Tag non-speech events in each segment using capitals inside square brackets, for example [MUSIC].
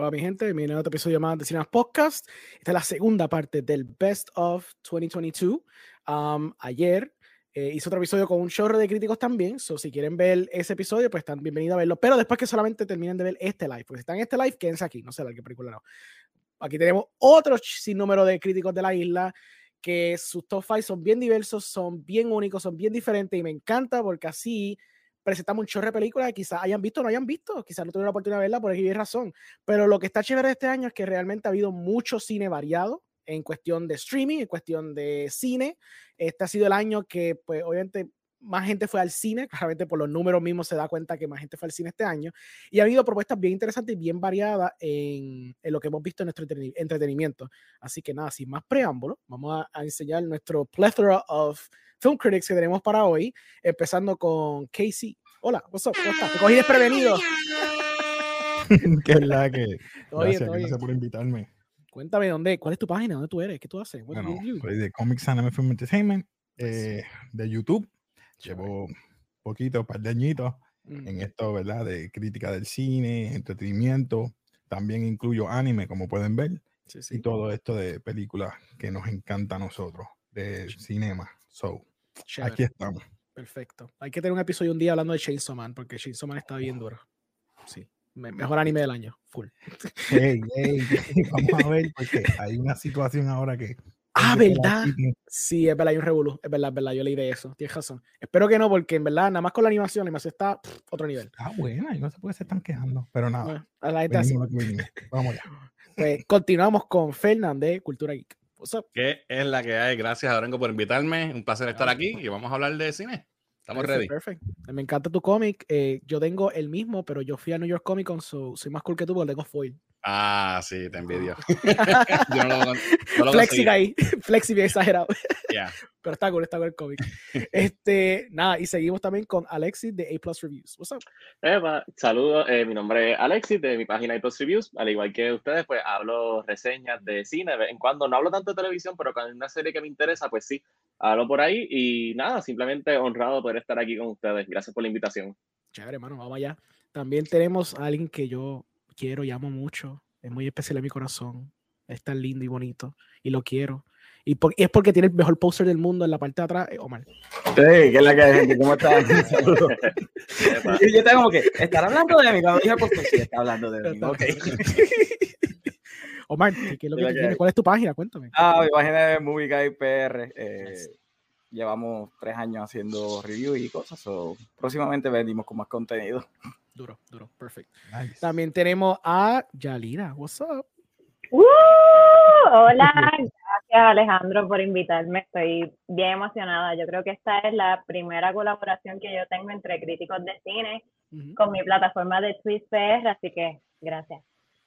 Hola, mi gente, a otro episodio más de Cinemas Podcast. Esta es la segunda parte del Best of 2022. Um, ayer eh, hice otro episodio con un chorro de críticos también, so si quieren ver ese episodio, pues están bienvenidos a verlo, pero después que solamente terminen de ver este live, porque si están en este live, quédense aquí, no sé la qué película no. Aquí tenemos otro sinnúmero de críticos de la isla que sus top 5 son bien diversos, son bien únicos, son bien diferentes y me encanta porque así presentamos un chorro de películas que quizás hayan visto o no hayan visto, quizás no tuvieron la oportunidad de verla por hay razón. Pero lo que está chévere este año es que realmente ha habido mucho cine variado en cuestión de streaming, en cuestión de cine. Este ha sido el año que, pues, obviamente más gente fue al cine, claramente por los números mismos se da cuenta que más gente fue al cine este año, y ha habido propuestas bien interesantes y bien variadas en, en lo que hemos visto en nuestro entretenimiento. Así que nada, sin más preámbulo, vamos a, a enseñar nuestro plethora of film critics que tenemos para hoy, empezando con Casey. Hola, what's up? ¿Cómo estás? Te cogí desprevenido. [LAUGHS] Qué es la que. [LAUGHS] Gracias, gracias por invitarme. Cuéntame dónde, cuál es tu página, dónde tú eres, qué tú haces. Bueno, soy de Comics Anime Film Entertainment, eh, de YouTube. Llevo poquito, un par de añitos en mm. esto, ¿verdad? De crítica del cine, entretenimiento. También incluyo anime, como pueden ver. Sí, sí. Y todo esto de películas que nos encanta a nosotros, de cinema. So, aquí estamos. Perfecto. Hay que tener un episodio un día hablando de Chainsaw Man, porque Chainsaw Man está bien duro. Sí. Mejor anime del año. Full. Hey, hey, [LAUGHS] [LAUGHS] vamos a ver, porque hay una situación ahora que. Ah, ¿verdad? Sí, es verdad, hay un revolú. Es verdad, es verdad, yo leí de eso. Tienes razón. Espero que no, porque en verdad, nada más con la animación, la animación está otro nivel. Ah, buena, y no se puede ser tan quejando. Pero nada. a la gente así. Vamos allá. [LAUGHS] Pues continuamos con Fernández, Cultura Geek. ¿Qué es la que hay? Gracias, Arengo, por invitarme. Un placer estar aquí y vamos a hablar de cine. Estamos ready. Perfect. Me encanta tu cómic. Eh, yo tengo el mismo, pero yo fui a New York Comic Con, so soy más cool que tú porque tengo foil. Ah, sí, te envidio. [LAUGHS] yo no lo, no lo Flexi ahí. [LAUGHS] Flexi bien exagerado. Yeah. Pero está cool, está cool el cómic. [LAUGHS] Este, nada, y seguimos también con Alexis de A Plus Reviews. What's up? saludos, eh, mi nombre es Alexis de mi página A Plus Reviews. Al igual que ustedes, pues hablo reseñas de cine. En cuando no hablo tanto de televisión, pero cuando hay una serie que me interesa, pues sí, hablo por ahí. Y nada, simplemente honrado poder estar aquí con ustedes. Gracias por la invitación. Chévere, hermano, vamos allá. También tenemos a alguien que yo quiero y amo mucho. Es muy especial en mi corazón. Es tan lindo y bonito. Y lo quiero. Y, es porque tiene el mejor poster del mundo en la parte de atrás, eh, Omar. Sí, ¿qué es la que hay, gente? ¿Cómo estás? [LAUGHS] y yo tengo como que, ¿estar hablando de mí? Cuando dije poster, sí, está hablando de mí. Ok. [LAUGHS] Omar, ¿qué es lo que, tienes? ¿Cuál es tu página? Cuéntame. Ah, mi página es Movie Guy PR. Eh, llevamos tres años haciendo reviews y cosas. So, próximamente venimos con más contenido. Duro, duro, perfecto. También tenemos a Yalira. What's up? ¡Uh! hola, [LAUGHS] gracias Alejandro por invitarme. Estoy bien emocionada. Yo creo que esta es la primera colaboración que yo tengo entre críticos de cine con mi plataforma de Twist PR, así que gracias.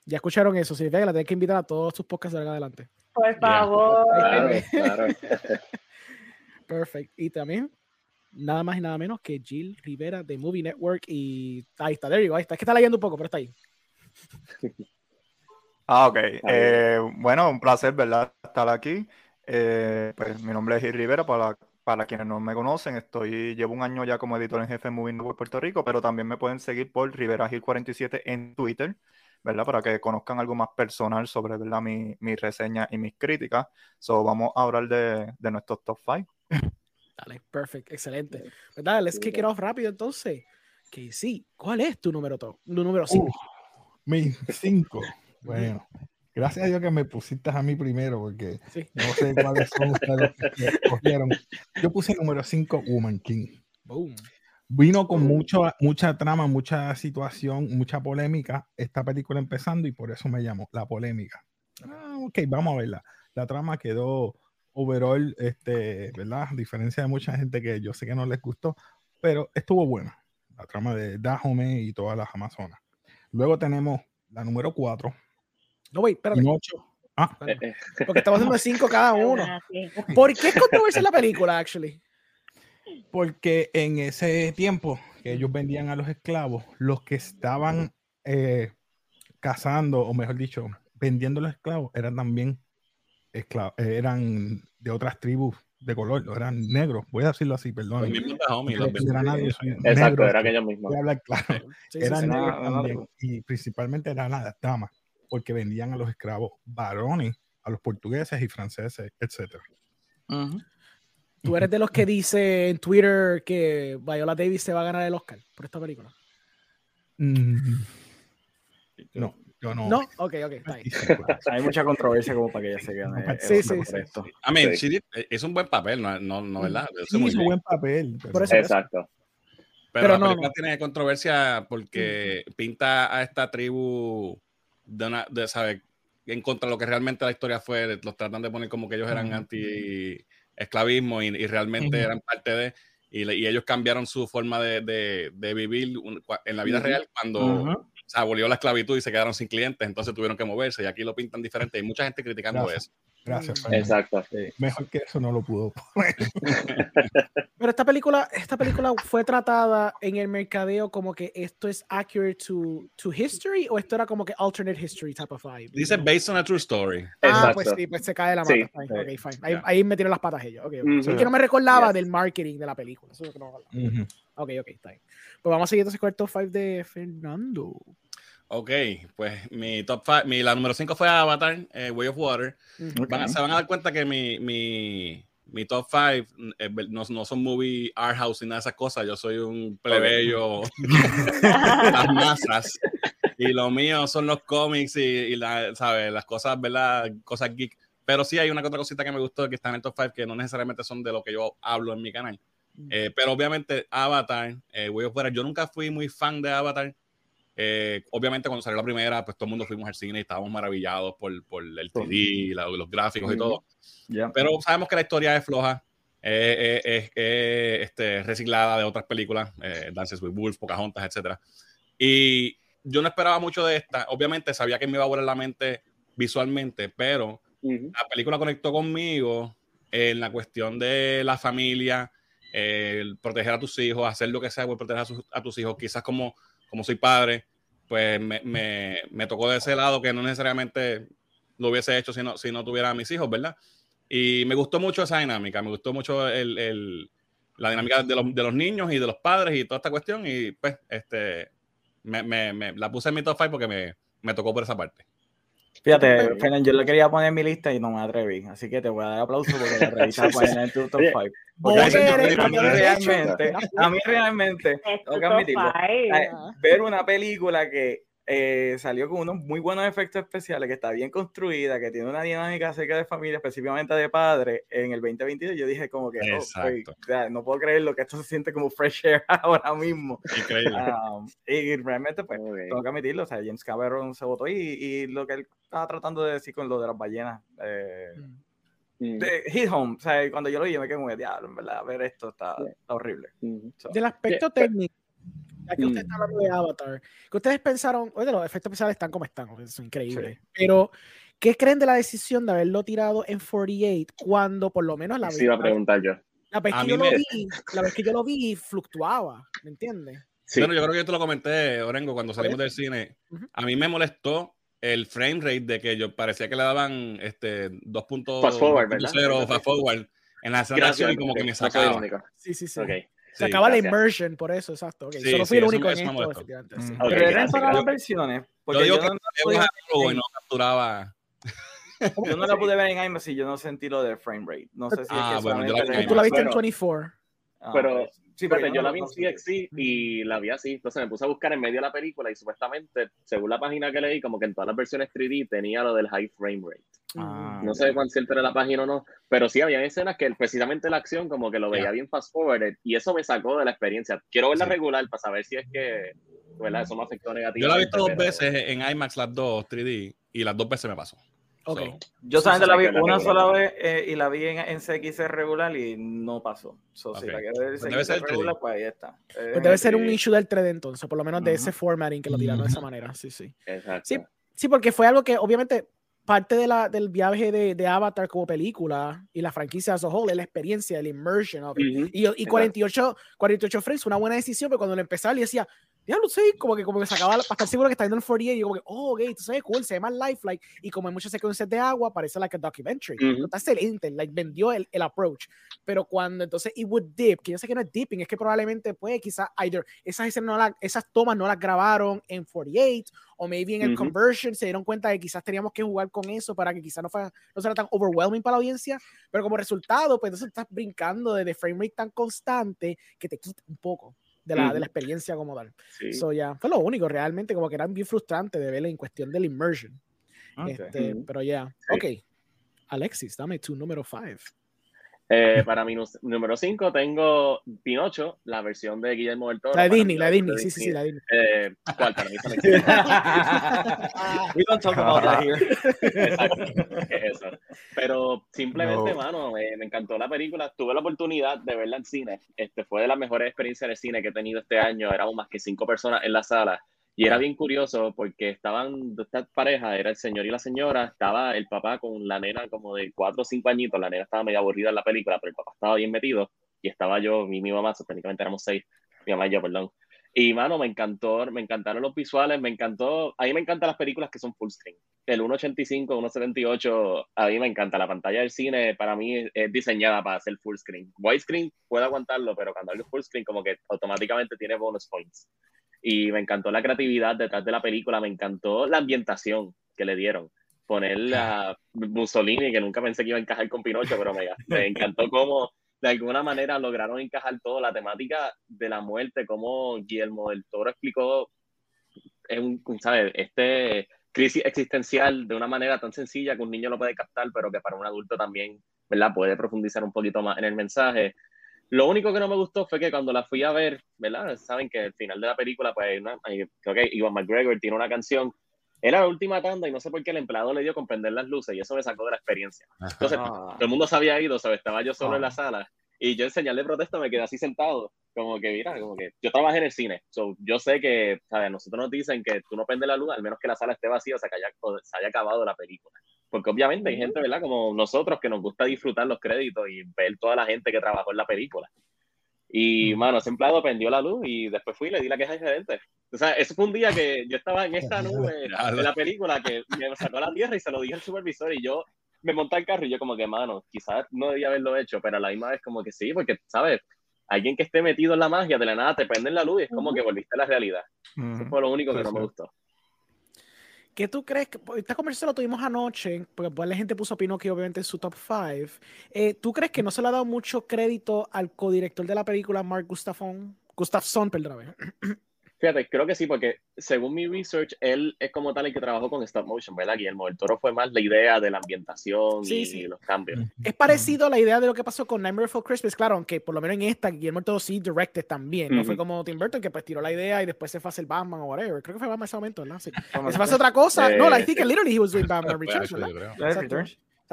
Ya escucharon eso, significa que la tienen que invitar a todos sus podcasts de adelante. Por favor. [LAUGHS] Perfecto. Y también nada más y nada menos que Jill Rivera de Movie Network y ahí está, there you ahí está. Es que está leyendo un poco, pero está ahí. [LAUGHS] Ah, ok. Eh, bueno, un placer, ¿verdad? Estar aquí. Eh, pues mi nombre es Gil Rivera, para, para quienes no me conocen, estoy, llevo un año ya como editor en jefe en Movie Network Puerto Rico, pero también me pueden seguir por Rivera Gil 47 en Twitter, ¿verdad? Para que conozcan algo más personal sobre, ¿verdad? Mi, mi reseña y mis críticas. So, vamos a hablar de, de nuestros top 5. [LAUGHS] Dale, perfecto, excelente. Pues let's kick it off rápido entonces. Que sí, ¿cuál es tu número, tu número 5? mi 5. Bueno, gracias a Dios que me pusiste a mí primero, porque no sé cuáles son ustedes que escogieron. Yo puse el número 5, Woman King. Vino con mucho, mucha trama, mucha situación, mucha polémica esta película empezando y por eso me llamó La Polémica. Ah, ok, vamos a verla. La trama quedó overall, este, ¿verdad? A diferencia de mucha gente que yo sé que no les gustó, pero estuvo buena. La trama de Dahomey y todas las Amazonas. Luego tenemos la número 4, no, wait, espérate. Ah. Eh, eh. Porque estamos haciendo cinco cada [LAUGHS] uno. ¿Por qué es controversia la película, actually? Porque en ese tiempo que ellos vendían a los esclavos, los que estaban eh, cazando, o mejor dicho, vendiendo los esclavos, eran también esclavos, eran de otras tribus de color, eran negros, voy a decirlo así, perdón. Exacto, era aquellos mismos. Voy a hablar claro. [LAUGHS] eran negros también, y principalmente eran las damas porque vendían a los esclavos varones, a los portugueses y franceses, etc. ¿Tú eres de los que dice en Twitter que Viola Davis se va a ganar el Oscar por esta película? Mm, no, yo no. No, ok, ok. [LAUGHS] Hay mucha controversia como para que ella se gane. Sí, sí, sí. I mean, es un buen papel, no, no, no ¿verdad? Sí, es un buen papel. Por eso, Exacto. Pero, la película no, tiene controversia porque pinta a esta tribu de una, de, ¿sabe? en contra de lo que realmente la historia fue, los tratan de poner como que ellos eran anti-esclavismo y, realmente eran parte de, y, y, ellos cambiaron su forma de, de, de vivir en la vida real cuando se abolió la esclavitud y se quedaron sin clientes, entonces tuvieron que moverse y aquí lo pintan diferente. Hay mucha gente criticando eso. Gracias. Mm. Exacto. Mejor que eso no lo pudo poner. [LAUGHS] Pero esta película, esta película fue tratada en el mercadeo como que esto es accurate to, to history o esto era como que alternate history type of vibe. Dice based on a true story. Ah, pues sí, pues se cae la mata. Sí. Okay, fine. Ahí, ahí, me tiró las patas ellos. Okay, okay. es que no me recordaba del marketing de la película. Eso es lo que no me Ok, ok, está bien. Pues vamos a seguir entonces con el top 5 de Fernando. Ok, pues mi top 5, mi, la número 5 fue Avatar, eh, Way of Water. Van, se van a dar cuenta que mi, mi, mi top 5 eh, no, no, son movie art house y nada de esas cosas. Yo soy un plebeyo, [LAUGHS] [LAUGHS] las masas. Y lo mío son los cómics y, y la, ¿sabes? las cosas, ¿verdad? Cosas geek. Pero sí hay una otra cosita que me gustó que está en el top 5 que no necesariamente son de lo que yo hablo en mi canal. Eh, pero obviamente Avatar, Way of Water, yo nunca fui muy fan de Avatar eh, obviamente, cuando salió la primera, pues todo el mundo fuimos al cine y estábamos maravillados por, por el 3D, los gráficos y todo. Pero sabemos que la historia es floja, eh, eh, es este, reciclada de otras películas, Dances with Wolves, Pocahontas, etc. Y yo no esperaba mucho de esta. Obviamente, sabía que me iba a volar la mente visualmente, pero la película conectó conmigo en la cuestión de la familia, proteger a tus hijos, hacer lo que sea por proteger a, a tus hijos, quizás como como soy padre, pues me, me, me, tocó de ese lado que no necesariamente lo hubiese hecho si no, si no tuviera a mis hijos, ¿verdad? Y me gustó mucho esa dinámica, me gustó mucho el, el, la dinámica de los, de los, niños y de los padres y toda esta cuestión. Y pues, este, me, me la puse en mi top 5 porque me, me tocó por esa parte. Fíjate, Fernando, yo le quería poner en mi lista y no me atreví. Así que te voy a dar aplauso porque la [LAUGHS] revista poner en tu top 5. A mí realmente, a mí realmente, tengo que admitirlo, ver una película que eh, salió con unos muy buenos efectos especiales, que está bien construida, que tiene una dinámica acerca de familia, específicamente de padre, en el 2022 yo dije como que, oh, no puedo creer lo que esto se siente como fresh air [LAUGHS] ahora mismo. Increíble. Um, y realmente, pues, tengo que admitirlo, o sea, James Cameron se votó y, y, lo que él estaba tratando de decir con lo de las ballenas, eh, mm. de Hit Home, o sea, cuando yo lo vi, me quedé como, diablo, en verdad, ver esto está, horrible. Mm. Del aspecto técnico, ya que usted está hablando de Avatar, que ustedes pensaron, oye, los efectos especiales están como están, son increíbles, pero ¿qué creen de la decisión de haberlo tirado en 48 cuando por lo menos la vez, iba a preguntar yo. La vez, que yo lo vi, la vez que yo lo vi fluctuaba, ¿me entiendes? Sí. Bueno, yo creo que yo te lo comenté, Orengo, cuando salimos del cine. A mí me molestó el frame rate de que yo parecía que le daban este 2.0 fast forward, ¿verdad? fast forward en la acción y como que me sacaba. Sí, sí, sí. Okay. Se acaba la immersion por eso, exacto. Okay. Sí, Solo fui el único en esto, efectivamente. Mm. Pero eran todas las versiones. Porque yo digo yo que no, capturaba. [LAUGHS] Yo no la pude ver en IMAX y yo no sentí lo del frame rate. No sé si ah, es que bueno, yo la, tú la viste en 24. Ah, pero sí, pero yo la vi en CXC y la vi así. Entonces me puse a buscar en medio de la película y supuestamente, según la página que leí, como que en todas las versiones 3D tenía lo del high frame rate. Ah, no sé cuán cierto era la página o no, pero sí había escenas que precisamente la acción como que lo veía bien fast forward y eso me sacó de la experiencia. Quiero verla regular para saber si es que ¿verdad? eso me afectó negativamente. Yo la he visto dos veces en IMAX, las dos 3D, y las dos veces me pasó. Okay. yo solamente la vi una sola vez eh, y la vi en, en, CX regular y no pasó. So, okay. si la ver pues debe ser regular, pues ahí está. Eh, pues debe ser un issue del 3D entonces, por lo menos de uh -huh. ese formatting que lo tiraron uh -huh. de esa manera. Sí, sí. Exacto. Sí, sí, porque fue algo que obviamente parte de la, del viaje de, de, Avatar como película y la franquicia as a whole es la experiencia, el immersion of it. Uh -huh. Y, y 48, 48 frames fue una buena decisión, pero cuando lo empezaba le decía, diablo, sí, como que, como que sacaba para estar seguro que está viendo el 48 y como que, oh, ok, tú sabes, cool, se llama Lifelike y como hay muchas secuencias de agua, parece like a documentary. Está excelente, like, vendió el, el, approach. Pero cuando entonces it would dip, que yo sé que no es dipping, es que probablemente, pues, quizás either esas, escenas no la, esas tomas no las grabaron en 48 o maybe en el conversion se dieron cuenta de que quizás teníamos que jugar con eso para que quizás no, fuera, no sea tan overwhelming para la audiencia, pero como resultado, pues entonces estás brincando de, de frame rate tan constante que te quita un poco de la, de la experiencia como tal. eso ya fue lo único, realmente, como que era bien frustrante de verla en cuestión del immersion. Este, pero ya, ok. Alexis, dame tu número 5. Eh, [LAUGHS] para mi número 5 tengo Pinocho, la versión de Guillermo del Toro. La de Disney, la de Disney, sí, sí, sí, la de Disney. Eh, ¿Cuál? Para mí [LAUGHS] We don't talk about that here. [LAUGHS] eso. Pero simplemente, mano, me, me, encantó la película. Tuve la oportunidad de verla en cine. Este fue de las mejores experiencias de cine que he tenido este año. Éramos más que cinco personas en la sala. Y era bien curioso porque estaban esta pareja, era el señor y la señora, estaba el papá con la nena como de cuatro o cinco añitos, la nena estaba medio aburrida en la película, pero el papá estaba bien metido y estaba yo y mi mamá, técnicamente éramos seis, mi mamá y yo, perdón. Y mano, me encantó, me encantaron los visuales, me encantó, a mí me encantan las películas que son full screen. El 1.85, 1.78, a mí me encanta. La pantalla del cine para mí es diseñada para hacer full screen. Widescreen puede aguantarlo, pero cuando hablo full screen como que automáticamente tiene bonus points y me encantó la creatividad detrás de la película, me encantó la ambientación que le dieron. Poner a Mussolini, que nunca pensé que iba a encajar con Pinocho, pero me, me encantó cómo de alguna manera lograron encajar todo, la temática de la muerte, cómo Guillermo del Toro explicó, es un, ¿sabes? Este crisis existencial de una manera tan sencilla que un niño lo puede captar, pero que para un adulto también, ¿verdad? Puede profundizar un poquito más en el mensaje. Lo único que no me gustó fue que cuando la fui a ver, ¿verdad? Saben que al final de la película, pues, creo que Ivan McGregor tiene una canción. Era la última tanda y no sé por qué el empleado le dio con prender las luces y eso me sacó de la experiencia. Entonces, todo el mundo se había ido, ¿sabes? Estaba yo solo en la ah. sala y yo en señal de protesta me quedé así sentado, como que, mira, como que yo trabajé en el cine, so, yo sé que, ¿sabes? Nosotros nos dicen que tú no prendes la luz, al menos que la sala esté vacía, o sea, que haya, se haya acabado la película. Porque obviamente hay gente, ¿verdad? Como nosotros que nos gusta disfrutar los créditos y ver toda la gente que trabajó en la película. Y, mano, ese empleado prendió la luz y después fui y le di la queja al gerente. O sea, eso fue un día que yo estaba en esta [LAUGHS] nube [LAUGHS] de la película que me sacó a la tierra y se lo dije al supervisor y yo me monté al carro y yo como que, mano, quizás no debía haberlo hecho, pero a la misma vez como que sí, porque, ¿sabes? Alguien que esté metido en la magia, de la nada te prenden la luz y es como que volviste a la realidad. Eso fue lo único que no me gustó. ¿Qué tú crees? Que, esta conversación la tuvimos anoche, porque pues la gente puso Pinocchio obviamente en su top 5. Eh, ¿Tú crees que no se le ha dado mucho crédito al codirector de la película, Mark Gustafson? Gustafson, perdón. Fíjate, creo que sí, porque según mi research, él es como tal el que trabajó con stop motion, ¿verdad? Guillermo el Toro fue más la idea de la ambientación y, los cambios. Es parecido a la idea de lo que pasó con Nightmare Before Christmas, claro, aunque por lo menos en esta, Guillermo el Toro sí directed también, no fue como Tim Burton que pues tiró la idea y después se fue a hacer Batman o whatever. Creo que fue Batman en ese momento, ¿no? Sí. se fue a otra cosa. no, I think literally he was doing Batman [LAUGHS] Returns, ¿verdad?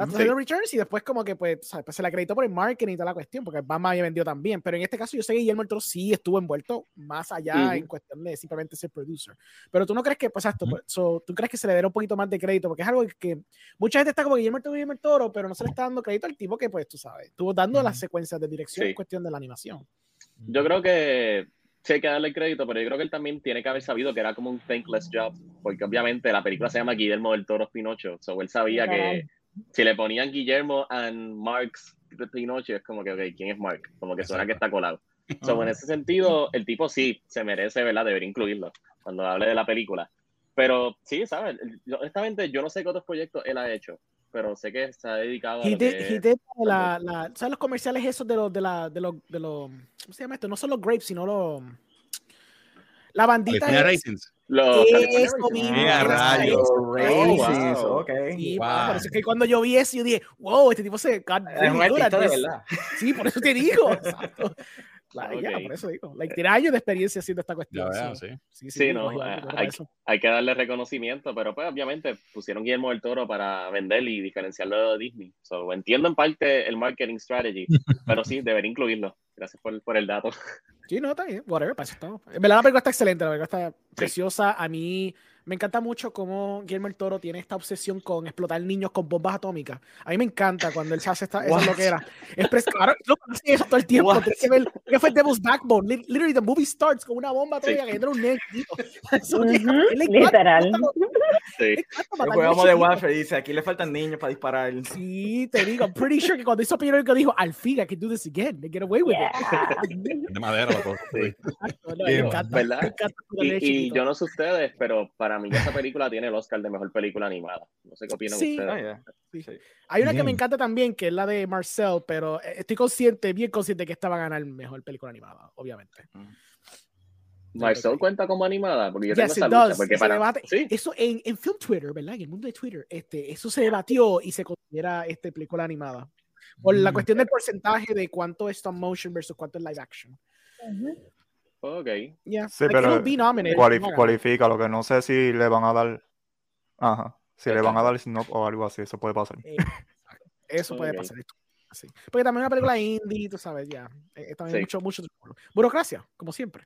Returns y después como que pues, pues, se le acreditó por el marketing y toda la cuestión, porque Batman había vendido también, pero en este caso yo sé que Guillermo del Toro sí estuvo envuelto más allá en cuestión de simplemente ser producer. Pero tú no crees que, pues exacto, pues, tú crees que se le dé un poquito más de crédito, porque es algo que mucha gente está como Guillermo Toro, Guillermo del Toro, pero no se le está dando crédito al tipo que pues tú sabes, estuvo dando las secuencias de dirección en cuestión de la animación. Yo creo que sí hay que darle crédito, pero yo creo que él también tiene que haber sabido que era como un thankless job, porque obviamente la película se llama Guillermo del Toro Pinocho, so él sabía que si le ponían Guillermo and Marx de Pinocho, es como que, ok, ¿quién es Mark? Como que suena que está colado. [LAUGHS] So, en ese sentido, el tipo sí se merece, ¿verdad? Debería incluirlo cuando hable de la película. Pero sí, ¿sabes? Honestamente, yo no sé qué otros proyectos él ha hecho, pero sé que se ha dedicado a. Lo que... la, la, ¿Sabes los comerciales esos de los, de la, de los, de los, ¿cómo se llama esto? No son los grapes, sino los. La bandita. Los eso mismo. rayos. Oh, Sí, por eso es que cuando yo vi eso, yo dije, wow, este tipo se. Es un artista de verdad. Sí, por eso te digo. [LAUGHS] Exacto. Claro, ya, por eso digo. Like, tiene años de experiencia haciendo esta cuestión. sí. Sí, sí, no, hay, hay, que darle reconocimiento, pero pues obviamente pusieron Guillermo del Toro para vender y diferenciarlo de Disney. So, entiendo en parte el marketing strategy, [LAUGHS] pero sí, debería incluirlo. Gracias por, por el dato. Sí, no, está bien. Whatever, para eso En verdad, la película está excelente. La película está preciosa. A mí, me encanta mucho cómo Guillermo el Toro tiene esta obsesión con explotar niños con bombas atómicas. A mí me encanta cuando él se hace esta, esa loquera. Es claro, lo hace eso todo el tiempo. Tienes que ver que fue Devil's Backbone. Literally, the movie starts con una bomba atómica que entra un negro. [LAUGHS] Literal. Sí. El juego de Warfare dice, aquí le faltan niños para disparar. Sí, te digo, I'm pretty sure que cuando hizo Peter que dijo, al fin, I can do this again, they get away with it. [LAUGHS] De madera la cosa. Sí. ¿Verdad? y, yo no sé ustedes, pero para mí esa película tiene el Oscar de mejor película animada. No sé qué opinan ustedes. sí. Hay una que me encanta también, que es la de Marcel, pero eh, estoy consciente, bien consciente que esta va a ganar mejor película animada, obviamente. Mm. Marcel cuenta como animada, porque yo tengo esa lucha, porque para... Eso en, en, Film Twitter, ¿verdad? En el mundo de Twitter, este, eso se debatió y se considera este, película animada. Por la mm. cuestión del porcentaje de cuánto es stop motion versus cuánto es live action. Ok. Sí, pero cualifica, lo que no sé si le van a dar. Ajá. Si le van a dar snob o algo así, eso puede pasar. eso puede pasar. Sí. Porque también una película indie, tú sabes, ya. Eh, también mucho, mucho. Burocracia, como siempre.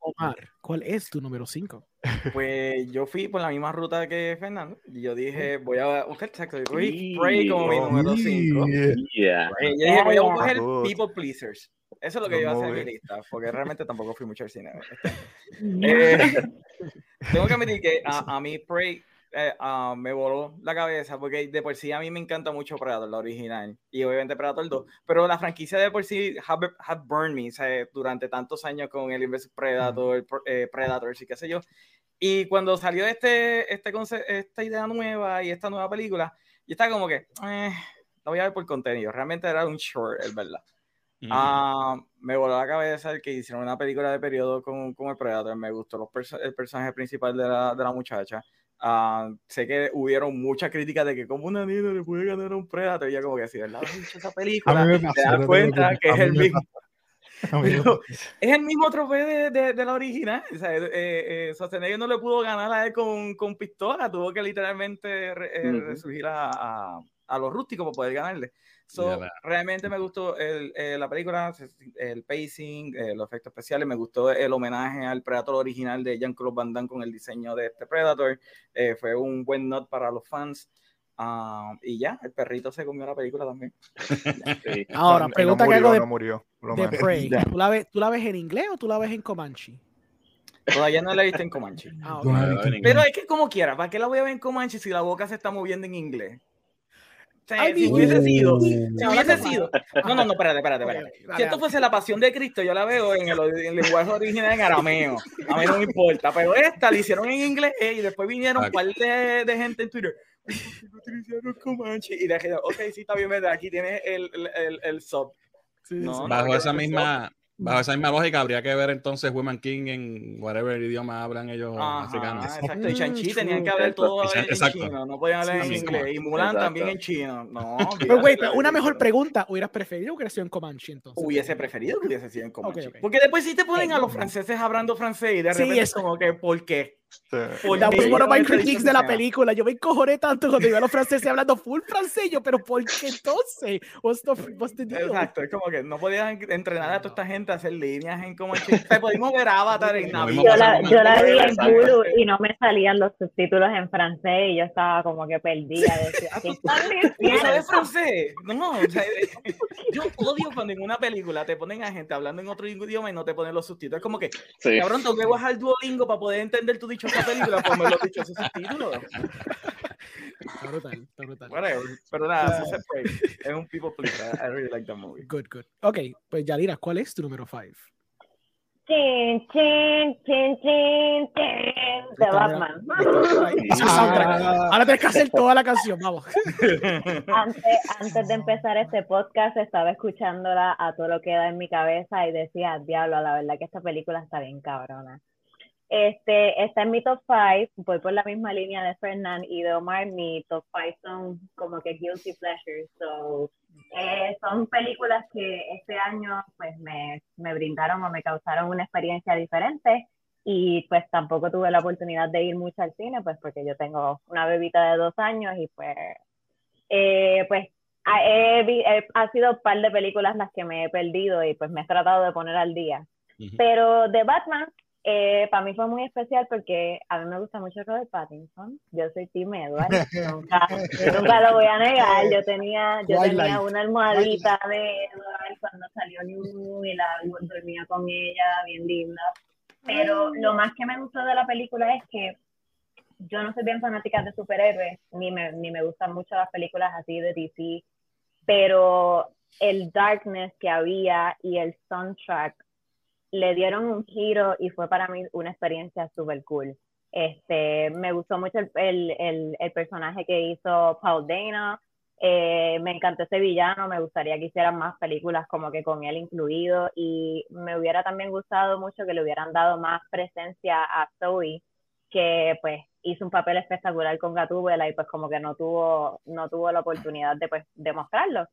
Omar, ¿cuál es tu número 5? [LAUGHS] Pues yo fui por la misma ruta que Fernando. Y yo dije, voy a buscar exacto. Spray como mi número 5. Yeah. Yo dije, voy a coger People Pleasers. Eso es lo que yo iba a hacer en mi lista, porque realmente tampoco fui mucho al cine. [LAUGHS] eh, [LAUGHS] tengo que admitir que a, a mí Prey eh, ah, me voló la cabeza, porque de por sí a mí me encanta mucho Predator, la original, y obviamente Predator 2, pero la franquicia de por sí have, burned me durante tantos años con el Inverse Predator, eh, Predator, y qué sé yo. Y cuando salió este, este esta idea nueva y esta nueva película, yo estaba como que, eh, la voy a ver por contenido. Realmente era un short, es verdad. Ah, me voló la cabeza el que hicieron una película de periodo con, con el Predator. Me gustó los el personaje principal de la, de la muchacha. Ah, sé que hubieron muchas críticas de que como una niña le puede ganar a un Predator. Y ya como que si verdad esa película, te das cuenta que es el mismo. es el mismo trofeo de, de, de la original. O sea, eh, eh, no le pudo ganar a él con, con pistola, tuvo que literalmente eh, resurgir a, a, a, los rústicos para poder ganarle. So, realmente me gustó el, eh, la película, el pacing, eh, los efectos especiales, me gustó el homenaje al Predator original de Jean-Claude Van Damme con el diseño de este Predator. Eh, fue un buen not para los fans. Ah, y ya, el perrito se comió la película también. [LAUGHS] Ahora, pregunta que algo de, murió, de Prey. ¿Tú la, ves, ¿Tú la ves en inglés o tú la ves en Comanche? Todavía no la he visto en Comanche. Ah, Pero es que como quiera, ¿para qué la voy a ver en Comanche si la boca se está moviendo en inglés? Si hubiese sido, si hubiese sido, no, no, no, espérate, espérate, espérate. Si esto fuese la pasión de Cristo, yo la veo en el, lenguaje original en arameo. A mí no me importa, pero esta la hicieron en inglés eh, y después vinieron un par de, de, gente en Twitter. Y dije, ok, sí, está bien, aquí tienes el, el, el, sub. Bajo esa misma, Bajo esa misma lógica, habría que ver entonces Women King en whatever idioma hablan ellos africanos. Exacto, y Chanchi tenían que hablar todo en, chino, no podían hablar en inglés. Y Mulan también en chino. No, [LAUGHS] pero, güey, una mejor pregunta: ¿hubieras preferido que hubiera sido en Comanche entonces? Hubiese preferido que hubiese sido en Comanche. Porque después sí te ponen a los franceses hablando francés y de repente es como que, ¿por qué? That was one of my critiques de la película. Yo me encojoné tanto cuando iba a los franceses hablando full francés, yo, pero ¿por qué entonces? What's the, what's the deal? Exacto, es como que no podían entrenar a toda esta gente a hacer líneas en como Pudimos ver Avatar en Navidad. Yo la, yo la vi en Hulu y no me salían los subtítulos en francés y yo estaba como que perdida. Decía, ¿Qué están diciendo? ¿Sabes francés? No, o sea, [LAUGHS] yo odio cuando en una película te ponen a gente hablando en otro idioma y no te ponen los subtítulos. Es como que, sí. cabrón, tengo que bajar el Duolingo para poder entender tu dicho esa película, pues me lo dicho ese título. Está brutal, está brutal. pero nada, es un people pleaser. I really like that movie. Good, good. Ok, pues Yadira, ¿cuál es tu número 5? Chin, chin, chin, chin, chin, de Batman. Ahora tienes que hacer toda la canción, vamos. [LAUGHS] Antes, antes de empezar este podcast, estaba escuchándola a todo lo que da en mi cabeza y decía, diablo, la verdad que esta película está bien cabrona. Este, está en mi top 5, voy por la misma línea de Fernand y de Omar, mi top 5 son como que guilty pleasures, so, eh, son películas que este año pues me, me brindaron o me causaron una experiencia diferente y pues tampoco tuve la oportunidad de ir mucho al cine, pues porque yo tengo una bebita de dos años y pues, eh, pues ha, ha sido un par de películas las que me he perdido y pues me he tratado de poner al día. Pero de Batman eh, para mí fue muy especial porque a mí me gusta mucho Robert Pattinson. Yo soy Tim Edward. nunca, [LAUGHS] nunca lo voy a negar. Yo tenía, yo tenía una almohadita de Edward cuando salió New y la dormía con ella, bien linda. Pero lo más que me gustó de la película es que yo no soy bien fanática de superhéroes, ni me, ni me gustan mucho las películas así de DC, pero el darkness que había y el soundtrack le dieron un giro y fue para mí una experiencia súper cool. Este, me gustó mucho el, el, el, personaje que hizo Paul Dana. Eh, me encantó ese villano, me gustaría que hicieran más películas como que con él incluido y me hubiera también gustado mucho que le hubieran dado más presencia a Zoe, que pues hizo un papel espectacular con Gatúbela y pues como que no tuvo, no tuvo la oportunidad de pues demostrarlo.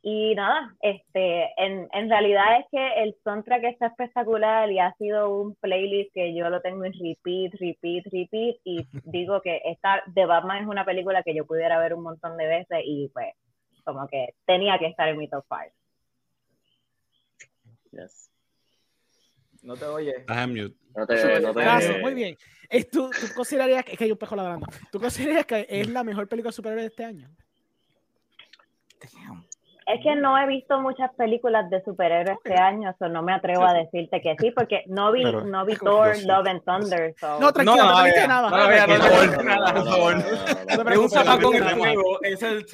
Y nada, este, en, en realidad es que el soundtrack está espectacular y ha sido un playlist que yo lo tengo en repeat, repeat, repeat y [LAUGHS] digo que esta The Batman es una película que yo pudiera ver un montón de veces y pues como que tenía que estar en mi top 5. Yes. No te oye. No te, no te... muy bien. ¿Tú, ¿Tú, considerarías que, es que hay un pejo ladrando? ¿Tú considerarías que es la mejor película superhéroe de este año? Es que no he visto muchas películas de superhéroes este año, eso no me atrevo a decirte que sí, porque no vi, no vi Thor, Love and Thunder. No, tranquilo, no, no, no viste nada. No, no, nada, por favor. Es un es el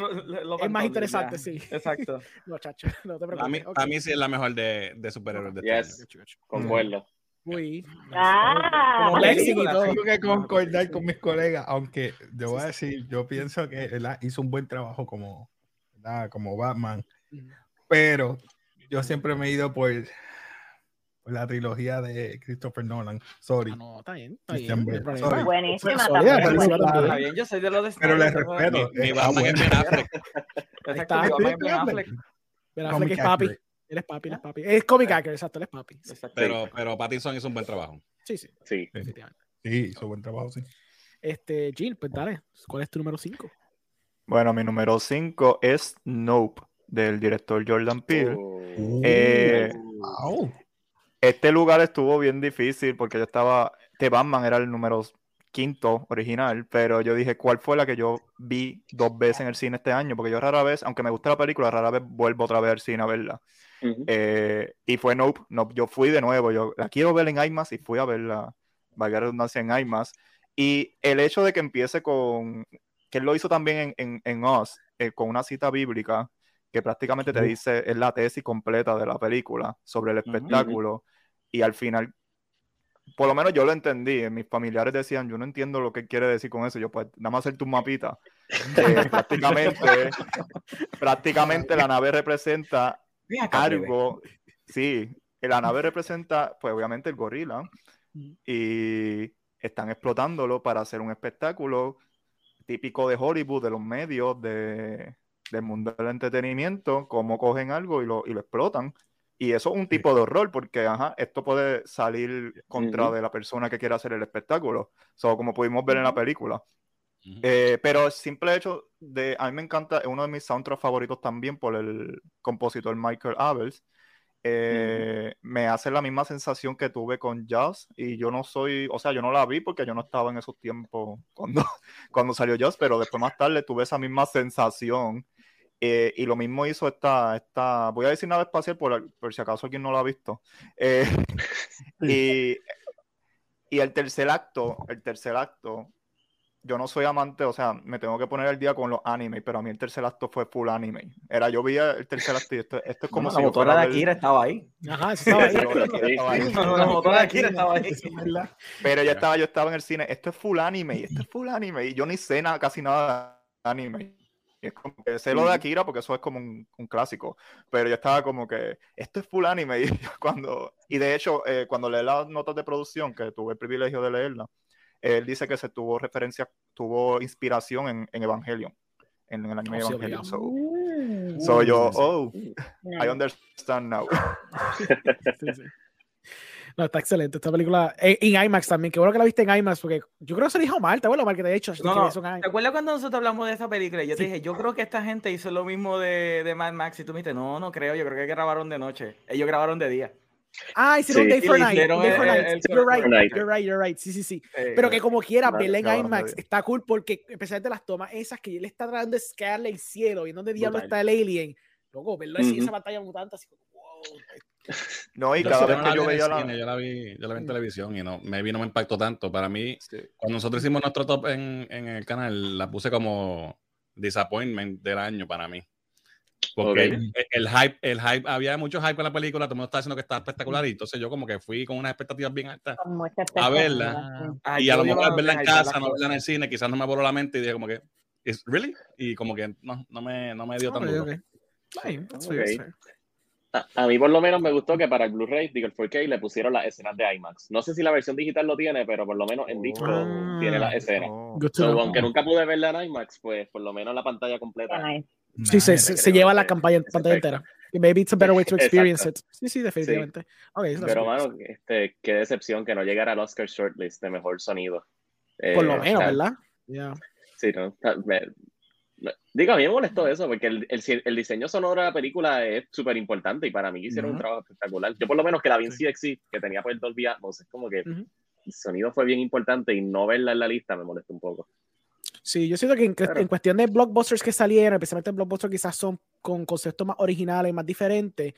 Es más interesante, sí. Exacto. [LAUGHS] No, chacho, no te preocupes. A mí, a mí sí es la mejor de, de superhéroes de este año. Concuerdo. Uy. Ah, Tengo que concordar con mis colegas, aunque yo voy a decir, yo pienso que él hizo un buen trabajo como como Batman. Pero yo siempre me he ido por, la trilogía de Christopher Nolan. Sorry. Ah, no, está bien, está bien. Buenísima Está bien, yo soy de los de Pero les respeto. Mi, Batman es Ben Affleck. Exacto, Ben Affleck. Ben Affleck es papi. Él es papi, él es papi. Es comic actor, exacto, él es papi. Pero, pero Pattinson hizo un buen trabajo. Sí, sí. Sí, sí hizo buen trabajo, sí. Este, Jill, pues dale, ¿cuál es tu número 5? Bueno, mi número 5 es Nope, del director Jordan Peele. Oh. Eh, este lugar estuvo bien difícil porque yo estaba. The Batman era el número quinto original, pero yo dije, ¿cuál fue la que yo vi dos veces en el cine este año? Porque yo rara vez, aunque me gusta la película, rara vez vuelvo otra vez al cine a verla. Eh, y fue nope, nope, yo fui de nuevo, yo la quiero ver en IMAX y fui a verla, valga la redundancia, en IMAX. Y el hecho de que empiece con que él lo hizo también en, en, Us, eh, con una cita bíblica que prácticamente te dice, es la tesis completa de la película sobre el espectáculo. Y al final, por lo menos yo lo entendí. Mis familiares decían, yo no entiendo lo que quiere decir con eso. Yo, pues, nada más hacer tu mapita. [LAUGHS] Eh, prácticamente, prácticamente la nave representa algo. Sí, la nave representa, pues, obviamente, el gorila. Y están explotándolo para hacer un espectáculo típico de Hollywood, de los medios, de, del mundo del entretenimiento, cómo cogen algo y lo, y lo explotan. Y eso es un tipo de horror, porque ajá, esto puede salir contra de la persona que quiere hacer el espectáculo, so, como pudimos ver en la película. Eh, pero el simple hecho de, a mí me encanta, es uno de mis soundtracks favoritos también por el compositor Michael Abels, eh, me hace la misma sensación que tuve con Jazz y yo no soy, o sea, yo no la vi porque yo no estaba en esos tiempos [LAUGHS] cuando, cuando salió Jazz, pero después más tarde tuve esa misma sensación eh, y lo mismo hizo esta, esta, voy a decir nave espacial por, por si acaso alguien no lo ha visto. Eh, [LAUGHS] y, y el tercer acto, el tercer acto yo no soy amante, o sea, me tengo que poner el día con los animes, pero a mí el tercer acto fue full anime. Era, yo vi el tercer acto y esto, esto es como si. La motora de Akira estaba ahí. Ajá, estaba ahí. la motora de Akira estaba ahí. Pero yo estaba, yo estaba en el cine, esto es full anime, esto es full anime, y yo ni sé nada, casi nada de anime. es como que sé lo de Akira porque eso es como un, un, clásico, pero yo estaba como que esto es full anime [LAUGHS] y cuando y de hecho eh, cuando leí las notas de producción que tuve el privilegio de leerla él dice que se tuvo referencia, tuvo inspiración en, en Evangelion, en, el anime oh, Evangelion. So, uh, so, yo, oh, I understand now. [LAUGHS] No, está excelente esta película. En, IMAX también, qué bueno que la viste en IMAX, porque yo creo que se dijo mal, ¿te acuerdas mal que te he hecho? No, no. ¿Te acuerdas cuando nosotros hablamos de esa película? Yo te dije, yo creo que esta gente hizo lo mismo de, de Mad Max y tú me dijiste, no, no creo, yo creo que grabaron de noche. Ellos grabaron de día. Ah, hicieron Day for Night. Day for Night. You're right, you're right, you're right. Sí, sí, sí. Pero que como quiera, verla en IMAX está cool porque, especialmente las tomas esas que él está tratando de escalarle el cielo y en donde diablo está el alien. Luego, verlo así, esa pantalla mutante, así como, wow. [LAUGHS] No, y cada vez que yo veía la... Yo la vi, yo la vi en televisión y no, me no me impactó tanto. Para mí, cuando nosotros hicimos nuestro top en, en el canal, la puse como disappointment del año para mí. Porque el, hype, el hype, había mucho hype con la película, todo el mundo estaba diciendo que estaba espectacular, y entonces yo como que fui con unas expectativas bien altas a verla, y a lo mejor verla en casa, no verla en el cine, quizás no me voló la mente y dije como que, ¿es really? Y como que no, no me, no me dio tan duro. A, mí por lo menos me gustó que para el Blu-ray, digo el 4K, le pusieron las escenas de IMAX. No sé si la versión digital lo tiene, pero por lo menos en disco oh. tiene las escenas. aunque nunca pude verla en IMAX, pues por lo menos la pantalla completa. Sí, se, se, lleva la campaña, pantalla entera. Maybe it's a better way to [LAUGHS] experience it. Sí, sí, definitivamente. pero, mano, este, qué decepción que no llegara al Oscar Shortlist de mejor sonido. Por lo eh, menos, ¿verdad? Yeah. Sí, ¿no? Digo, a mí me molestó eso, porque el, el, el diseño sonoro de la película es súper importante y para mí hicieron un trabajo espectacular. Yo por lo menos que la vi en CXC, que tenía pues Dolby Atmos, es como que el sonido fue bien importante y no verla en la lista me molestó un poco. Sí, yo siento que en, cuestión de blockbusters que salieron, especialmente blockbusters quizás son con conceptos más originales, más diferentes,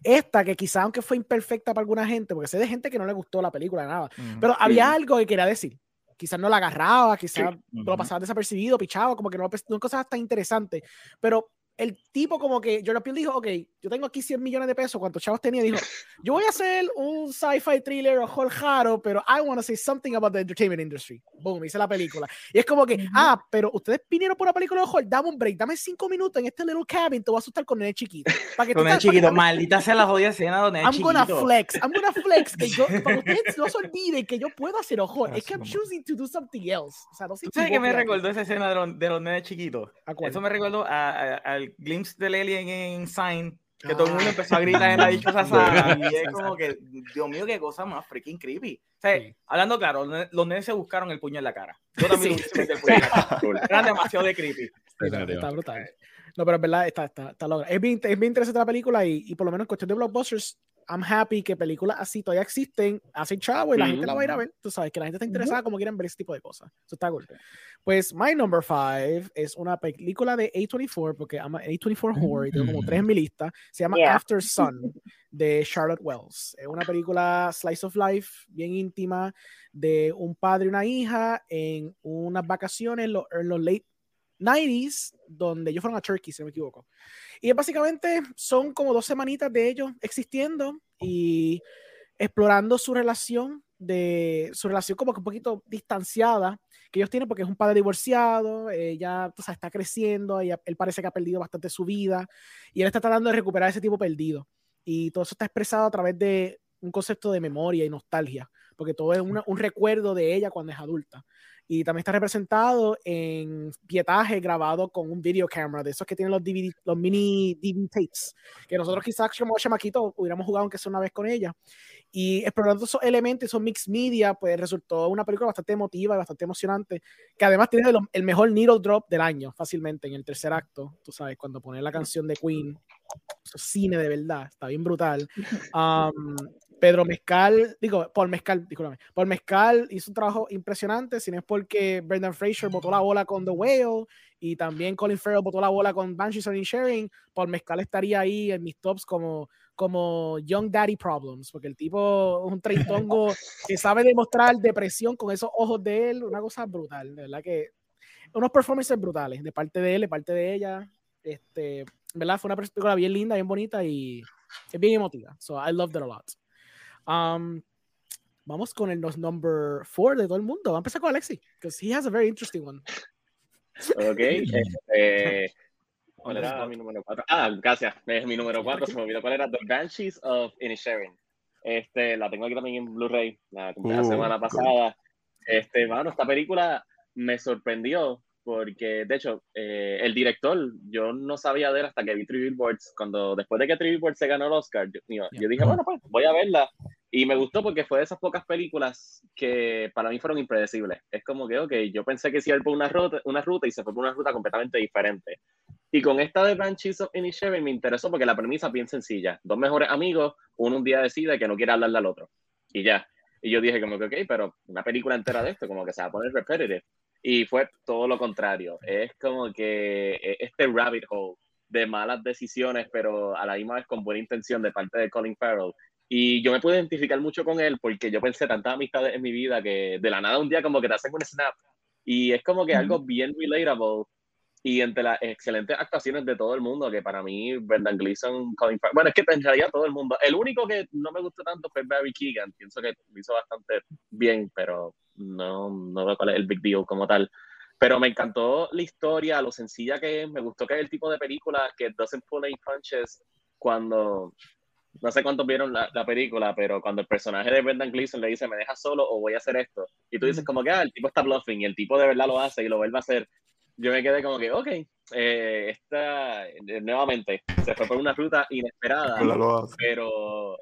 esta que quizás aunque fue imperfecta para alguna gente, porque sé de gente que no le gustó la película, nada, pero había algo que quería decir. Quizás no la agarraba, quizás lo pasaba desapercibido, pichaba, como que no, no cosas tan interesantes. Pero el tipo como que Jordan Peele dijo, ok, yo tengo aquí 100 millones de pesos, ¿cuántos chavos tenía? Dijo, yo voy a hacer un sci-fi thriller o jaro, pero I want to say something about the entertainment industry. Boom, hice la película. Y es como que, ah, pero ustedes vinieron por una película de horror, dame un break, dame cinco minutos en este little cabin, te voy a asustar con el chiquito. Para que con el chiquito, maldita sea la jodida escena donde I'm chiquito. gonna flex, I'm gonna flex, que yo, [LAUGHS] para ustedes no se olviden que yo puedo hacer horror, es que I'm choosing to do something else. O sea, no sé ¿Tú sabes que me recordó esa escena de los, de los nenes chiquitos? Eso me recordó al glimpse del alien en Sign, que todo el mundo empezó a gritar en la dichosa [LAUGHS] sala. y es como que, Dios mío, qué cosa más freaking creepy. O sea, hablando claro, los nenes se buscaron el puño en la cara. Yo también sí. el puño en la cara. [LAUGHS] Eran demasiado de creepy. Está, brutal. No, pero es verdad, está, está, está logra. Es bien, es bien interesante la película y, y por lo menos en cuestión de blockbusters, I'm happy que películas así todavía existen, hacen chavo y la gente la va a ir a ver. Tú sabes que la gente está interesada como quieren ver ese tipo de cosas. Eso está cool. Pues My Number Five es una película de A24, porque ama A24 Horror y tengo como tres en mi lista. Se llama After [LAUGHS] Sun de Charlotte Wells. Es una película slice of life bien íntima de un padre y una hija en unas vacaciones en los late 90s, donde ellos fueron a Turkey, si no me equivoco. Y básicamente son como dos semanitas de ellos existiendo y explorando su relación, de su relación como que un poquito distanciada que ellos tienen porque es un padre divorciado, ella está creciendo, ella, él parece que ha perdido bastante su vida y él está tratando de recuperar ese tipo perdido. Y todo eso está expresado a través de un concepto de memoria y nostalgia, porque todo es un recuerdo de ella cuando es adulta. Y también está representado en pietaje grabado con un video camera, de esos que tienen los, DVD, los mini DVD tapes, que nosotros quizás como chamaquito hubiéramos jugado aunque sea una vez con ella. Y explorando esos elementos, esos mix media, pues resultó una película bastante emotiva bastante emocionante, que además tiene el, mejor needle drop del año, fácilmente, en el tercer acto, tú sabes, cuando pone la canción de Queen, eso cine de verdad, está bien brutal. [LAUGHS] Um, Pedro Mezcal, digo, Paul Mezcal, discúlpame, Paul Mezcal hizo un trabajo impresionante, si no es porque Brendan Fraser botó la bola con The Whale y también Colin Farrell botó la bola con Banshees of Sharing, Paul Mezcal estaría ahí en mis tops como, como Young Daddy Problems, porque el tipo es un treitongo [LAUGHS] que sabe demostrar depresión con esos ojos de él, una cosa brutal, de verdad que unos performances brutales de parte de él, de parte de ella, este, ¿verdad? Fue una película bien linda, bien bonita y es bien emotiva, so I loved it a lot. Um, vamos con el number four de todo el mundo. Vamos a empezar con Alexi, because he has a very interesting one. Ok. [LAUGHS] Este, ¿Cuál era mi número cuatro? Ah, gracias. Es mi número cuatro. Se me olvidó cuál era. The Banshees of Inisherin. Este, la tengo aquí también en Blu-ray. La compré la uh, semana pasada. Este, mano, esta película me sorprendió porque, de hecho, eh, el director, yo no sabía de él hasta que vi Three Billboards, cuando después de que Three Billboards se ganó el Oscar, yo, yo, dije, bueno, pues voy a verla. Y me gustó porque fue de esas pocas películas que para mí fueron impredecibles. Es como que, ok, yo pensé que se iba por una ruta, una ruta y se fue por una ruta completamente diferente. Y con esta de Banshees of Inisherin me interesó porque la premisa es bien sencilla. Dos mejores amigos uno un día decide que no quiere hablarle al otro. Y ya. Y yo dije como que, ok, pero una película entera de esto, como que se va a poner repetitive. Y fue todo lo contrario. Es como que e, este rabbit hole de malas decisiones, pero a la misma vez con buena intención de parte de Colin Farrell. Y yo me pude identificar mucho con él porque yo pensé tantas amistades en mi vida que de la nada un día como que te hacen un snap. Y es como que algo bien relatable y entre las excelentes actuaciones de todo el mundo, que para mí, Brendan Gleeson, Colin Farrell, bueno, es que pensaría todo el mundo. El único que no me gustó tanto fue Barry Keegan, pienso que lo hizo bastante bien, pero no, no veo cuál es el big deal como tal. Pero me encantó la historia, lo sencilla que es, me gustó que es el tipo de película que doesn't pull any punches cuando, no sé cuántos vieron la, la, película, pero cuando el personaje de Brendan Gleeson le dice, me dejas solo o voy a hacer esto, y tú dices como que, ah, el tipo está bluffing, y el tipo de verdad lo hace y lo vuelve a hacer, yo me quedé como que, ok, eh, esta, eh, nuevamente, se fue por una ruta inesperada, pero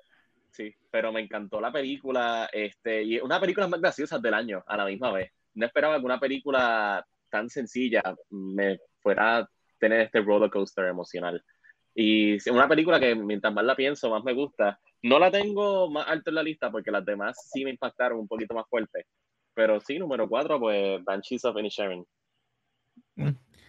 sí, pero me encantó la película, este, y una película más graciosa del año a la misma vez. No esperaba que una película tan sencilla me fuera a tener este roller coaster emocional. Y una película que mientras más la pienso, más me gusta. No la tengo más alto en la lista porque las demás sí me impactaron un poquito más fuerte. Pero sí, número cuatro, pues Banshees of Inisherin.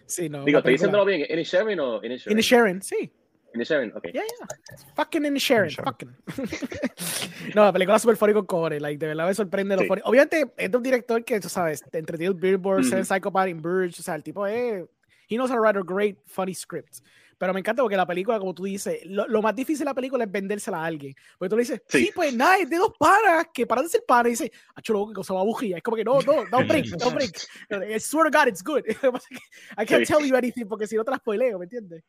Sí, no. Digo, ¿estoy diciéndolo bien? ¿Inisherin o Inisherin? Inisherin, sí. Inisherin, ok. Yeah, yeah. Fucking Inisherin, fucking. [LAUGHS] no, la película es súper funny con like, de verdad me sorprende lo funny. Obviamente, es de un director que, tú sabes, entre Billboard, mm -hmm. Psychopath, in Burge, o sea, el tipo es... He knows how to write a great, funny script. Pero me encanta porque la película, como tú dices, lo, lo, más difícil de la película es vendérsela a alguien. Porque tú le dices, sí, sí pues nada, es de dos paras, que paran de ser paras. Y dice, acho, loco, que cosa va bujía. Es como que no, no, don't break, don't break. [LAUGHS] I swear to God, it's good. [LAUGHS] I can't tell you anything porque si no te la spoileo, ¿me entiendes?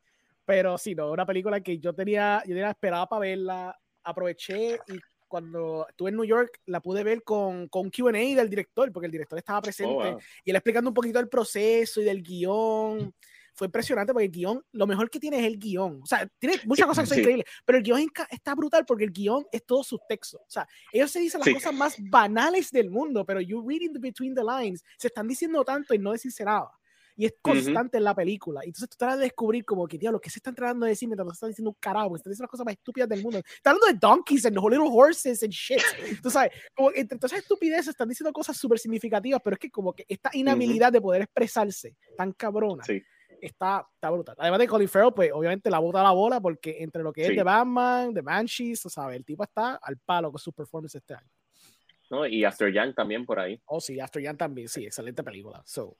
Pero sí, no, una película que yo tenía, yo tenía esperada para verla, aproveché y cuando estuve en New York la pude ver con, con QA del director, porque el director estaba presente oh, wow. y él explicando un poquito del proceso y del guion. Fue impresionante porque el guion, lo mejor que tiene es el guion. O sea, tiene muchas cosas que son sí. increíbles, pero el guion está brutal porque el guion es todo subtexto. O sea, ellos se dicen las sí. cosas más banales del mundo, pero you reading between the lines, se están diciendo tanto y no decirse nada y es constante uh -huh. en la película. Y entonces tú tratas de descubrir como que, tío, lo que se están tratando de decir mientras nos están diciendo un carajo, están diciendo las cosas más estúpidas del mundo. Están hablando de donkeys and little horses and shit. Tú sabes, como entre todas esas estupideces están diciendo cosas súper significativas, pero es que como que esta inhabilidad uh -huh. de poder expresarse tan cabrona. Sí. Está, está brutal. Además de Colin Farrell, pues obviamente la bota la bola porque entre lo que sí. es de Batman, de Banshees, tú sabes, el tipo está al palo con su performance este año. ¿No? Y After Young también por ahí. Oh, sí, After Young también, sí, excelente película. So,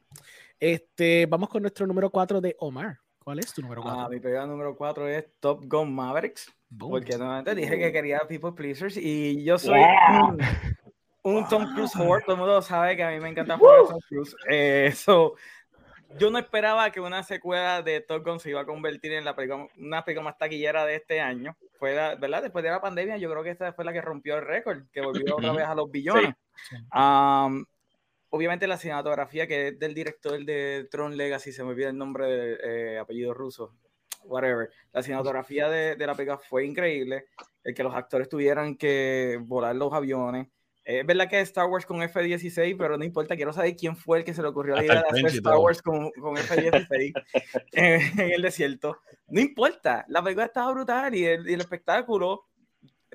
este, vamos con nuestro número 4 de Omar. ¿Cuál es tu número 4? Ah, mi película número 4 es Top Gun Mavericks. Boom. Porque nuevamente dije que quería People Pleasers y yo soy yeah. un, un, Tom Cruise whore. Todo el mundo sabe que a mí me encanta jugar Tom Cruise. Eh, so, yo no esperaba que una secuela de Top Gun se iba a convertir en la película, una película más taquillera de este año. Fue la, ¿verdad? Después de la pandemia, yo creo que esta fue la que rompió el récord, que volvió otra vez a los billones. Sí. Um, obviamente la cinematografía que es del director de Tron Legacy, se me olvida el nombre de eh, apellido ruso, whatever. La cinematografía de, de la película fue increíble, el que los actores tuvieran que volar los aviones. Es verdad que es Star Wars con F-16, pero no importa, quiero saber quién fue el que se le ocurrió la idea de hacer Star Wars con, con F-16 [LAUGHS] en, en, el desierto. No importa, la película estaba brutal y el, y el espectáculo.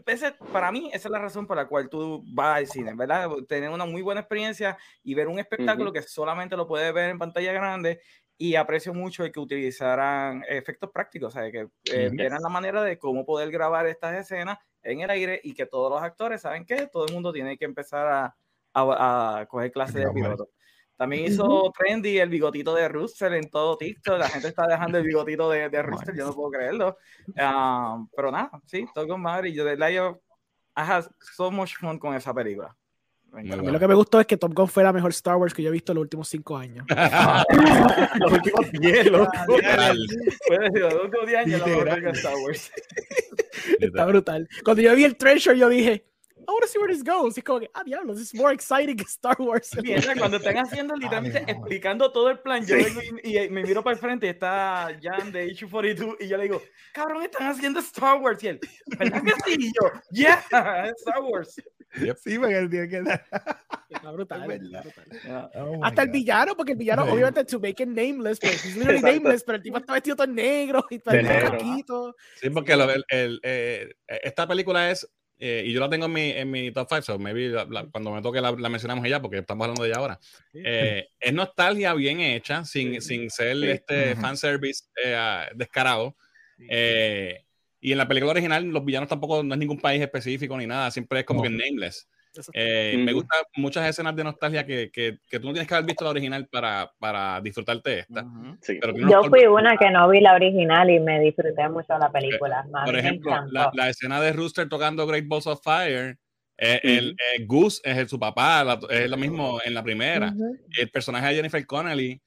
Ese, para mí, esa es la razón por la cual tú vas al cine, ¿verdad? Tener una muy buena experiencia y ver un espectáculo uh -huh. que solamente lo puedes ver en pantalla grande y aprecio mucho el que utilizaran efectos prácticos, o sea, que eh, vieran la manera de cómo poder grabar estas escenas en el aire y que todos los actores saben que todo el mundo tiene que empezar a, a, a coger clases de piloto. También hizo trendy el bigotito de Rooster en todo TikTok. La gente está dejando el bigotito de, de Rooster, yo no puedo creerlo. Um, pero nada, sí, todo con madre. Y yo de verdad, yo I had so much fun con esa película. A mí lo que me gustó es que Top Gun fue la mejor Star Wars que yo he visto en los últimos cinco años. [LAUGHS] los últimos 10, loco. Puede decir, los últimos 10 años la mejor Star Wars. [LAUGHS] [LAUGHS] Está brutal. Cuando yo vi el Treasure, yo dije, I want to see where this goes. Y como que, ah, diablo, this is more exciting que Star Wars. Mira, cuando están haciendo [LAUGHS] literalmente explicando todo el plan, yo vengo y, y, me miro para el frente y está Jan de Issue 42 y yo le digo, cabrón, están haciendo Star Wars. Y él, ¿verdad que sí? Y yo, yeah, [LAUGHS] Star Wars. Sí, porque él tiene que dar. Está [LAUGHS] brutal. Oh Hasta el villano, porque el villano, obviamente, to make it nameless, pero es literally nameless, pero el tipo está vestido todo negro y todo negro. Sí, porque el, el, eh, esta película es eh, y yo la tengo en mi, en mi top 5, so maybe cuando me toque la, mencionamos ella, porque estamos hablando de ella ahora. Eh, es nostalgia bien hecha, sin, sin ser este fanservice eh, descarado. Y en la película original, los villanos tampoco no es ningún país específico ni nada, siempre es como que nameless. Eh, me gustan muchas escenas de nostalgia que, que, que, tú no tienes que haber visto la original para, para disfrutarte esta. Yo fui una que no vi la original y me disfruté mucho la película. Por ejemplo, la, la, escena de Rooster tocando Great Balls of Fire. Eh, el, eh, Goose es su papá, es lo mismo en la primera. El personaje de Jennifer Connelly,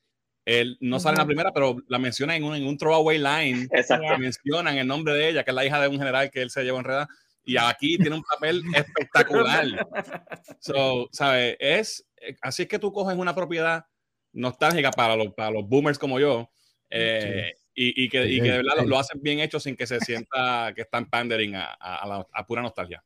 él no sale en la primera, pero la menciona en un, en un throwaway line. Exacto. Mencionan el nombre de ella, que es la hija de un general que él se llevó enredada y aquí tiene un papel [LAUGHS] espectacular. [LAUGHS] So, ¿sabes? Es, eh, así es que tú coges una propiedad nostálgica para los, para los boomers como yo eh, y, y, que, y, que, de verdad lo, hacen bien hecho sin que se sienta que están pandering a, a, a, pura nostalgia.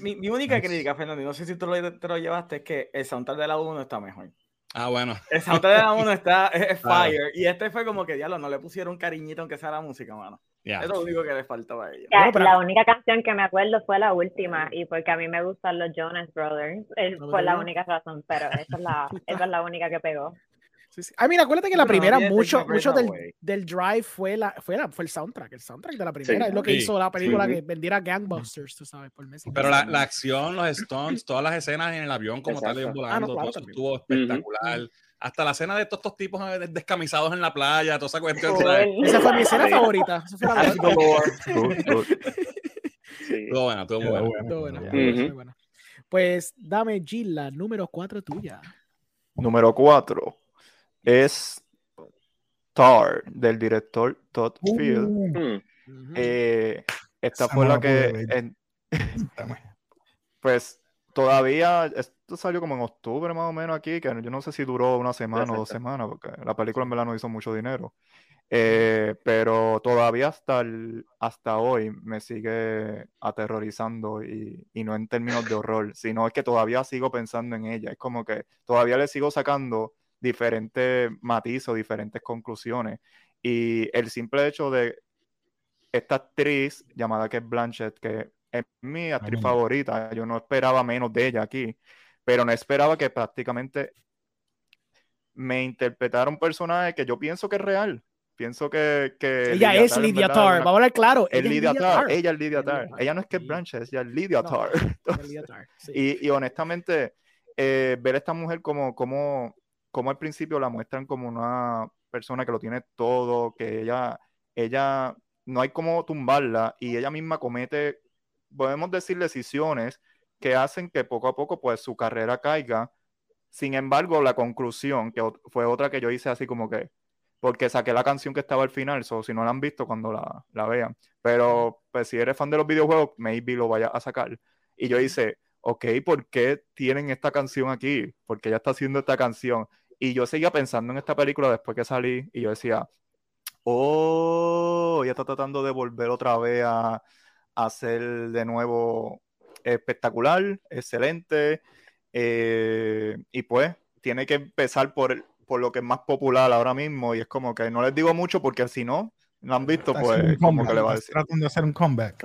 Mi, mi única crítica, Fernando, no sé si tú lo, te lo llevaste, es que el soundtrack de la 1 está mejor. Ah, bueno. El soundtrack de la 1 [LAUGHS] está es fire. Y este fue como que, diablo, no le pusieron cariñito aunque sea la música, mano. Es lo único que le faltaba a ella. La única canción que me acuerdo fue la última, y porque a mí me gustan los Jonas Brothers, es, fue la única razón, pero esa es la, [LAUGHS] esa es la única que pegó. Sí, sí. Ah, mira, acuérdate que la primera, mucho, mucho del, del, drive fue, la, fue, la, fue el soundtrack. El soundtrack de la primera es lo que hizo la película que vendiera Gangbusters, tú sabes, por mes. Pero la, la, acción, los stunts, todas las escenas en el avión, como tal, volando, ah, no, todo eso estuvo espectacular hasta la escena de estos, estos tipos eh, descamisados en la playa, toda esa cuestión. Esa fue mi escena favorita. Esa fue la Todo bueno, todo muy bueno. Pues dame, Gil, la número 4 tuya. Número 4 es Tar, del director Todd uh. Field. Eh, esta fue la que... [LAUGHS] pues todavía, esto salió como en octubre más o menos aquí, que yo no sé si duró una semana o dos semanas, porque la película en verdad no hizo mucho dinero. Eh, pero todavía hasta, hasta hoy me sigue aterrorizando y, y, no en términos de horror, sino es que todavía sigo pensando en ella. Es como que todavía le sigo sacando diferentes matizos, diferentes conclusiones. Y el simple hecho de esta actriz llamada que es Blanchett, que es mi actriz favorita. Yo no esperaba menos de ella aquí, pero no esperaba que prácticamente me interpretara un personaje que yo pienso que es real. Pienso que. que ella es Lydia Tar, vamos a hablar claro. Es Lydia Tar, ella es Lydia Tar. Ella no es que Blanche, ella es Lydia Tar. [LAUGHS] y, y, honestamente, eh, ver a esta mujer como, como, como al principio la muestran como una persona que lo tiene todo, que ella, ella no hay como tumbarla y ella misma comete podemos decir decisiones que hacen que poco a poco pues su carrera caiga. Sin embargo, la conclusión, que fue otra que yo hice así como que, porque saqué la canción que estaba al final, so, si no la han visto cuando la, la vean. Pero pues si eres fan de los videojuegos, maybe lo vaya a sacar. Y yo hice, ok, ¿por qué tienen esta canción aquí? Porque ella está haciendo esta canción. Y yo seguía pensando en esta película después que salí y yo decía, oh, ella está tratando de volver otra vez a, hacer de nuevo espectacular, excelente. Eh, y pues tiene que empezar por, por lo que es más popular ahora mismo. Y es como que no les digo mucho porque si no, no han visto, pues como que le va a decir. Tratan de hacer un comeback.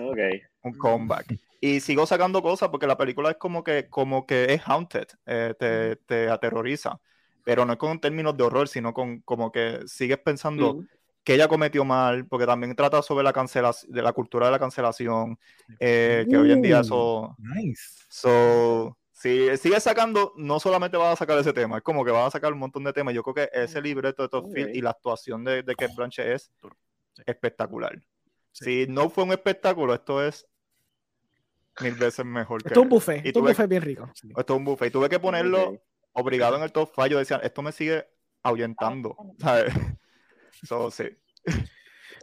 Un comeback. Y sigo sacando cosas porque la película es como que, como que es haunted, eh, te, te, aterroriza. Pero no es con términos de horror, sino con como que sigues pensando que ella cometió mal, porque también trata sobre la cancelación, de la cultura de la cancelación, eh, que hoy en día eso... Nice. So, si sigue sacando, no solamente va a sacar ese tema, es como que va a sacar un montón de temas. Yo creo que ese libreto de Todd y la actuación de, de Kate Blanche es espectacular. Si no fue un espectáculo, esto es mil veces mejor. Esto es un buffet, esto es un buffet bien rico. Esto es un buffet. Y tuve que ponerlo obligado en el top fallo. Decían, esto me sigue ahuyentando. ¿sabes? [LAUGHS] sí.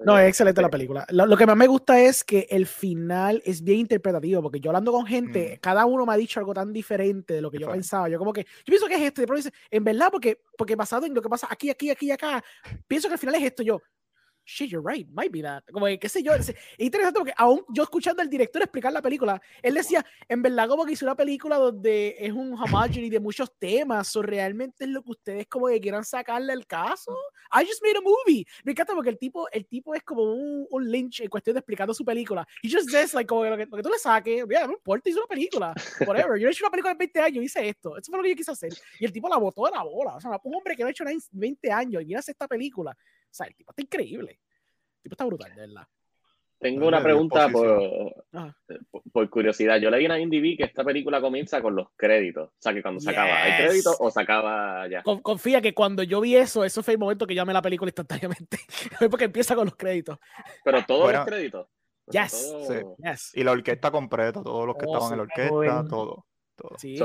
No, es excelente la película. Lo, que más me gusta es que el final es bien interpretativo, porque yo hablando con gente, mm. cada uno me ha dicho algo tan diferente de lo que yo pensaba. Yo como que, yo pienso que es esto, y dice, en verdad, porque, porque basado en lo que pasa aquí, aquí, aquí y acá, pienso que al final es esto. Yo, shit, you're right, might be that. Como que, qué sé yo. Es interesante porque aún yo escuchando al director explicar la película, él decía, en verdad, como que hizo una película donde es un homogeny de muchos temas, o realmente es lo que ustedes como que quieran sacarle el caso. I just made a movie. Me encanta porque el tipo, el tipo es como un, un lynch en cuestión de explicando su película. He just says, like, como que lo que, tú le saques, mira, no importa, hizo una película, whatever. Yo he hecho una película en 20 años, hice esto. Eso fue lo que yo quise hacer. Y el tipo la botó de la bola. O sea, un hombre que no ha hecho nada en 20 años y viene a hacer esta película. O sea, el tipo está increíble. El tipo está brutal, de verdad. Tengo una pregunta por, curiosidad. Yo leí en IMDb que esta película comienza con los créditos. O sea, que cuando se acaba, ¿hay créditos o se acaba ya? confía que cuando yo vi eso, eso fue el momento que llamé la película instantáneamente. [LAUGHS] porque empieza con los créditos. Pero todos los créditos. Yes. yes. Y la orquesta completa, todos los que estaban en la orquesta, todo. todo. Sí.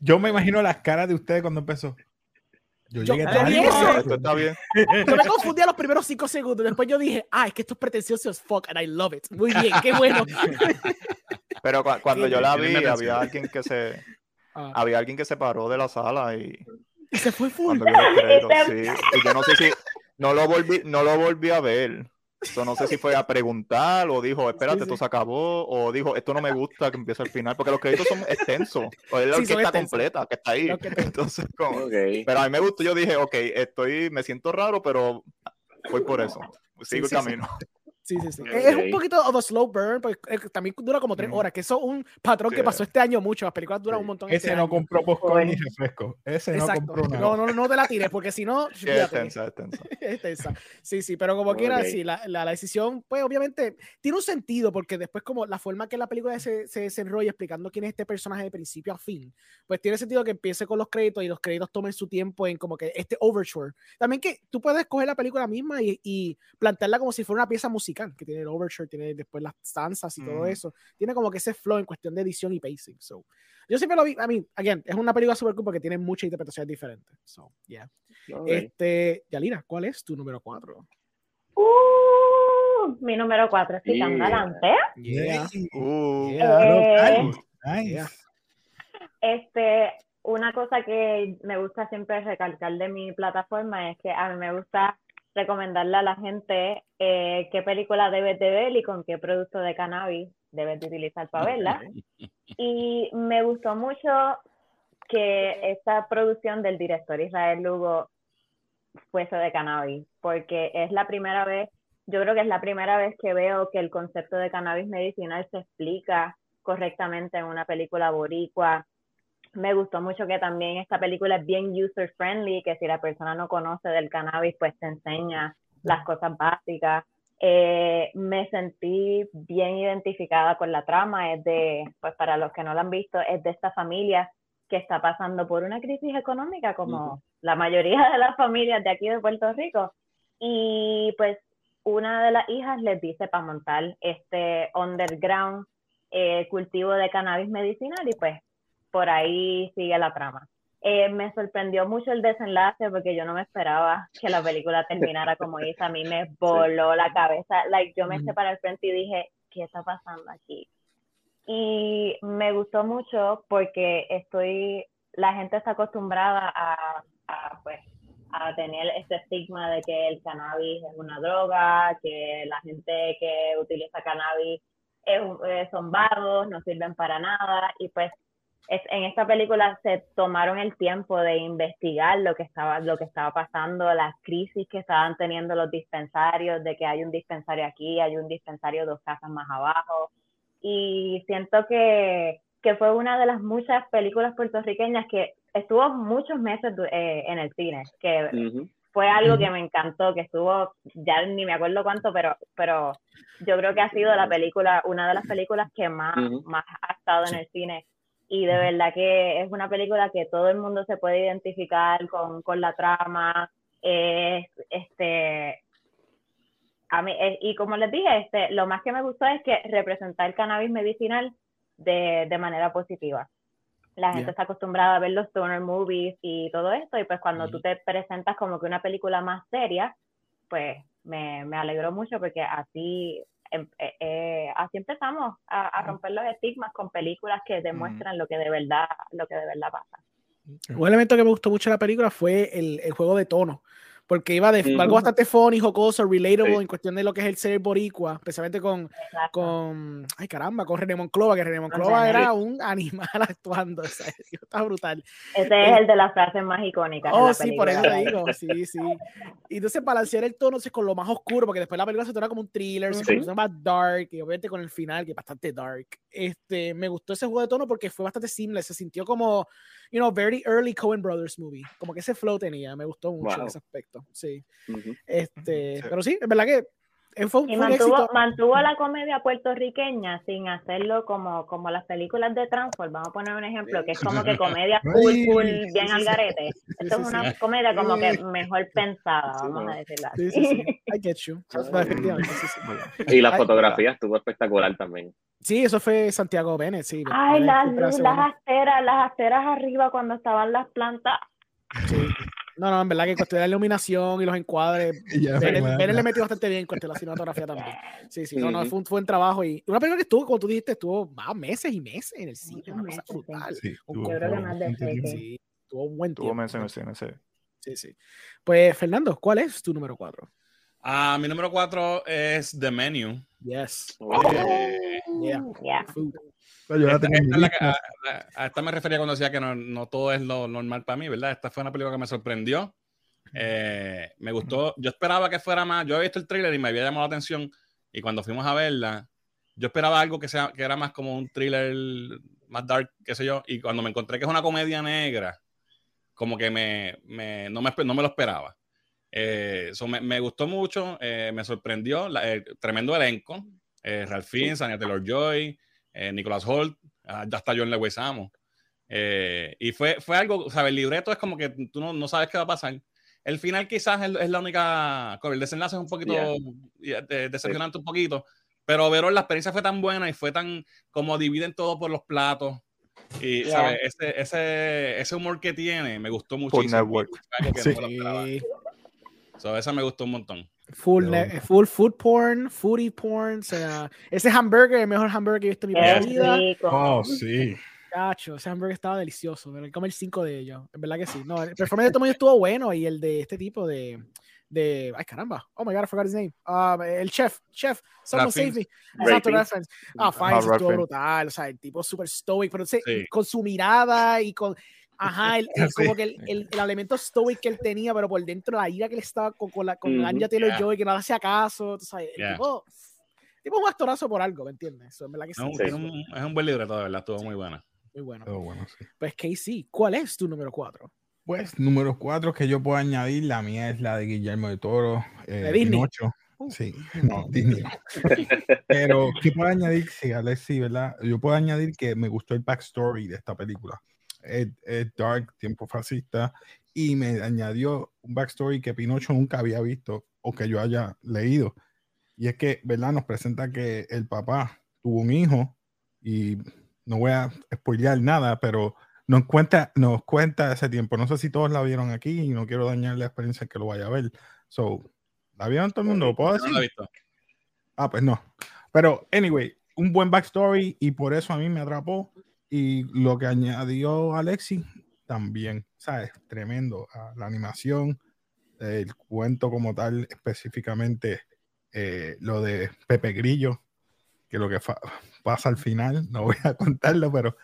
Yo me imagino las caras de ustedes cuando empezó. Yo, llegué tarde. Esto está bien. Yo me confundí a los primeros cinco segundos. Después yo dije, ah, es que esto es pretencioso as fuck, and I love it. Muy bien, qué bueno. [LAUGHS] Pero cuando yo la vi, había alguien que se. Ah. Había alguien que se paró de la sala y. Y se fue full. [LAUGHS] sí. Y yo no sé si. No lo volví, no lo volví a ver no sé si fue a preguntar o dijo, espérate, esto se acabó, o dijo, esto no me gusta que empiece al final, porque los créditos son extensos, o es la orquesta completa que está ahí. Entonces, como, pero a mí me gustó, yo dije, ok, estoy, me siento raro, pero fue por eso. Sigo el camino. Sí, sí, sí. Es un poquito of a slow burn, porque eh, también dura como tres horas, que eso es un patrón que pasó este año mucho. Las películas duran un montón. Ese este no compró popcorn ni refresco. Ese no compró nada. No, no, no te la tires, porque si no. es tensa, es tensa. Sí, sí, pero como quiera, sí, la, la, decisión, pues obviamente tiene un sentido, porque después, como la forma que la película se, se desenrolla explicando quién es este personaje de principio a fin, pues tiene sentido que empiece con los créditos y los créditos tomen su tiempo en como que este overture. También que tú puedes coger la película misma y, y plantearla como si fuera una pieza musical, que tiene el overture tiene después las stanzas y todo mm. eso. Tiene como que ese flow en cuestión de edición y pacing. So, yo siempre lo vi, a mí, again, es una película super cool porque tiene muchas interpretaciones diferentes. So, yeah. Este, Yalina, ¿cuál es tu número 4? Uh, mi número 4 es Citando adelante. Yeah. Uh, eh, Este, una cosa que me gusta siempre recalcar de mi plataforma es que a mí me gusta recomendarle a la gente eh, qué película debes de ver y con qué producto de cannabis debes de utilizar para verla. [LAUGHS] Y me gustó mucho que esta producción del director Israel Lugo fuese de cannabis, porque es la primera vez, yo creo que es la primera vez que veo que el concepto de cannabis medicinal se explica correctamente en una película boricua me gustó mucho que también esta película es bien user friendly, que si la persona no conoce del cannabis, pues te enseña las cosas básicas. Eh, me sentí bien identificada con la trama, es de, pues para los que no la han visto, es de esta familia que está pasando por una crisis económica como la mayoría de las familias de aquí de Puerto Rico. Y pues una de las hijas les dice para montar este underground eh, cultivo de cannabis medicinal y pues por ahí sigue la trama. Eh, me sorprendió mucho el desenlace porque yo no me esperaba que la película terminara como hizo. A mí me [LAUGHS] voló la cabeza. Like, yo me separé al frente y dije, ¿qué está pasando aquí? Y me gustó mucho porque estoy, la gente está acostumbrada a, pues, a tener este estigma de que el cannabis es una droga, que la gente que utiliza cannabis eh, son vagos, no sirven para nada. Y pues en esta película se tomaron el tiempo de investigar lo que estaba lo que estaba pasando, las crisis que estaban teniendo los dispensarios, de que hay un dispensario aquí, hay un dispensario dos casas más abajo. Y siento que, que fue una de las muchas películas puertorriqueñas que estuvo muchos meses eh, en el cine, que fue algo que me encantó, que estuvo, ya ni me acuerdo cuánto, pero, pero yo creo que ha sido la película, una de las películas que más, más ha estado en el cine y de verdad que es una película que todo el mundo se puede identificar con, con la trama, este, a mí, y como les dije, este, lo más que me gustó es que representa el cannabis medicinal de, de manera positiva. La gente está acostumbrada a ver los stoner movies y todo esto, y pues cuando tú te presentas como que una película más seria, pues me, me alegró mucho porque así eh, eh, así empezamos a, romper los estigmas con películas que demuestran lo que de verdad, lo que de verdad pasa. Un elemento que me gustó mucho de la película fue el, el juego de tono porque iba de algo bastante funny, jocoso, relatable en cuestión de lo que es el ser boricua, especialmente con, con ay caramba, con René Monclova, que René Monclova era un animal [LAUGHS] actuando, o sea, [LAUGHS] está brutal. Ese es el de las frases más icónicas. Oh, sí, por eso te [LAUGHS] digo, sí, sí. Y entonces balancear el tono con lo más oscuro, porque después la película se torna como un thriller, se torna más dark, y obviamente con el final, que es bastante dark. Este, me gustó ese juego de tono porque fue bastante simple, se sintió como, you know, very early Coen Brothers movie, como que ese flow tenía, me gustó mucho en ese aspecto, sí. Este, pero sí, es verdad que y mantuvo, mantuvo la comedia puertorriqueña sin hacerlo como, como las películas de Transform. Vamos a poner un ejemplo, que es como que comedia full, full, bien al garete. Esto es una comedia como que mejor pensada, vamos a decirlo así. I get you. [LAUGHS] Y la fotografía estuvo espectacular también. Sí, eso fue Santiago Bennett, sí. Ay, las, las asteras, las asteras arriba cuando estaban las plantas. Sí. No, no, en verdad que cuestión de la iluminación y los encuadres, [LAUGHS] Bennett le metió bastante bien con la cinematografía también. Sí, sí, no, no, fue un buen trabajo y una película que estuvo, como tú dijiste, estuvo más meses y meses en el cine, una cosa brutal. Sí, de tuvo un buen tiempo. Tuvo meses en el cine, sí. Sí, sí. Pues, Fernando, ¿cuál es tu número 4? Ah, mi número 4 es The Menu. Yes. Oh. yeah. Yeah. a, esta me refería cuando decía que no, no, todo es lo normal para mí, ¿verdad? Esta fue una película que me sorprendió. Eh, me gustó. Yo esperaba que fuera más. Yo había visto el thriller y me había llamado la atención. Y cuando fuimos a verla, yo esperaba algo que, sea, que era más como un thriller más dark, qué sé yo. Y cuando me encontré que es una comedia negra, como que me, me, no, me, no me lo esperaba. Eh, me, me, gustó mucho, eh, me sorprendió. tremendo elenco. Ralph Fiennes, Anya Taylor Joy, eh, Nicolas Holt, ah, ya está John Leguizamo. Eh, y fue, fue algo, ¿sabes? El libreto es como que tú no, no sabes qué va a pasar. El final quizás es, la única, el desenlace es un poquito decepcionante un poquito, pero ver la experiencia fue tan buena y fue tan como dividen todo por los platos. Y, ¿sabes? Ese, ese, ese, humor que tiene me gustó muchísimo. [LAUGHS] Sí. So, esa me gustó un montón. Full, full food porn, foodie porn, o sea, ese hamburger, el mejor hamburger que he visto en mi vida. Oh, sí. Cacho, ese hamburger estaba delicioso, pero comer cinco de ellos, en verdad que sí. No, el performance de Tomoyo estuvo bueno y el de este tipo de, de, ay caramba, oh my god, I forgot his name. Uh, el chef, chef, someone save me. Exacto, reference. Ah, fine, estuvo brutal, o sea, el tipo súper stoic, pero sí. con su mirada y con Ajá, el, [LAUGHS] como que el, el, el, elemento stoic que él tenía, pero por dentro la ira que le estaba con, con, la, con Anja Taylor Joy, que no hacía caso, tú sabes, el tipo, tipo es un actorazo por algo, ¿me entiendes? Eso, verdad que sí. es, un, es, un, buen libreto, de verdad, estuvo muy buena. Muy bueno. bueno sí. Pues Casey, ¿cuál es tu número 4? Pues número 4 que yo puedo añadir, la mía es la de Guillermo de Toro, eh, ¿De Disney? Pinocho. Uh. Sí, no, Disney [LAUGHS] Pero, ¿qué puedo añadir? Sí, Alexi, ¿verdad? Yo puedo añadir que me gustó el backstory de esta película es, dark, tiempo fascista, y me añadió un backstory que Pinocho nunca había visto o que yo haya leído. Y es que, ¿verdad? Nos presenta que el papá tuvo un hijo y no voy a spoilear nada, pero nos cuenta, nos cuenta ese tiempo. No sé si todos la vieron aquí y no quiero dañar la experiencia que lo vaya a ver. So, ¿la vieron todo el mundo? ¿Lo puedo decir? Ah, pues no. Pero, anyway, un buen backstory y por eso a mí me atrapó. Y lo que añadió Alexi también, ¿sabes? Tremendo. Ah, la animación, el cuento como tal, específicamente eh, lo de Pepe Grillo, que lo que pasa al final, no voy a contarlo, pero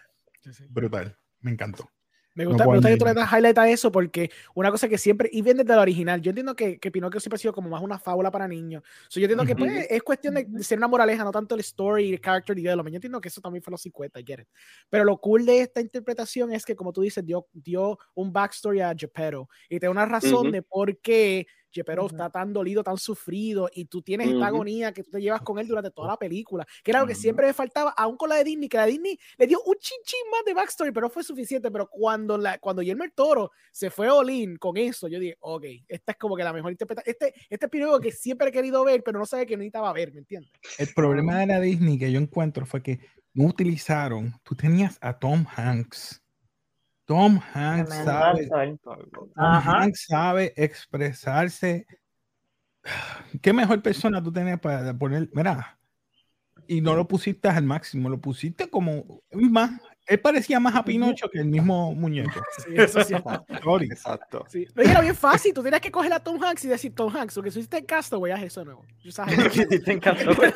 brutal. Me encantó. Me gusta, me gusta que tú le das highlight a eso porque una cosa que siempre, y viene desde la original, yo entiendo que, que Pinocchio siempre ha sido como más una fábula para niños. So, yo entiendo que pues, es cuestión de, ser una moraleja, no tanto el story, el character development. Yo entiendo que eso también fue los 50, get it. Pero lo cool de esta interpretación es que, como tú dices, dio, dio un backstory a Geppetto y te da una razón de por qué pero está tan dolido, tan sufrido, y tú tienes esta agonía que tú te llevas con él durante toda la película, que era lo que siempre me faltaba, aún con la de Disney, que la de Disney le dio un chinchín más de backstory, pero fue suficiente, pero cuando, la, cuando Guillermo Toro se fue all in con eso, yo dije, ok, esta es como que la mejor interpretación, este, este es que siempre he querido ver, pero no sabía que necesitaba ver, ¿me entiendes? El problema de la Disney que yo encuentro fue que no utilizaron, tú tenías a Tom Hanks, Tom Hanks sabe, sabe expresarse. ¿Qué mejor persona tú tienes para poner? Mira, y no lo pusiste al máximo, lo pusiste como más. Él parecía más a Pinocho que el mismo [LAUGHS] muñeco. Sí, eso sí. Exacto. Sí. Pero era bien [LAUGHS] fácil. Tú tenías que coger a Tom Hanks y decir Tom Hanks, porque si hiciste en Castaway, haz eso nuevo. Yo sabes. te Castaway.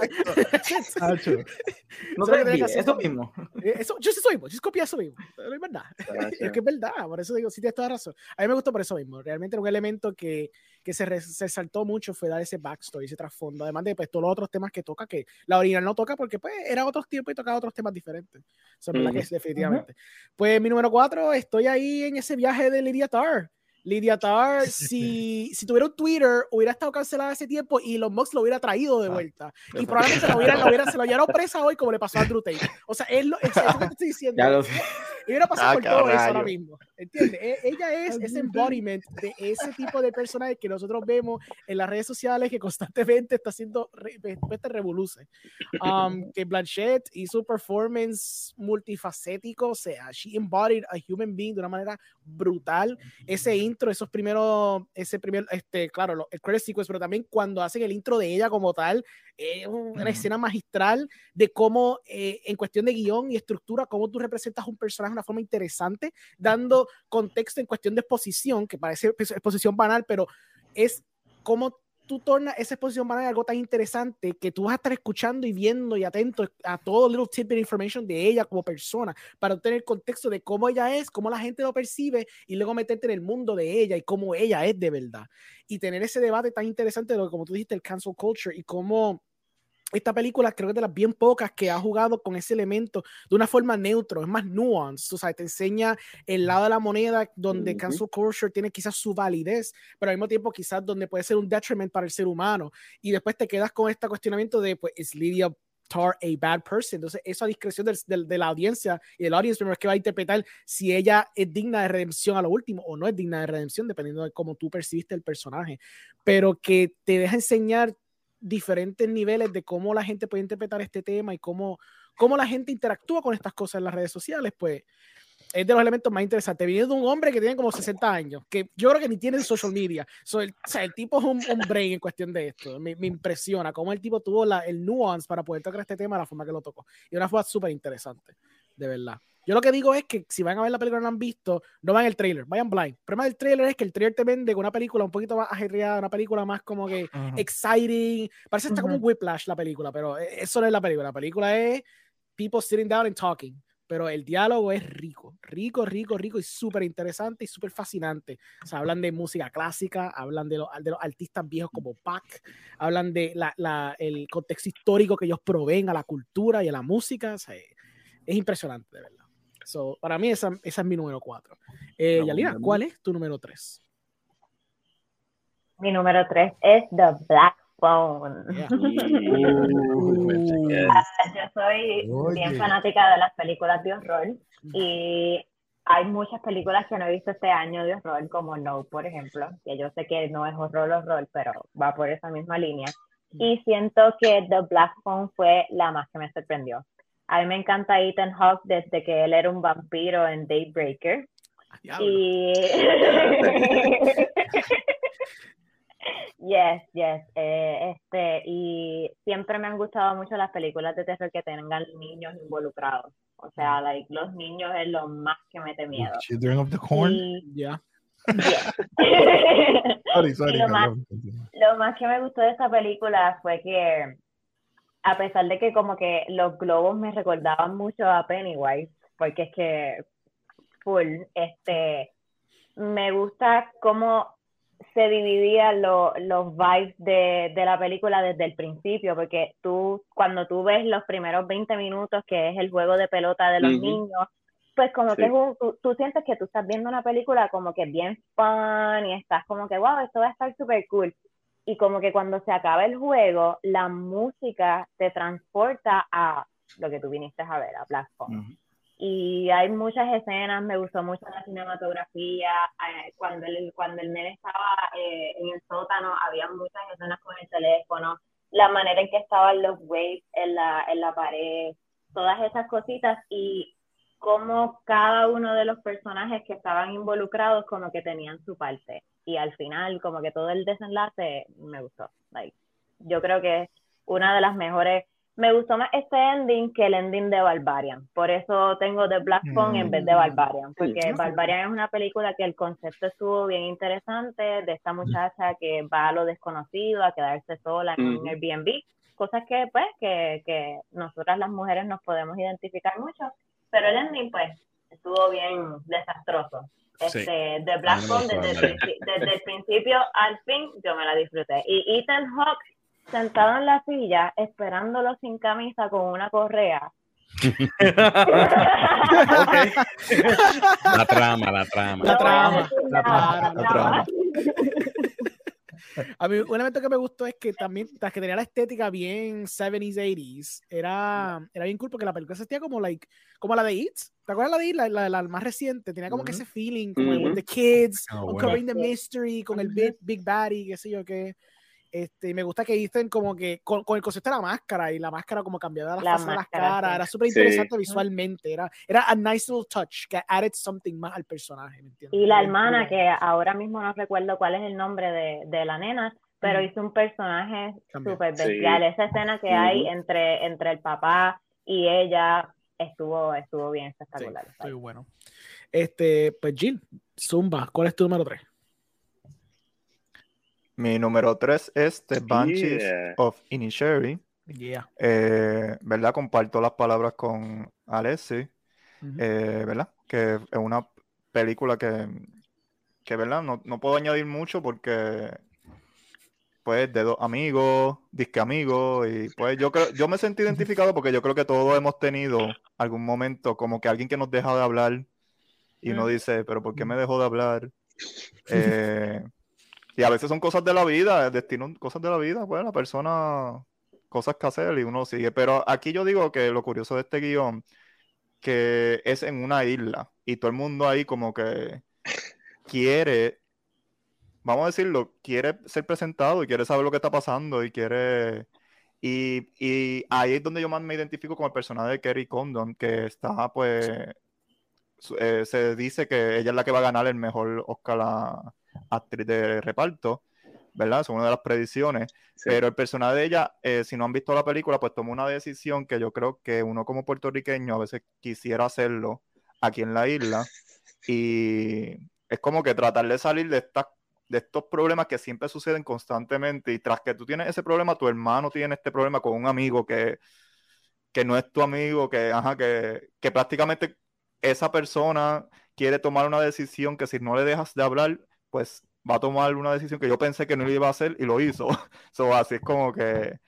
no te eso mismo. Eh, eso, yo sí soy, yo copia eso mismo. Pero es verdad. es que es verdad. Por eso digo, sí tienes toda razón. A mí me gustó por eso mismo. Realmente era un elemento que, que se resaltó mucho fue dar ese backstory, ese trasfondo. Además de pues, todos los otros temas que toca, que la original no toca porque pues era otros tiempos y tocaba otros temas diferentes. Eso es verdad que es definitivamente. Pues mi número cuatro, estoy ahí en ese viaje de Lydia Tarr. Lydia Tarr, [LAUGHS] si, si tuviera un Twitter, hubiera estado cancelada hace tiempo y los Musk lo hubiera traído de ah, vuelta. y probablemente lo hubiera, lo hubiera, se lo hubieran [LAUGHS] presa hoy como le pasó a Drew Tate. O sea, [LAUGHS] es lo, es, que te estoy diciendo. Ya lo sé. Y hubiera pasado ah, por todo eso ahora mismo. ¿Entiendes? E, ella es ese embodiment de ese tipo de personaje que nosotros vemos en las redes sociales que constantemente está haciendo este revoluce. Um, [LAUGHS] que Blanchett hizo un performance multifacético, o sea, she embodied a human being de una manera brutal. Ese intro, esos primeros, ese primer, este, claro, el credit sequence, pero también cuando hacen el intro de ella como tal, es una escena magistral de cómo, eh, en cuestión de guion y estructura, cómo tú representas un personaje de una forma interesante, dando contexto en cuestión de exposición, que parece exposición banal, pero es cómo tú tornas esa exposición banal algo tan interesante que tú vas a estar escuchando y viendo y atento a todo little tidbit information de ella como persona para obtener contexto de cómo ella es, cómo la gente lo percibe y luego meterte en el mundo de ella y cómo ella es de verdad. Y tener ese debate tan interesante de lo que, como tú dijiste, el cancel culture y cómo esta película creo que es de las bien pocas que ha jugado con ese elemento de una forma neutro, es más nuanced, o sea, te enseña el lado de la moneda donde cancel culture tiene quizás su validez, pero al mismo tiempo quizás donde puede ser un detriment para el ser humano. Y después te quedas con este cuestionamiento de, pues, ¿es Lydia Tar a bad person? Entonces, eso a discreción del, de la audiencia y del audience primero es que va a interpretar si ella es digna de redención a lo último o no es digna de redención, dependiendo de cómo tú percibiste el personaje, pero que te deja enseñar diferentes niveles de cómo la gente puede interpretar este tema y cómo, cómo la gente interactúa con estas cosas en las redes sociales, pues es de los elementos más interesantes. Viniendo de un hombre que tiene como 60 años, que yo creo que ni tiene social media. el, o sea, el tipo es un, un, brain en cuestión de esto. Me, me impresiona cómo el tipo tuvo la, el nuance para poder tocar este tema de la forma que lo tocó. Y una forma súper interesante, de verdad. Yo lo que digo es que si van a ver la película y no han visto, no van el trailer, vayan blind. El problema del trailer es que el trailer te vende con una película un poquito más ajerreada, una película más como que exciting. Parece hasta como un whiplash la película, pero e, eso no es la película. La película es people sitting down and talking. Pero el diálogo es rico, rico, rico, rico y súper interesante y súper fascinante. O sea, hablan de música clásica, hablan de, los, de los artistas viejos como Pac, hablan de la, la, el contexto histórico que ellos proveen a la cultura y a la música. O sea, es impresionante, de verdad. So, para mí esa, esa es mi número 4. Eh, Yalina, ¿cuál es tu número 3? Mi número 3 es The Black Phone. [LAUGHS] [LAUGHS] Yo soy bien fanática de las películas de horror y hay muchas películas que no he visto este año de horror, como No, por ejemplo, que yo sé que no es horror, horror, pero va por esa misma línea. Y siento que The Black Phone fue la más que me sorprendió. A mí me encanta Ethan Hawke desde que él era un vampiro en Daybreaker. Y... [LAUGHS] yes, yes. Eh, este, y siempre me han gustado mucho las películas de terror que tengan niños involucrados. O sea, like, los niños es lo más que me te miedo. Children of the Corn. Yeah. [LAUGHS] sorry, sorry, lo, más, lo más que me gustó de esa película fue que a pesar de que como que los globos me recordaban mucho a Pennywise, porque es que full, este, me gusta cómo se dividían los vibes de, la película desde el principio, porque tú, cuando tú ves los primeros 20 minutos, que es el juego de pelota de los niños, pues como que es un, tú, tú, sientes que tú estás viendo una película como que bien fun y estás como que, wow, esto va a estar súper cool y como que cuando se acaba el juego, la música te transporta a lo que tú viniste a ver, a Platform. Y hay muchas escenas, me gustó mucho la cinematografía, eh, cuando, el, cuando el nene estaba eh, en el sótano, había muchas escenas con el teléfono, la manera en que estaban los waves en la, en la pared, todas esas cositas y cómo cada uno de los personajes que estaban involucrados como que tenían su parte y al final como que todo el desenlace me gustó. Like, yo creo que es una de las mejores me gustó más este ending que el ending de Barbarian. Por eso tengo The Black Phone en vez de mm. Barbarian. Porque Barbarian es una película que el concepto estuvo bien interesante de esta muchacha que va a lo desconocido, a quedarse sola en un Airbnb. Cosas que, pues, que, que nosotras las mujeres nos podemos identificar mucho. Pero el ending, pues, estuvo bien desastroso. Este, The Black Phone, desde, desde el principio al fin, yo me la disfruté. Y Ethan Hawke sentado en la silla esperándolo sin camisa con una correa. [LAUGHS] La trama, la trama. La trama, la trama, la trama. [LAUGHS] A mí, un elemento que me gustó es que también, tras que tenía la estética bien 70s, 80s, era, era bien cool porque la película se sentía como, like, como la de It. ¿Te acuerdas la de It? La, la, más reciente. Tenía como que ese feeling, como el The Kids, oh, Uncovering the Mystery, con el Big, Big Baddy, qué sé yo qué. Este, me gusta que dicen como que con, el concepto de la máscara y la máscara como cambiada la, la las caras, era súper interesante visualmente, era, era a nice little touch que added something más al personaje. Y la hermana, que ahora mismo no recuerdo cuál es el nombre de, de la nena, pero hizo un personaje súper bestial. Esa escena que hay entre, entre el papá y ella estuvo, estuvo bien espectacular. Sí, bueno. Este, pues Jill, Zumba, ¿cuál es tu número 3? Mi número 3 es The Banshees of Inisherin. Eh, ¿Verdad? Comparto las palabras con Alessi. Eh, ¿Verdad? Que es una película que, que ¿verdad? No, no, puedo añadir mucho porque, pues, de dos amigos, disque amigos, y pues yo creo, yo me sentí identificado porque yo creo que todos hemos tenido algún momento como que alguien que nos deja de hablar y uno dice, pero ¿por qué me dejó de hablar? [LAUGHS] Eh, y a veces son cosas de la vida, el destino, cosas de la vida, pues la persona, cosas que hacer y uno sigue. Pero aquí yo digo que lo curioso de este guion, que es en una isla y todo el mundo ahí como que quiere, vamos a decirlo, quiere ser presentado y quiere saber lo que está pasando y quiere... Y, y ahí es donde yo más me identifico con el personaje de Kerry Condon, que está pues... Eh, se dice que ella es la que va a ganar el mejor Oscar a actriz de reparto, ¿verdad? Es una de las predicciones. Pero el personaje de ella, eh, si no han visto la película, pues tomó una decisión que yo creo que uno como puertorriqueño a veces quisiera hacerlo aquí en la isla. [LAUGHS] Y es como que tratar de salir de estas de estos problemas que siempre suceden constantemente y tras que tú tienes ese problema, tu hermano tiene este problema con un amigo que, que no es tu amigo, que, ajá, que, que prácticamente esa persona quiere tomar una decisión que si no le dejas de hablar, pues va a tomar una decisión que yo pensé que no iba a hacer y lo hizo. [LAUGHS] so, así es como que.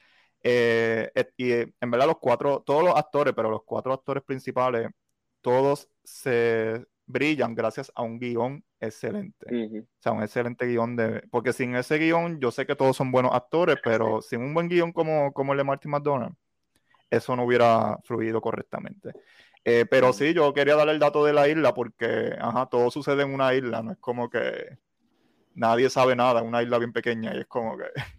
Eh, y eh, en verdad, los cuatro, todos los actores, pero los cuatro actores principales, todos se brillan gracias a un guion excelente. O sea, un excelente guion de. Porque sin ese guion, yo sé que todos son buenos actores, pero sin un buen guion como, como el de Martin McDonald, eso no hubiera fluido correctamente. Eh, pero sí, yo quería darle el dato de la isla porque, ajá, todo sucede en una isla, no es como que nadie sabe nada, una isla bien pequeña y es como que... [LAUGHS]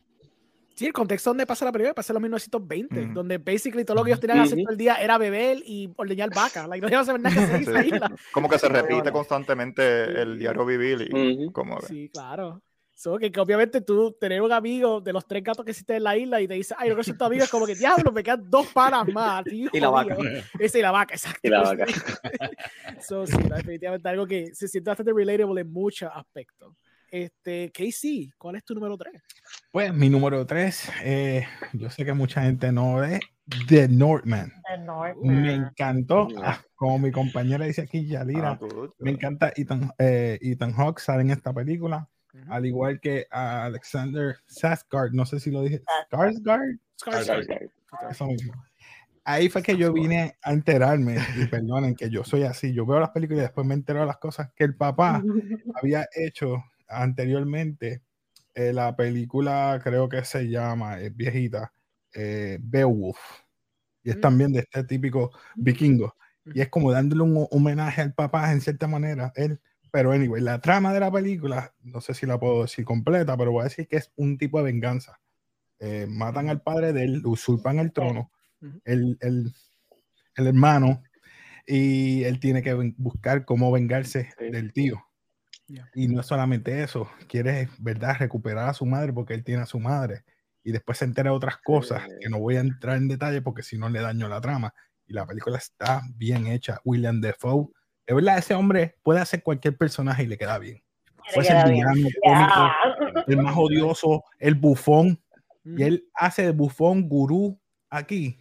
Sí, el contexto donde pasa la película pasa en los 1920, donde basically todo lo que ellos tenían que hacer todo el día era beber y ordeñar vaca. Like, no saber nada que se [LAUGHS] isla. Como que se repite constantemente el diario vivir y como... Sí, claro. So, que, obviamente tú tener un amigo de los tres gatos que existen en la isla y te dice, ay, yo no soy tu amigo, es como que diablo, me quedan dos panas más. [LAUGHS] y la vaca. Ese y la vaca, exacto. Y la vaca. so, sí, definitivamente algo que se siente bastante relatable en muchos aspectos. Este, Casey, ¿cuál es tu número 3? Pues mi número 3, eh, yo sé que mucha gente no ve The Northman. The Northman. Me encantó, ah, como mi compañera dice aquí, Yalira, ah, me encanta Ethan, eh, Ethan Hawke sale en esta película, al igual que Alexander Skarsgård, no sé si lo dije, Skarsgård. Skarsgård. Eso mismo. Ahí fue que yo vine a enterarme, y perdonen que yo soy así, yo veo las películas y después me entero de las cosas que el papá [LAUGHS] había hecho anteriormente, eh, la película creo que se llama, es viejita, eh, Beowulf. Y es mm. también de este típico vikingo. Y es como dándole un homenaje al papá en cierta manera. Él, pero anyway, la trama de la película, no sé si la puedo decir completa, pero voy a decir que es un tipo de venganza. Eh, matan al padre de él, usurpan el trono, el, el, el, hermano, y él tiene que buscar cómo vengarse del tío. Y no solamente eso, quiere, ¿verdad?, recuperar a su madre porque él tiene a su madre y después se entera de otras cosas que no voy a entrar en detalle porque si no le daño la trama. Y la película está bien hecha. William Defoe, de verdad, ese hombre puede hacer cualquier personaje y le queda bien. El villano cómico, el más odioso, el bufón. Y él hace de bufón gurú aquí.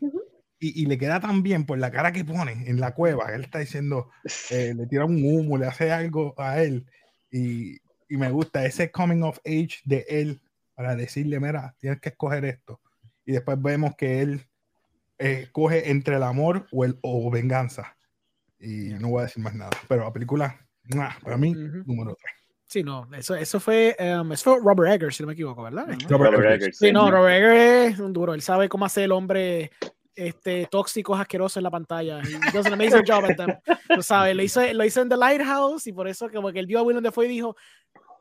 Y, y, le queda tan bien por la cara que pone en la cueva. Él está diciendo, eh, le tira un humo, le hace algo a él. Y, y me gusta ese coming of age de él para decirle, mira, tienes que escoger esto. Y después vemos que él eh, coge entre el amor o, el, o venganza. Y no voy a decir más nada. Pero la película, para mí, número 3. Sí, no, eso, eso fue, um, eso fue Robert Eggers, si no me equivoco, ¿verdad? Robert, Eggers. Sí, no, Robert Eggers es un duro. Él sabe cómo hacer el hombre este, tóxicos, asquerosos en la pantalla. He does an amazing job at them. Tú sabes, lo hizo, lo hizo en The Lighthouse y por eso como que él vio a Willem Dafoe y dijo,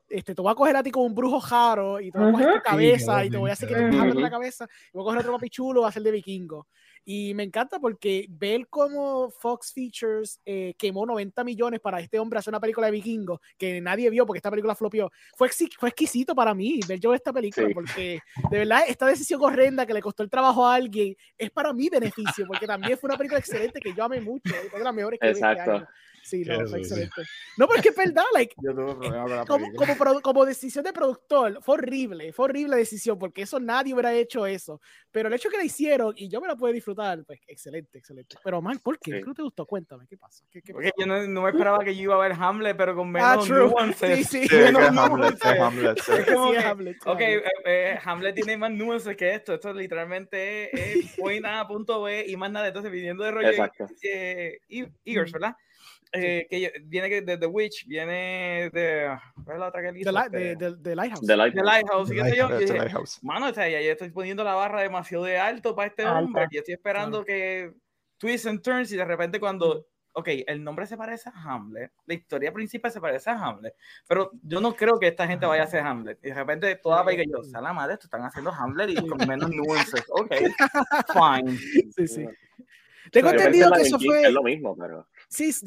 este, te voy a coger a ti como un brujo jaro y te voy a coger tu cabeza y te voy a hacer que te en la cabeza y voy a coger otro papi chulo a hacer de vikingo. Y me encanta porque ver cómo Fox Features eh, quemó 90 millones para este hombre hacer una película de vikingo que nadie vio porque esta película flopió. Fue, fue exquisito para mí ver yo esta película porque de verdad esta decisión horrenda que le costó el trabajo a alguien es para mi beneficio porque también fue una película excelente que yo amé mucho. Una de las mejores que Exacto. Vi este Sí, no, excelente. No, pero es es verdad, like, [LAUGHS] como, como, como, decisión de productor, fue horrible, fue horrible decisión, porque eso nadie hubiera hecho eso. Pero el hecho que la hicieron y yo me la pude disfrutar, pues excelente, excelente. Pero, man, ¿por qué? ¿Qué no te gustó? Cuéntame, ¿qué pasa? ¿Qué, qué porque yo no, no, me esperaba que yo iba a ver Hamlet, pero con menos ah, nuances. Sí, sí, menos Hamlet, Hamlet, [LAUGHS] Es como que, Hamlet, ok, eh, eh, Hamlet tiene más nuances que esto. Esto literalmente es [LAUGHS] point A, punto B y más nada. Entonces, viniendo de Roger eh, Eagers, ¿verdad? Eh, que viene de The Witch, viene de. ¿Cuál es la otra que hizo? De, de, de, Lighthouse. The Lighthouse. The Lighthouse. The Lighthouse. Mano, o sea, ya estoy poniendo la barra demasiado de alto para este hombre. Y estoy esperando que twists and turns y de repente cuando. Ok, el nombre se parece a Hamlet, la historia principal se parece a Hamlet, pero yo no creo que esta gente vaya a hacer Hamlet. Y de repente toda la yo, la madre, esto están haciendo Hamlet y [LAUGHS] con menos nuances. Ok, fine. Sí, sí. Tengo entendido que eso fue. Es lo mismo, pero. Sí, es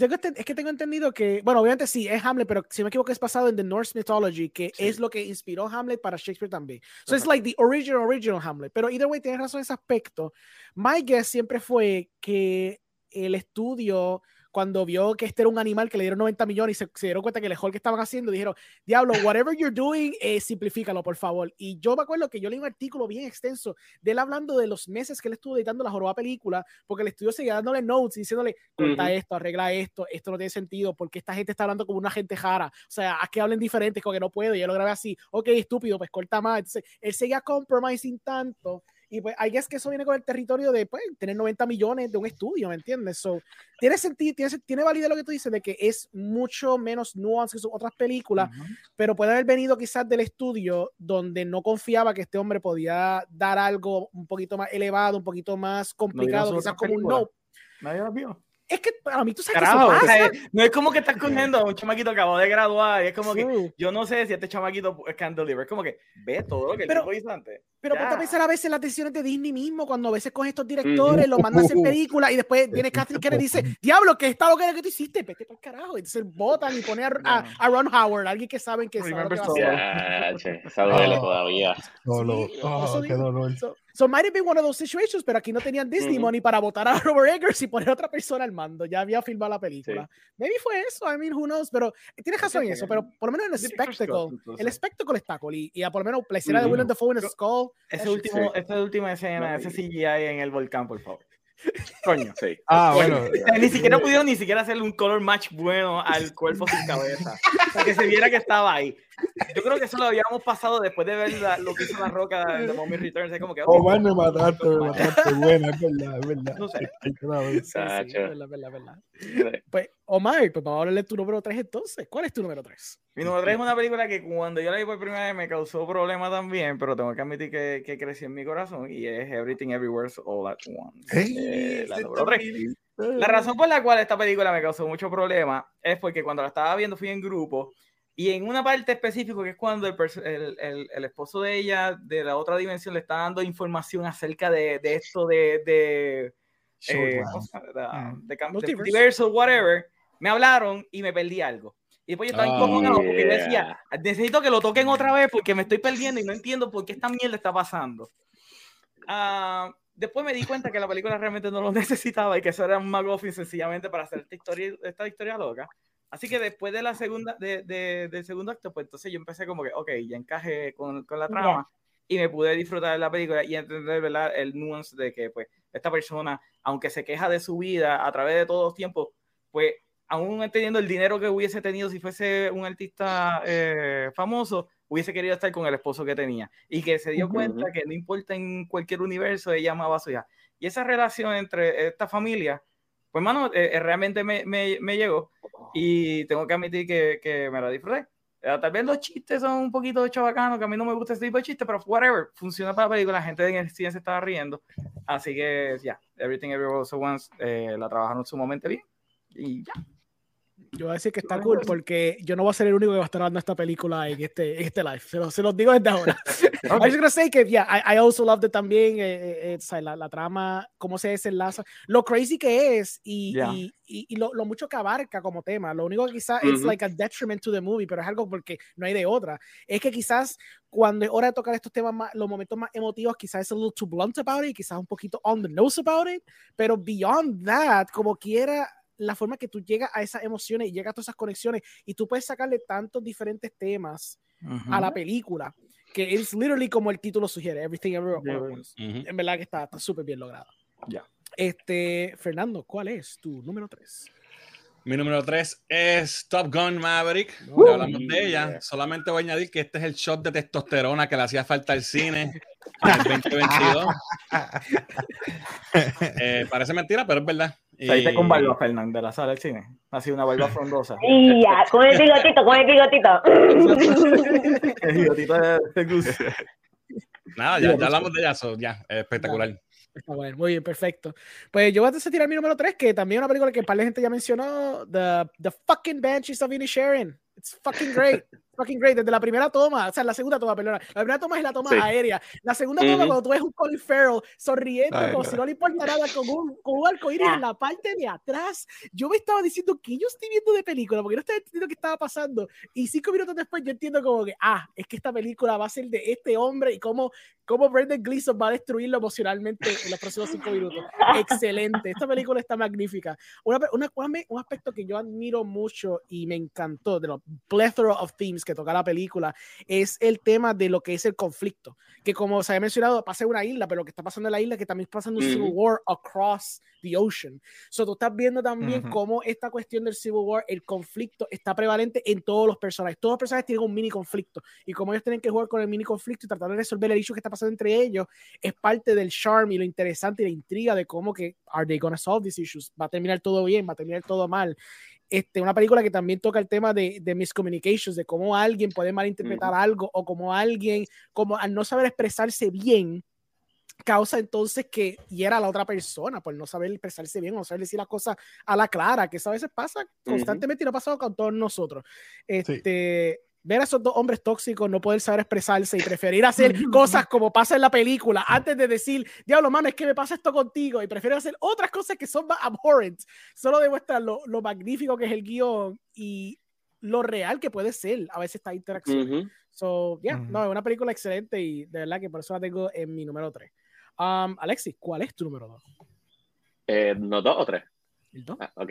que tengo entendido que, bueno, obviamente sí, es Hamlet, pero si me equivoco es basado en The Norse Mythology, que es lo que inspiró Hamlet para Shakespeare también. So es like the original, original Hamlet. Pero either way, tienes razón en ese aspecto. My guess siempre fue que el estudio cuando vio que este era un animal que le dieron 90 millones y se, dieron cuenta que el mejor que estaban haciendo, dijeron, diablo, whatever you're doing, eh, simplifícalo, por favor. Y yo me acuerdo que yo leí un artículo bien extenso de él hablando de los meses que él estuvo editando la joroba película, porque el estudio seguía dándole notes y diciéndole, corta esto, arregla esto, esto no tiene sentido, porque esta gente está hablando como una gente jara. O sea, a que hablen diferentes, con que no puedo, y yo lo grabé así, ok, estúpido, pues corta más. Entonces, él seguía compromising tanto y pues, hay es que eso viene con el territorio de pues, tener 90 millones de un estudio, ¿me entiendes? So, tiene sentido, tiene, tiene validez lo que tú dices de que es mucho menos nuance que otras películas, pero puede haber venido quizás del estudio donde no confiaba que este hombre podía dar algo un poquito más elevado, un poquito más complicado, quizás como un no. Nadie lo vio es que a mí tú sabes que no es como que estás cogiendo a un chamaquito que acabó de graduar y es como que yo no sé si este chamaquito can deliver, es como que ve todo lo que pero, el tipo hizo antes. Pero ponte a pensar a veces las decisiones de Disney mismo, cuando a veces coge estos directores, los mandan a hacer películas y después viene Catherine [LAUGHS] Kennedy y dice, diablo, ¿qué está lo que, que tú hiciste? Vete para el carajo. Y entonces votan y pone a, a, Ron Howard, alguien que saben que sabe lo que va a hacer. todavía. Oh, qué dolor. So might have been one of those situations, pero aquí no tenían Disney money para votar a Robert Eggers y poner a otra persona al mando. Ya había filmado la película. Maybe fue eso, I mean, who knows, pero tienes razón en eso, pero por lo menos en el spectacle, el espectáculo está cool y, y, por lo menos la escena de Willem Dafoe en el Skull. Ese último, esa última escena, ese CGI en el volcán, por favor. Coño. Sí. [LAUGHS] Ah, bueno. ni siquiera pudieron ni siquiera hacerle un color match bueno al cuerpo sin cabeza. Para que se viera que estaba ahí. Yo creo que eso lo habíamos pasado después de ver lo que hizo la roca de Mommy Returns. Es como que. Oh, man, me mataste, me mataste. Bueno, es verdad, es verdad. No sé. Es verdad, verdad, verdad. Pues, Omar, pues vamos a hablarle tu número 3 entonces. ¿Cuál es tu número 3? Mi número 3 es una película que cuando yo la vi por primera vez me causó problemas también, pero tengo que admitir que, que creció en mi corazón y es Everything Everywhere All at Once. Eh, la número 3. La razón por la cual esta película me causó mucho problema es porque cuando la estaba viendo fui en grupo y en una parte específica, que es cuando el, el, el, esposo de ella, de la otra dimensión, le está dando información acerca de, de esto de, de, eh, de, de, whatever, me hablaron y me perdí algo. Y después yo estaba oh, porque decía, necesito que lo toquen otra vez porque me estoy perdiendo y no entiendo por qué esta mierda está pasando. Uh, después me di cuenta que la película realmente no lo [LAUGHS] necesitaba y que eso era un McGuffin sencillamente para hacer esta historia, esta historia loca. Así que después de la segunda, de, de, del segundo acto, pues entonces yo empecé como que, ok, ya encajé con, con la trama y me pude disfrutar de la película y entender ¿verdad? el nuance de que pues esta persona, aunque se queja de su vida a través de todos los tiempos, pues aún teniendo el dinero que hubiese tenido si fuese un artista eh, famoso, hubiese querido estar con el esposo que tenía y que se dio cuenta que no importa en cualquier universo, ella amaba a su hija. Y esa relación entre esta familia, pues, mano, eh, eh, realmente me, me, me, llegó y tengo que admitir que, que me la disfruté. Eh, tal vez los chistes son un poquito chavacanos, que a mí no me gusta ese tipo de chistes, pero whatever, funciona para la película, la gente en el cine se estaba riendo. Así que, ya, Everything Everywhere Also Once la trabajaron sumamente bien y ya. Yo voy a decir que está cool porque yo no voy a ser el único que va a estar dando esta película en este, en este live. Se, se los digo desde ahora. [LAUGHS] okay. I was gonna say que, yeah, I, I also loved it también. Eh, eh, la, la, trama, cómo se desenlaza, lo crazy que es y, y, y, lo, lo, mucho que abarca como tema. Lo único que quizás es like a detriment to the movie, pero es algo porque no hay de otra. Es que quizás cuando es hora de tocar estos temas, más, los momentos más emotivos, quizás es a little too blunt about it, quizás un poquito on the nose about it, pero beyond that, como quiera la forma que tú llegas a esas emociones y llegas a todas esas conexiones y tú puedes sacarle tantos diferentes temas a la película que es literally como el título sugiere, Everything Everywhere En verdad que está súper bien logrado. Ya. Este, Fernando, ¿cuál es tu número 3? Mi número 3 es Top Gun Maverick. ya hablamos de ella. Solamente voy a añadir que este es el shot de testosterona que le hacía falta al cine en el [LAUGHS] 2022. eh, parece mentira, pero es verdad. Saliste con barba, Fernando, de la sala del cine. Ha sido una barba frondosa. [LAUGHS] Y ya, con el bigotito, con el bigotito. [LAUGHS] el bigotito de, Nada, ya, ya hablamos de ella, ya, espectacular. Está bueno, muy bien, perfecto. Pues yo voy a tirar mi número 3, que también es una película que para la gente ya mencionó, The, the Fucking Banshees of Inisherin. It's fucking great [LAUGHS] fucking great, desde la primera toma, o sea, la segunda toma, perdona, la primera toma es la toma aérea, la segunda toma cuando tú ves un Colin Farrell sonriendo como si no le importa nada con un, con un arcoíris en la parte de atrás, yo me estaba diciendo que yo estoy viendo de película, porque no estaba entendiendo qué estaba pasando, y cinco minutos después yo entiendo como que, ah, es que esta película va a ser de este hombre y cómo, cómo Brendan Gleeson va a destruirlo emocionalmente en los próximos cinco minutos. Excelente, esta película está magnífica. Una, una, un aspecto que yo admiro mucho y me encantó de los plethora of themes que toca la película es el tema de lo que es el conflicto. Que como se había mencionado, pasa en una isla, pero lo que está pasando en la isla que también está pasando un civil war across the ocean. So tú estás viendo también cómo esta cuestión del civil war, el conflicto está prevalente en todos los personajes. Todos los personajes tienen un mini conflicto y como ellos tienen que jugar con el mini conflicto y tratar de resolver el issue que está pasando entre ellos, es parte del charm y lo interesante y la intriga de cómo que are they gonna solve these issues? Va a terminar todo bien, va a terminar todo mal. Este, una película que también toca el tema de, de miscommunications, de cómo alguien puede malinterpretar algo o como alguien, como al no saber expresarse bien, causa entonces que hiera a la otra persona por no saber expresarse bien o no saber decir las cosas a la clara, que eso a veces pasa constantemente y no ha pasado con todos nosotros. Este, ver a esos dos hombres tóxicos no poder saber expresarse y preferir hacer [LAUGHS] cosas como pasa en la película antes de decir, diablo, mano, es que me pasa esto contigo y prefiero hacer otras cosas que son más abhorrent, solo demuestra lo, lo magnífico que es el guion y lo real que puede ser a veces esta interacción. So, yeah, no, es una película excelente y de verdad que por eso la tengo en mi número 3. Um, Alexis, ¿cuál es tu número 2? Eh, ¿No dos o tres? ¿El 2? Ah, ok.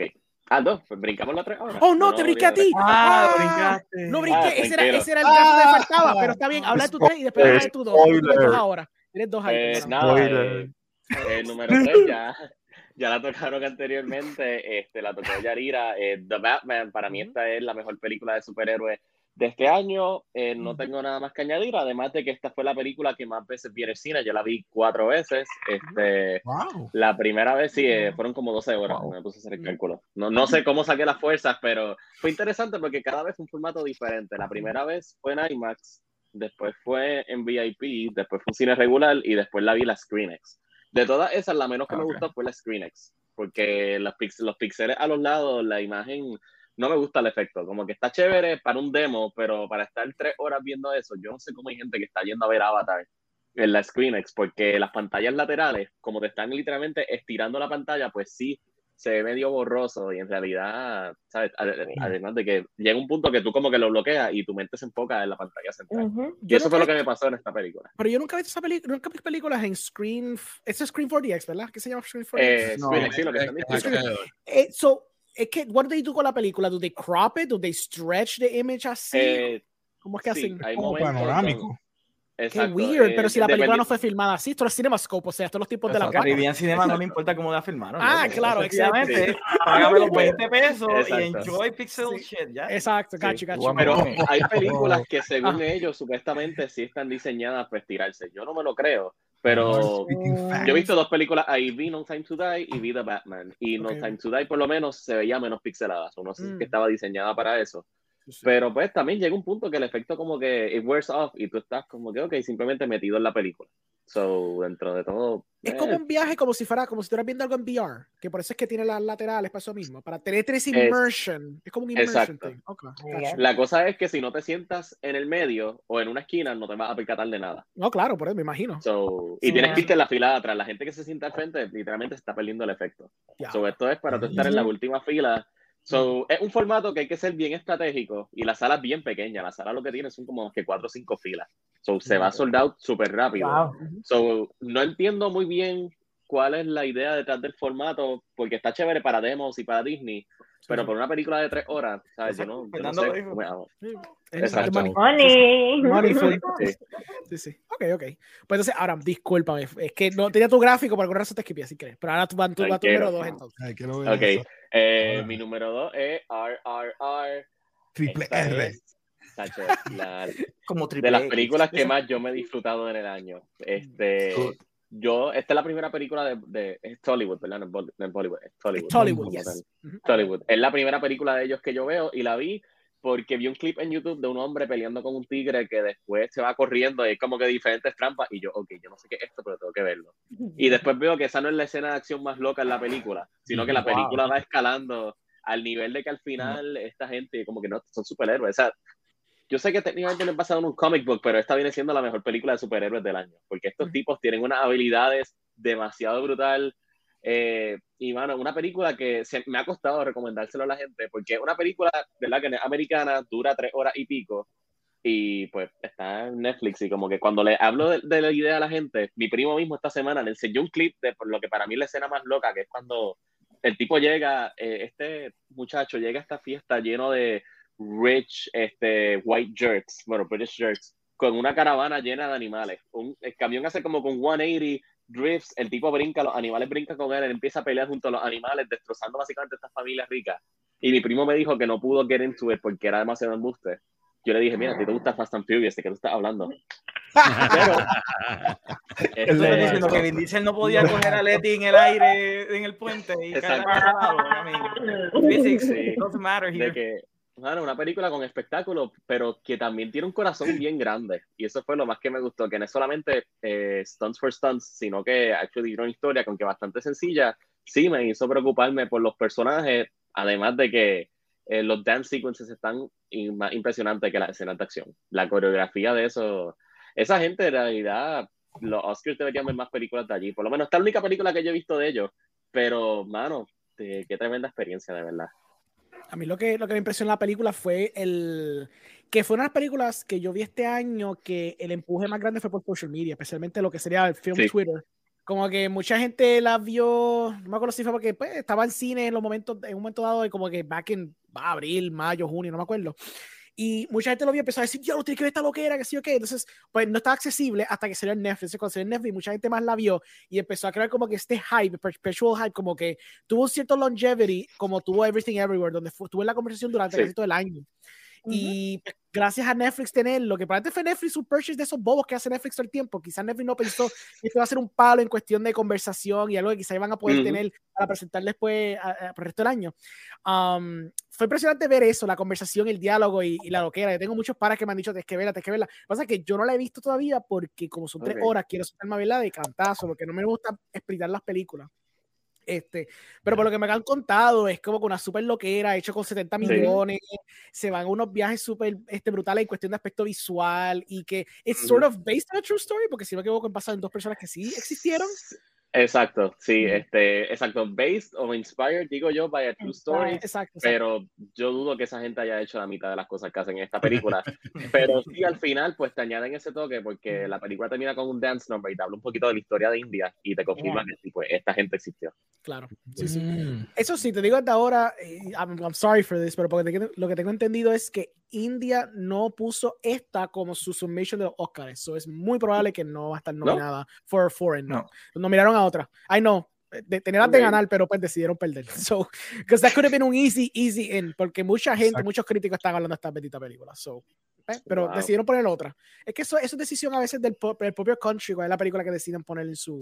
Ah, dos, pues brincamos la tres ahora. Oh, no, te brinqué a ti. Ah, ah brincaste. No brinqué, ah, ese, era, ese, era, el caso que me faltaba, pero está bien, habla de tu tres y después habla de tu dos. dos ahora. Tienes dos ahí. Eh, nada, eh, el número tres ya, ya la tocaron anteriormente, este, la tocó Yarira. Eh, The Batman, para mí esta es la mejor película de superhéroes de este año. Eh, no tengo nada más que añadir, además de que esta fue la película que más veces vi en el cine. Yo la vi cuatro veces. Este, La primera vez sí, eh, fueron como 12 horas. Me puse a hacer el cálculo. No, no sé cómo saqué las fuerzas, pero fue interesante porque cada vez un formato diferente. La primera vez fue en IMAX, después fue en VIP, después fue un cine regular y después la vi la ScreenX. De todas esas, la menos que me gustó fue la ScreenX, porque los, los píxeles a los lados, la imagen no me gusta el efecto. Como que está chévere para un demo, pero para estar tres horas viendo eso, yo no sé cómo hay gente que está yendo a ver Avatar en la ScreenX, porque las pantallas laterales, como te están literalmente estirando la pantalla, pues sí se ve medio borroso y en realidad, ¿sabes? Además de que llega un punto que tú como que lo bloqueas y tu mente se enfoca en la pantalla central. Y eso fue lo que me pasó en esta película. Pero yo nunca he visto esa película, nunca he visto películas en Screen, es Screen 4DX, ¿verdad? ¿Qué se llama Screen 4DX? Eh, no, Screen, sí, lo que están diciendo. Eh, so, es que, what do they do con la película? ¿Do they crop it? ¿Do they stretch the image así? Eh, ¿Cómo es que sí, hacen? Hay Como panorámico. Exacto, Qué weird, eh, pero si la película no fue filmada así, esto es Cinemascope, o sea, estos los tipos de la. Caribbean Cinema no le [LAUGHS] importa cómo la filmaron. Ah, loco. claro, exacto. Págame los 20 pesos y Exacto. enjoy pixel Sí. shit, ya. Exacto, gacho, gacho. Pero Vamos. hay películas que según Ah. ellos supuestamente sí están diseñadas para estirarse. Yo no me lo creo, pero yo he visto dos películas ahí, vi No Time to Die y vi The Batman. Y No. Time to Die por lo menos se veía menos pixelada. O no sé Mm. que estaba diseñada para eso. Sí. Pero pues también llega un punto que el efecto como que it wears off y tú estás como que, ok, simplemente metido en la película. So, dentro de todo... Es eh, como un viaje como si fuera, como si estuvieras viendo algo en VR, que por eso es que tiene las laterales para eso mismo, para tener ese Es- immersion. Es, como un immersion exacto. thing. Ok, Yeah. gotcha. La cosa es que si no te sientas en el medio o en una esquina, no te vas a percatar de nada. No, claro, por eso me imagino. So, y Sí. tienes que irte en la fila de atrás. La gente que se sienta al frente literalmente se está perdiendo el efecto. Ya. So, esto es para tú estar en la última fila. So, es un formato que hay que ser bien estratégico y la sala es bien pequeña. La sala lo que tiene son como más que cuatro o cinco filas. So, se va sold out súper rápido. Wow. So, no entiendo muy bien cuál es la idea detrás del formato, porque está chévere para demos y para Disney, pero por una película de tres horas, ¿sabes? Yo no, yo no sé. Bueno, Sí. Exacto. Money. Money. Sí. Sí, sí. Ok, ok. Pues entonces, ahora, discúlpame. Es que no tenía tu gráfico, por alguna razón te esquipé, así que. Pero ahora tú vas tu, número dos, entonces. Ay, quiero ver Ok, eso. Eh, Ahora. mi número dos es RRR. Triple Esta R. es, Sacho, la- [LAUGHS] Como triple de las X. películas que más yo me he disfrutado en el año. Este, Good. yo, esta es la primera película de, de es Hollywood, ¿verdad? No es Bollywood, es Hollywood. Es Hollywood, yes. Hollywood. Es la primera película de ellos que yo veo y la vi porque vi un clip en YouTube de un hombre peleando con un tigre que después se va corriendo y es como que diferentes trampas y yo, ok, yo no sé qué es esto, pero tengo que verlo. Y después veo que esa no es la escena de acción más loca en la película, sino que la Wow. película va escalando al nivel de que al final esta gente como que no son superhéroes. O sea, yo sé que técnicamente no es basado en un comic book, pero esta viene siendo la mejor película de superhéroes del año, porque estos tipos tienen unas habilidades demasiado brutal. Eh, y mano, una película que se, me ha costado recomendárselo a la gente, porque es una película, ¿verdad? Que es americana, dura tres horas y pico, y pues está en Netflix, y como que cuando le hablo de, de la idea a la gente, mi primo mismo esta semana le enseñó un clip de por lo que para mí es la escena más loca, que es cuando el tipo llega, eh, este muchacho llega a esta fiesta lleno de rich, este, white jerks, bueno, British jerks, con una caravana llena de animales. Un, el camión hace como con 180 drifts, el tipo brinca, los animales brincan con él, él empieza a pelear junto a los animales, destrozando básicamente estas familias ricas. Y mi primo me dijo que no pudo get into it porque era demasiado embuste. Yo le dije, mira, a ti te gusta Fast and Furious, ¿de qué tú estás hablando? Pero, [LAUGHS] Tú este, diciendo que Vin Diesel no podía coger a Letty en el aire, en el puente y caer Exacto. mean, Physics Sí. doesn't matter de here. que, bueno, una película con espectáculo, pero que también tiene un corazón bien grande. Y eso fue lo más que me gustó, que no es solamente eh, stunts for stunts, sino que actually una historia con que bastante sencilla. Sí, me hizo preocuparme por los personajes, además de que eh, los dance sequences están más impresionantes que las escenas de acción. La coreografía de eso, esa gente en realidad, los Oscars deberían ver más películas de allí. Por lo menos esta es la única película que yo he visto de ellos. Pero, mano, eh, qué tremenda experiencia, de verdad. A mí lo que, lo que me impresionó en la película fue el que fue una de las películas que yo vi este año que el empuje más grande fue por social media, especialmente lo que sería el film Sí. Twitter. Como que mucha gente la vio, no me acuerdo si fue porque pues, estaba en cine en los momentos, en un momento dado, y como que back en abril, mayo, junio, no me acuerdo. Y mucha gente lo vio y empezó a decir, yo no tienes que ver esta loquera, que sí o qué. Entonces, pues no estaba accesible hasta que salió en Netflix. Entonces, cuando salió en Netflix, mucha gente más la vio y empezó a crear como que este hype, perpetual hype, como que tuvo un cierto longevity, como tuvo Everything Everywhere, donde fu- tuvo en la conversación durante Sí. casi todo el año. Y pues, gracias a Netflix tenerlo, que probablemente fue Netflix un purchase de esos bobos que hace Netflix todo el tiempo. Quizás Netflix no pensó que esto iba a ser un palo en cuestión de conversación y algo que quizás iban a poder Ujú. tener para presentar después a- a- por el resto del año. Um, fue impresionante ver eso, la conversación, el diálogo y, y la loquera. Yo tengo muchos paras que me han dicho, tienes que verla, tienes que verla. Lo que pasa es que yo no la he visto todavía porque como son tres Ok. horas, quiero sentarme a verla de cantazo, porque no me gusta explicar las películas. Este, pero por lo que me han contado, es como que una super loquera, hecho con 70 Sí. millones, se van a unos viajes súper este, brutales en cuestión de aspecto visual y que es sort of based on a true story, porque si no me equivoco, han pasado en dos personas que sí existieron. Exacto, sí, este, exacto, based o inspired, digo yo, by a true story, pero yo dudo que esa gente haya hecho la mitad de las cosas que hacen en esta [LAUGHS] película, pero sí, al final, pues te añaden ese toque, porque la película termina con un dance number y te habla un poquito de la historia de India y te confirma que pues, esta gente existió. Claro, sí, sí. Mm. Eso sí, te digo hasta ahora, I'm, I'm sorry for this, pero porque lo que tengo entendido es que India no puso esta como su submission de los Oscars, eso es muy probable que no va a estar nominada for foreign, no. no. Nominaron a otra. I know, de, tenían de ganar, pero pues decidieron perder. [LAUGHS] So, because that could have been un easy, easy in, porque mucha gente, muchos críticos están hablando de esta bendita película. So, eh, pero decidieron poner otra. Es que eso, eso es decisión a veces del, propio country, cuál es la película que deciden poner en su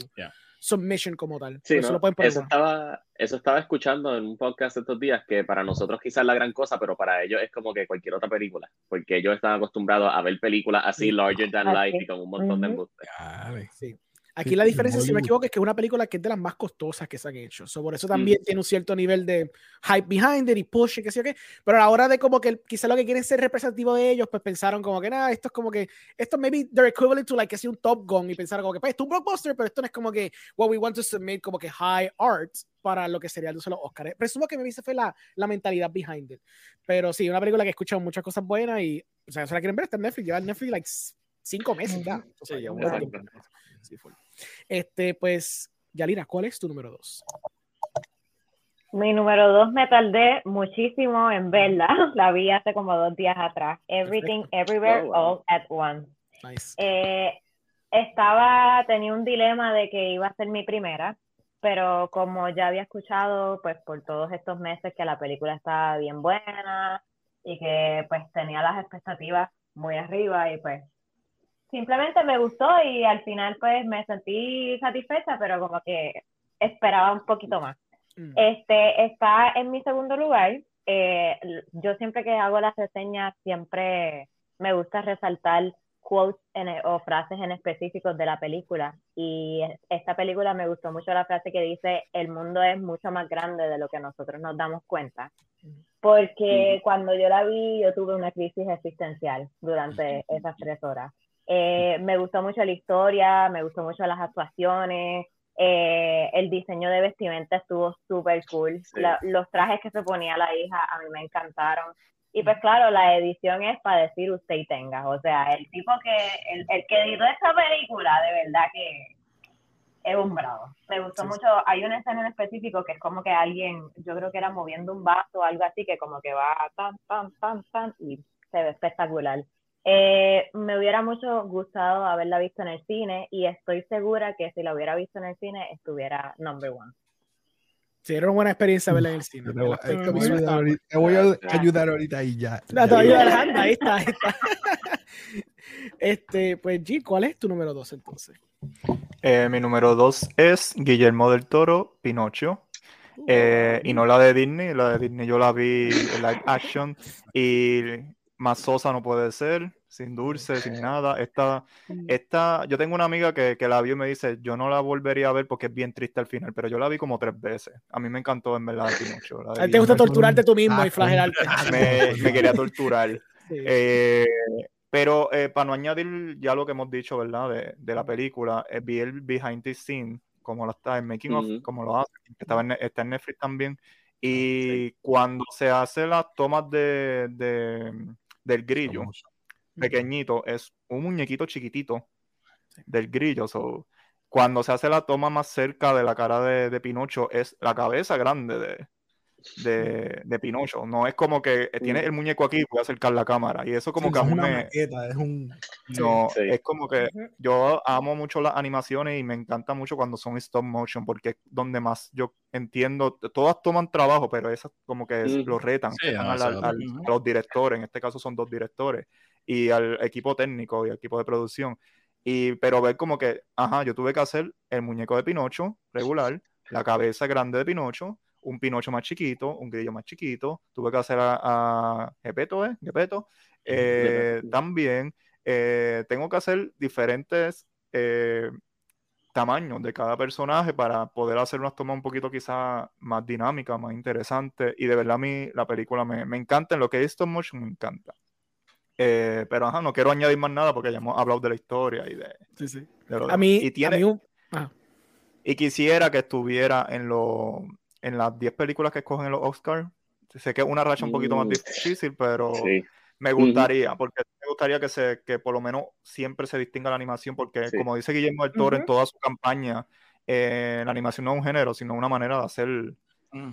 submission como tal. Sí, eso, estaba, eso estaba escuchando en un podcast estos días que para nosotros quizás la gran cosa, pero para ellos es como que cualquier otra película, porque ellos están acostumbrados a ver películas así, larger than life y con un montón de embustes. Sí. Aquí la diferencia, si me equivoco, es que es una película que es de las más costosas que se han hecho. por eso también tiene un cierto nivel de hype behind it y push y qué sé yo qué. Pero a la hora de como que quizá lo que quieren ser representativo de ellos, pues pensaron como que nada, esto es como que, esto maybe they're equivalent to like que sea un Top Gun y pensaron como que, pues esto es un blockbuster, pero esto no es como que what we want to submit como que high art para lo que sería el uso de los Oscars. Presumo que me dice fue la, la mentalidad behind it. Pero sí, una película que he escuchado muchas cosas buenas y, o sea, si la quieren ver, está en Netflix, lleva en Netflix like cinco meses ya. O sea, ya sí, fue. Este, pues, Yalina, ¿cuál es tu número dos? Mi número dos me tardé muchísimo en verla. [LAUGHS] La vi hace como dos días atrás. Everything, Everywhere, oh, All at Once. Eh, estaba, tenía un dilema de que iba a ser mi primera, pero como ya había escuchado, pues por todos estos meses que la película estaba bien buena y que pues tenía las expectativas muy arriba y pues simplemente me gustó y al final pues me sentí satisfecha, pero como que esperaba un poquito más. Mm. Este está en mi segundo lugar. Eh, yo siempre que hago las reseñas siempre me gusta resaltar quotes o frases en específicos de la película y esta película me gustó mucho la frase que dice el mundo es mucho más grande de lo que nosotros nos damos cuenta mm. porque mm. cuando yo la vi yo tuve una crisis existencial durante esas tres horas eh, me gustó mucho la historia, me gustó mucho las actuaciones, eh, el diseño de vestimenta estuvo súper cool. los trajes que se ponía la hija a mí me encantaron. Y pues claro, la edición es para decir usted y tenga. O sea, el tipo que, el, el que editó esta película, de verdad que es un bravo. Me gustó mucho. Hay una escena en específico que es como que alguien, yo creo que era moviendo un vaso o algo así, que como que va tan, tan, tan, tan, y se ve espectacular. Eh, me hubiera mucho gustado haberla visto en el cine y estoy segura que si la hubiera visto en el cine estuviera number one. Sí, era una buena experiencia verla en el cine. Te, voy, a, ayudar, ahorita y ya. No, te voy a ahí está, ahí está. [LAUGHS] Este, pues G, ¿cuál es tu número dos entonces? Eh, mi número dos es Guillermo del Toro, Pinocho. Eh, y no la de Disney, la de Disney yo la vi en live action y más sosa no puede ser sin dulce, sin nada. Esta, mm. esta, yo tengo una amiga que, que, la vio y me dice, yo no la volvería a ver porque es bien triste al final, pero yo la vi como tres veces. A mí me encantó en verdad [LAUGHS] te gusta torturarte tú mismo y flagelarte. [LAUGHS] [LAUGHS] Me, me quería torturar. Eh, pero eh, para no añadir ya lo que hemos dicho, ¿verdad? De, de la película, eh, vi el behind the scene, como lo está en Making of, como lo hace, estaba en, está en Netflix también. Y cuando se hace las tomas de, de del grillo, pequeñito, es un muñequito chiquitito del grillo. cuando se hace la toma más cerca de la cara de, de Pinocho, es la cabeza grande de, de, de, Pinocho. No es como que tiene el muñeco aquí y voy a acercar la cámara. Y eso como que es una es un... No, es como que yo amo mucho las animaciones y me encanta mucho cuando son stop motion porque es donde más yo entiendo, todas toman trabajo, pero esas como que lo retan, a los directores, en este caso son dos directores, y al equipo técnico y al equipo de producción. Y, pero ver como que, ajá, yo tuve que hacer el muñeco de Pinocho regular, la cabeza grande de Pinocho, un Pinocho más chiquito, un grillo más chiquito, tuve que hacer a, a Gepeto, ¿eh? Eh, también eh, tengo que hacer diferentes eh, tamaños de cada personaje para poder hacer unas tomas un poquito quizás más dinámicas, más interesantes. Y de verdad a mí la película me, me encanta, en lo que es stop motion me encanta. pero ajá, no quiero añadir más nada porque ya hemos hablado de la historia y de... Sí, sí. a mí, y tiene, Y quisiera que estuviera en, lo, en las 10 películas que escogen los Oscars. Sé que es una racha un poquito más mm. difícil, pero me gustaría, porque me gustaría que, se, que por lo menos siempre se distinga la animación, porque como dice Guillermo del Toro en toda su campaña, eh, la animación no es un género, sino una manera de hacer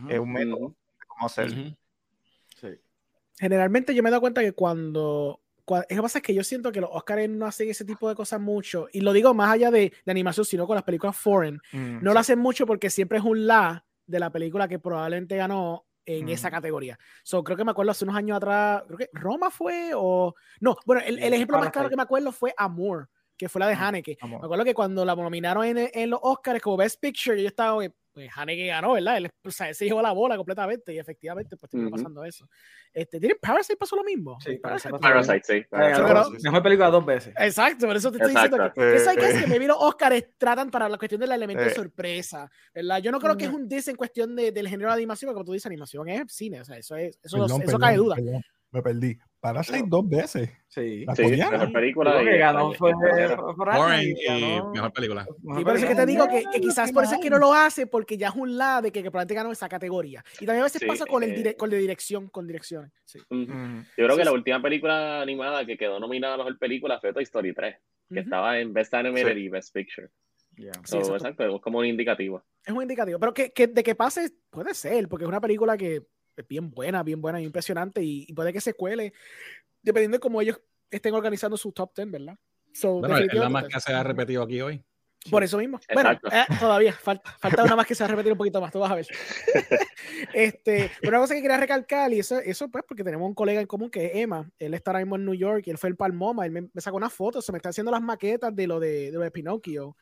eh, un método de cómo hacer. Generalmente yo me he dado cuenta que cuando lo que pasa es que yo siento que los Oscars no hacen ese tipo de cosas mucho, y lo digo más allá de, de animación, sino con las películas foreign, mm, no lo hacen mucho porque siempre es un la de la película que probablemente ganó en esa categoría. So, creo que me acuerdo hace unos años atrás, creo que Roma fue o... No, bueno, el, el ejemplo más claro que me acuerdo fue Amor, que fue la de Haneke. Me acuerdo que cuando la nominaron en, en los Oscars como Best Picture, yo estaba, pues Haneke ganó, ¿verdad? Él, o sea, se llevó la bola completamente y efectivamente pues terminó pasando eso. Este, ¿Tiene Parasite pasó lo mismo? Sí, Parasite, Parasite, sí. Mejor película dos veces. Exacto, por eso te estoy diciendo que, eso hay que, es que me vi los Oscars tratan para la cuestión del elemento de sorpresa, ¿verdad? Yo no creo que es un dis en cuestión de, del género de animación, como tú dices, animación es cine, o sea, eso, es, eso, eso cae duda. me perdí. Parasite dos veces. Sí, sí mejor película. que ganó fue y mejor película. Y por eso que te digo que, que, quizás por eso es que no lo hace, porque ya es un lado de que, que probablemente ganó esa categoría. Y también a veces pasa con el eh, con de dirección, con direcciones. Sí. Yo creo que la última película animada que quedó nominada a mejor película fue Toy Story 3, que estaba en Best Animated y Best Picture. Yeah. exacto, es como un indicativo. Es un indicativo, pero que, que de que pase puede ser, porque es una película que bien buena, bien buena, impresionante y, puede que se cuele dependiendo de cómo ellos estén organizando su top 10, ¿verdad? bueno, es la más que se ha repetido aquí hoy. Por eso mismo. Bueno, eh, todavía falta, falta una más que se va a repetir un poquito más, tú vas a ver. [LAUGHS] este, una cosa que quería recalcar, y eso, eso pues porque tenemos un colega en común que es Emma, él está ahora mismo en New York y él fue el Palmoma, él me, sacó una foto, se me está haciendo las maquetas de lo de, de, lo de Pinocchio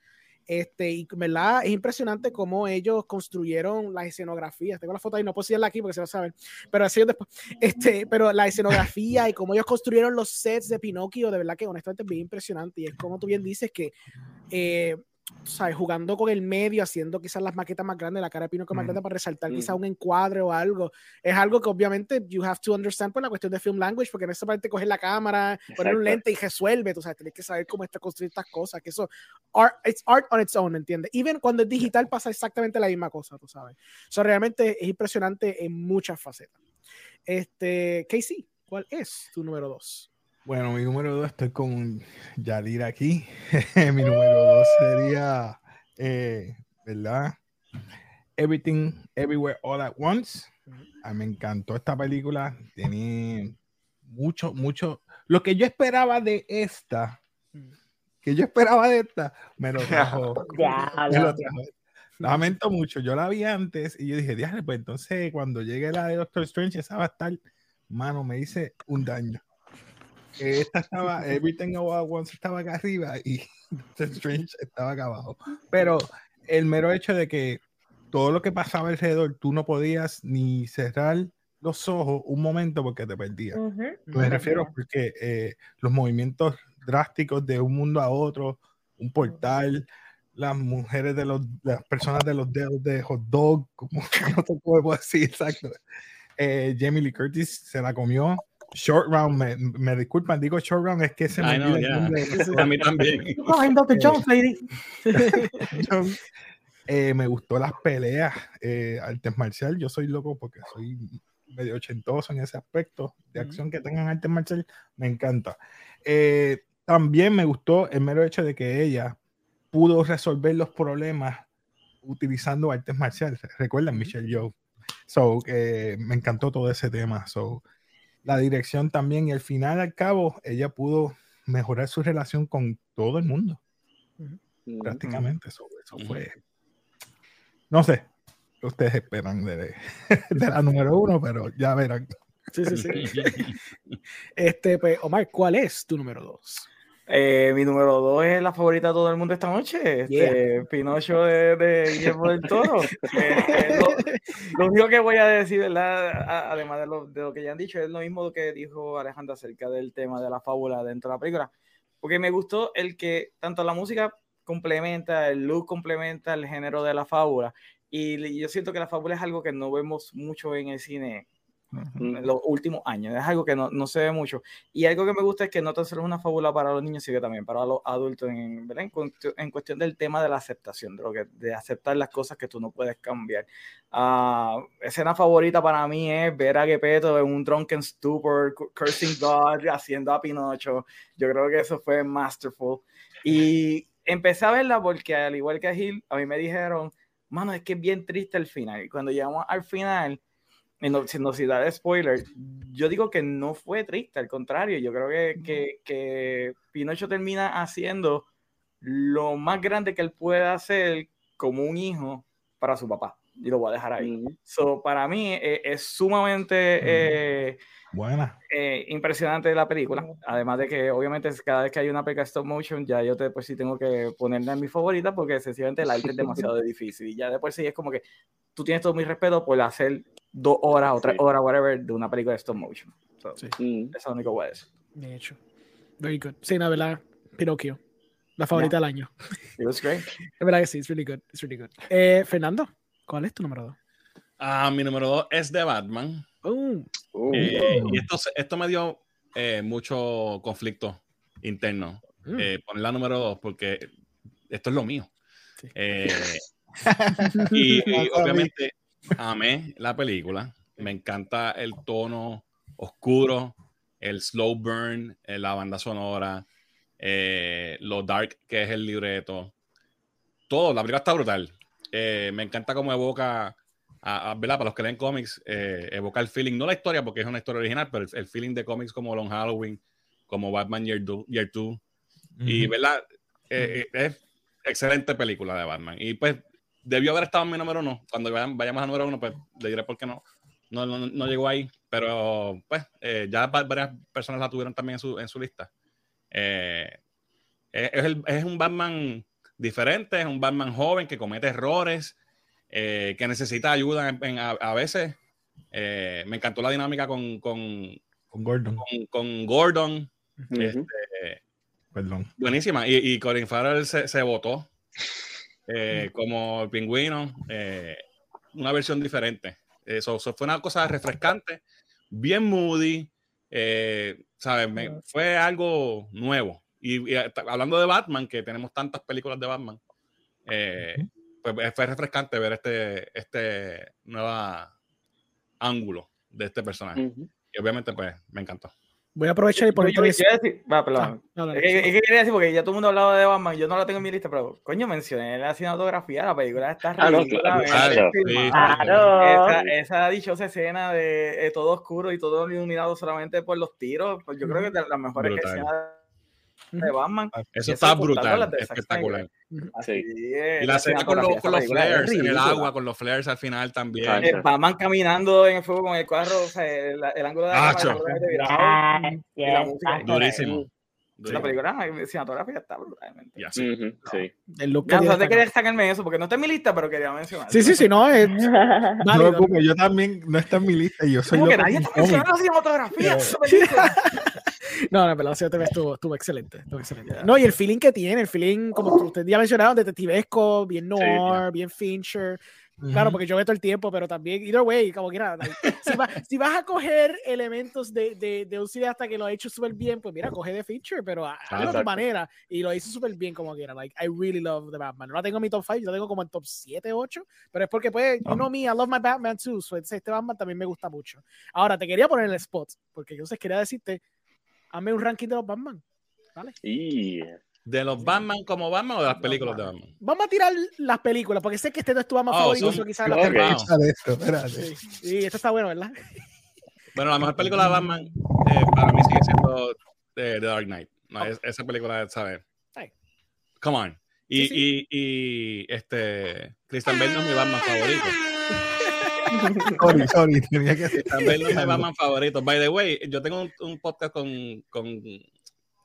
este, y ¿verdad? es impresionante cómo ellos construyeron las escenografías. Tengo la foto ahí, no puedo decirla aquí porque se va a saber, pero así después. Este, pero la escenografía y cómo ellos construyeron los sets de Pinocchio, de verdad que honestamente es bien impresionante. Y es como tú bien dices que eh, ¿sabes? Jugando con el medio, haciendo quizás las maquetas más grandes, la cara de Pino más grande para resaltar quizás un encuadre o algo. Es algo que obviamente you have to understand por la cuestión de film language, porque no es solamente coger la cámara, poner un lente y resuelve, tú sabes, tienes que saber cómo está construir estas cosas, que eso, art, it's art on its own, ¿entiendes? Even cuando es digital pasa exactamente la misma cosa, tú sabes. Eso realmente es impresionante en muchas facetas. Este, Casey, ¿cuál es tu número dos? Bueno, mi número dos estoy con Yadir aquí. [LAUGHS] mi número dos sería, eh, ¿verdad? Everything, Everywhere, All at Once. A mí me encantó esta película. Tiene mucho, mucho. Lo que yo esperaba de esta, que yo esperaba de esta, me lo trajo. [LAUGHS] [LAUGHS] me lo trajo. Lamento mucho. Yo la vi antes y yo dije, déjale, pues entonces cuando llegue la de Doctor Strange, esa va a estar, mano, me hice un daño esta [LAUGHS] estaba, Everything At Once estaba acá arriba y [LAUGHS] The Strange estaba acá abajo. Pero el mero hecho de que todo lo que pasaba alrededor, tú no podías ni cerrar los ojos un momento porque te perdías. Me refiero porque eh, los movimientos drásticos de un mundo a otro, un portal, las mujeres de los, las personas de los dedos de hot dog, como [LAUGHS] no te puedo decir exacto. Eh, Jamie Lee Curtis se la comió. Short Round, me, me, disculpan, digo Short Round, es que se me know, yeah. [LAUGHS] A mí también. Jones, lady. [LAUGHS] eh, me gustó las peleas, eh, artes marcial. Yo soy loco porque soy medio ochentoso en ese aspecto de acción que tengan artes marcial. Me encanta. Eh, también me gustó el mero hecho de que ella pudo resolver los problemas utilizando artes marciales. Recuerdan Michelle Yeoh. So, eh, me encantó todo ese tema. So, la dirección también y al final al cabo ella pudo mejorar su relación con todo el mundo. Prácticamente eso, eso fue. No sé, ustedes esperan de, de, la número uno, pero ya verán. Sí, sí, sí. [LAUGHS] este, pues, Omar, ¿cuál es tu número dos? Eh, mi número dos es la favorita de todo el mundo esta noche, este, Pinocho de, de, Guillermo del Toro. Este, lo, único que voy a decir, ¿verdad? además de lo, de lo, que ya han dicho, es lo mismo que dijo Alejandra acerca del tema de la fábula dentro de la película, porque me gustó el que tanto la música complementa, el look complementa el género de la fábula, y yo siento que la fábula es algo que no vemos mucho en el cine en los últimos años. Es algo que no, no, se ve mucho. Y algo que me gusta es que no tan solo es una fábula para los niños, sino también para los adultos en, en, cuestión del tema de la aceptación, de, lo que, de aceptar las cosas que tú no puedes cambiar. Uh, escena favorita para mí es ver a Gepetto en un drunken stupor, cursing God, haciendo a Pinocho. Yo creo que eso fue masterful. Y empecé a verla porque al igual que a Gil, a mí me dijeron, mano, es que es bien triste el final. Y cuando llegamos al final, no, sin no dar spoiler, yo digo que no fue triste, al contrario, yo creo que, que, que, Pinocho termina haciendo lo más grande que él puede hacer como un hijo para su papá. Y lo voy a dejar ahí. So, para mí eh, es sumamente eh, Buena. Eh, impresionante la película. Además de que, obviamente, cada vez que hay una película stop motion, ya yo después sí tengo que ponerla en mi favorita porque sencillamente el arte es demasiado [LAUGHS] difícil. Y ya después sí es como que tú tienes todo mi respeto por hacer dos horas o tres horas, whatever, de una película de stop motion. sí. Eso es lo único que voy a decir. De hecho. Very good. Sí, la verdad, Pinocchio. La favorita del año. [LAUGHS] It was great. Es verdad que sí, it's really good. It's really good. Eh, Fernando, ¿cuál es tu número dos? Ah, mi número dos es de Batman. Uh. Eh, y esto, esto me dio eh, mucho conflicto interno. Mm. poner la número dos porque esto es lo mío. [LAUGHS] y, obviamente amé la película. Me encanta el tono oscuro, el slow burn, la banda sonora, lo dark que es el libreto. Todo, la película está brutal. me encanta cómo evoca a, Para los que leen cómics, eh, evoca el feeling, no la historia porque es una historia original, pero el, feeling de cómics como Long Halloween, como Batman Year 2. Year Y, ¿verdad? Eh, eh, es excelente película de Batman. Y pues debió haber estado en mi número uno. Cuando vayamos a número uno, pues le diré por qué no. No, no, llegó ahí, pero pues ya varias personas la tuvieron también en su, en su lista. es, el, es un Batman diferente, es un Batman joven que comete errores, eh, que necesita ayuda a, veces. Eh, me encantó la dinámica con, con, Gordon. Con, Gordon. Este, Perdón. Buenísima. Y, y Corin Farrell se, se votó eh, como el pingüino. una versión diferente. Eso, fue una cosa refrescante, bien moody. ¿sabes? fue algo nuevo. Y, hablando de Batman, que tenemos tantas películas de Batman, pues fue refrescante ver este, este nuevo ángulo de este personaje. Y obviamente, pues, me encantó. Voy a aprovechar y poner. Decir, va, perdón. Ah, es, que, quería decir, porque ya todo el mundo hablaba de Batman, yo no la tengo en mi lista, pero coño, mencioné la cinematografía, la película está ah, claro, esa, esa, dichosa escena de, todo oscuro y todo iluminado solamente por los tiros, pues yo creo que es de las mejores escenas de Batman. Eso está brutal, espectacular. Y la escena con, los, con los flares en el agua, con los flares al final también. Batman caminando en el fuego con el cuadro, o sea, el, el ángulo de la cámara, y la música. Durísimo. La película cinematográfica está brutalmente. Yeah, sí. Uh -huh, sí. no te quería destacarme eso porque no está en mi lista, pero quería mencionar. Sí, sí, sí, no. Es... [LAUGHS] no, yo también no está en mi lista. Yo soy ¿Cómo que nadie está mencionando la cinematografía? [LAUGHS] No, no, pero la CTV estuvo, estuvo excelente. Estuvo excelente. No, y el feeling que tiene, el feeling, como usted ya mencionado, detectivesco, bien noir, bien Fincher. Claro, porque yo veo todo el tiempo, pero también, either way, como que nada. Si, si, vas a coger elementos de, de, de un cineasta que lo ha hecho súper bien, pues mira, coge de Fincher, pero a, a otra manera. Y lo hizo súper bien como quiera. Like, I really love the Batman. No la tengo en mi top 5, yo la tengo como en top 7, 8. Pero es porque, pues, you know me, I love my Batman too. So este Batman también me gusta mucho. Ahora, te quería poner el spot, porque yo sé, quería decirte Hazme un ranking de los Batman. ¿Vale? Y ¿De los Batman como Batman o de las películas de Batman? Vamos a tirar las películas, porque sé que este no es tu Batman oh, favorito, quizás la esto, sí, sí, esto está bueno, ¿verdad? Bueno, la mejor película de Batman eh, para mí sigue siendo eh, The Dark Knight. No, oh. esa película, ¿sabes? Hey. Come on. Y, sí, sí. y, y este, Christian Bale no es mi Batman favorito. Sorry, [LAUGHS] sorry, tenía que También no me Batman favoritos. By the way, yo tengo un, podcast con, con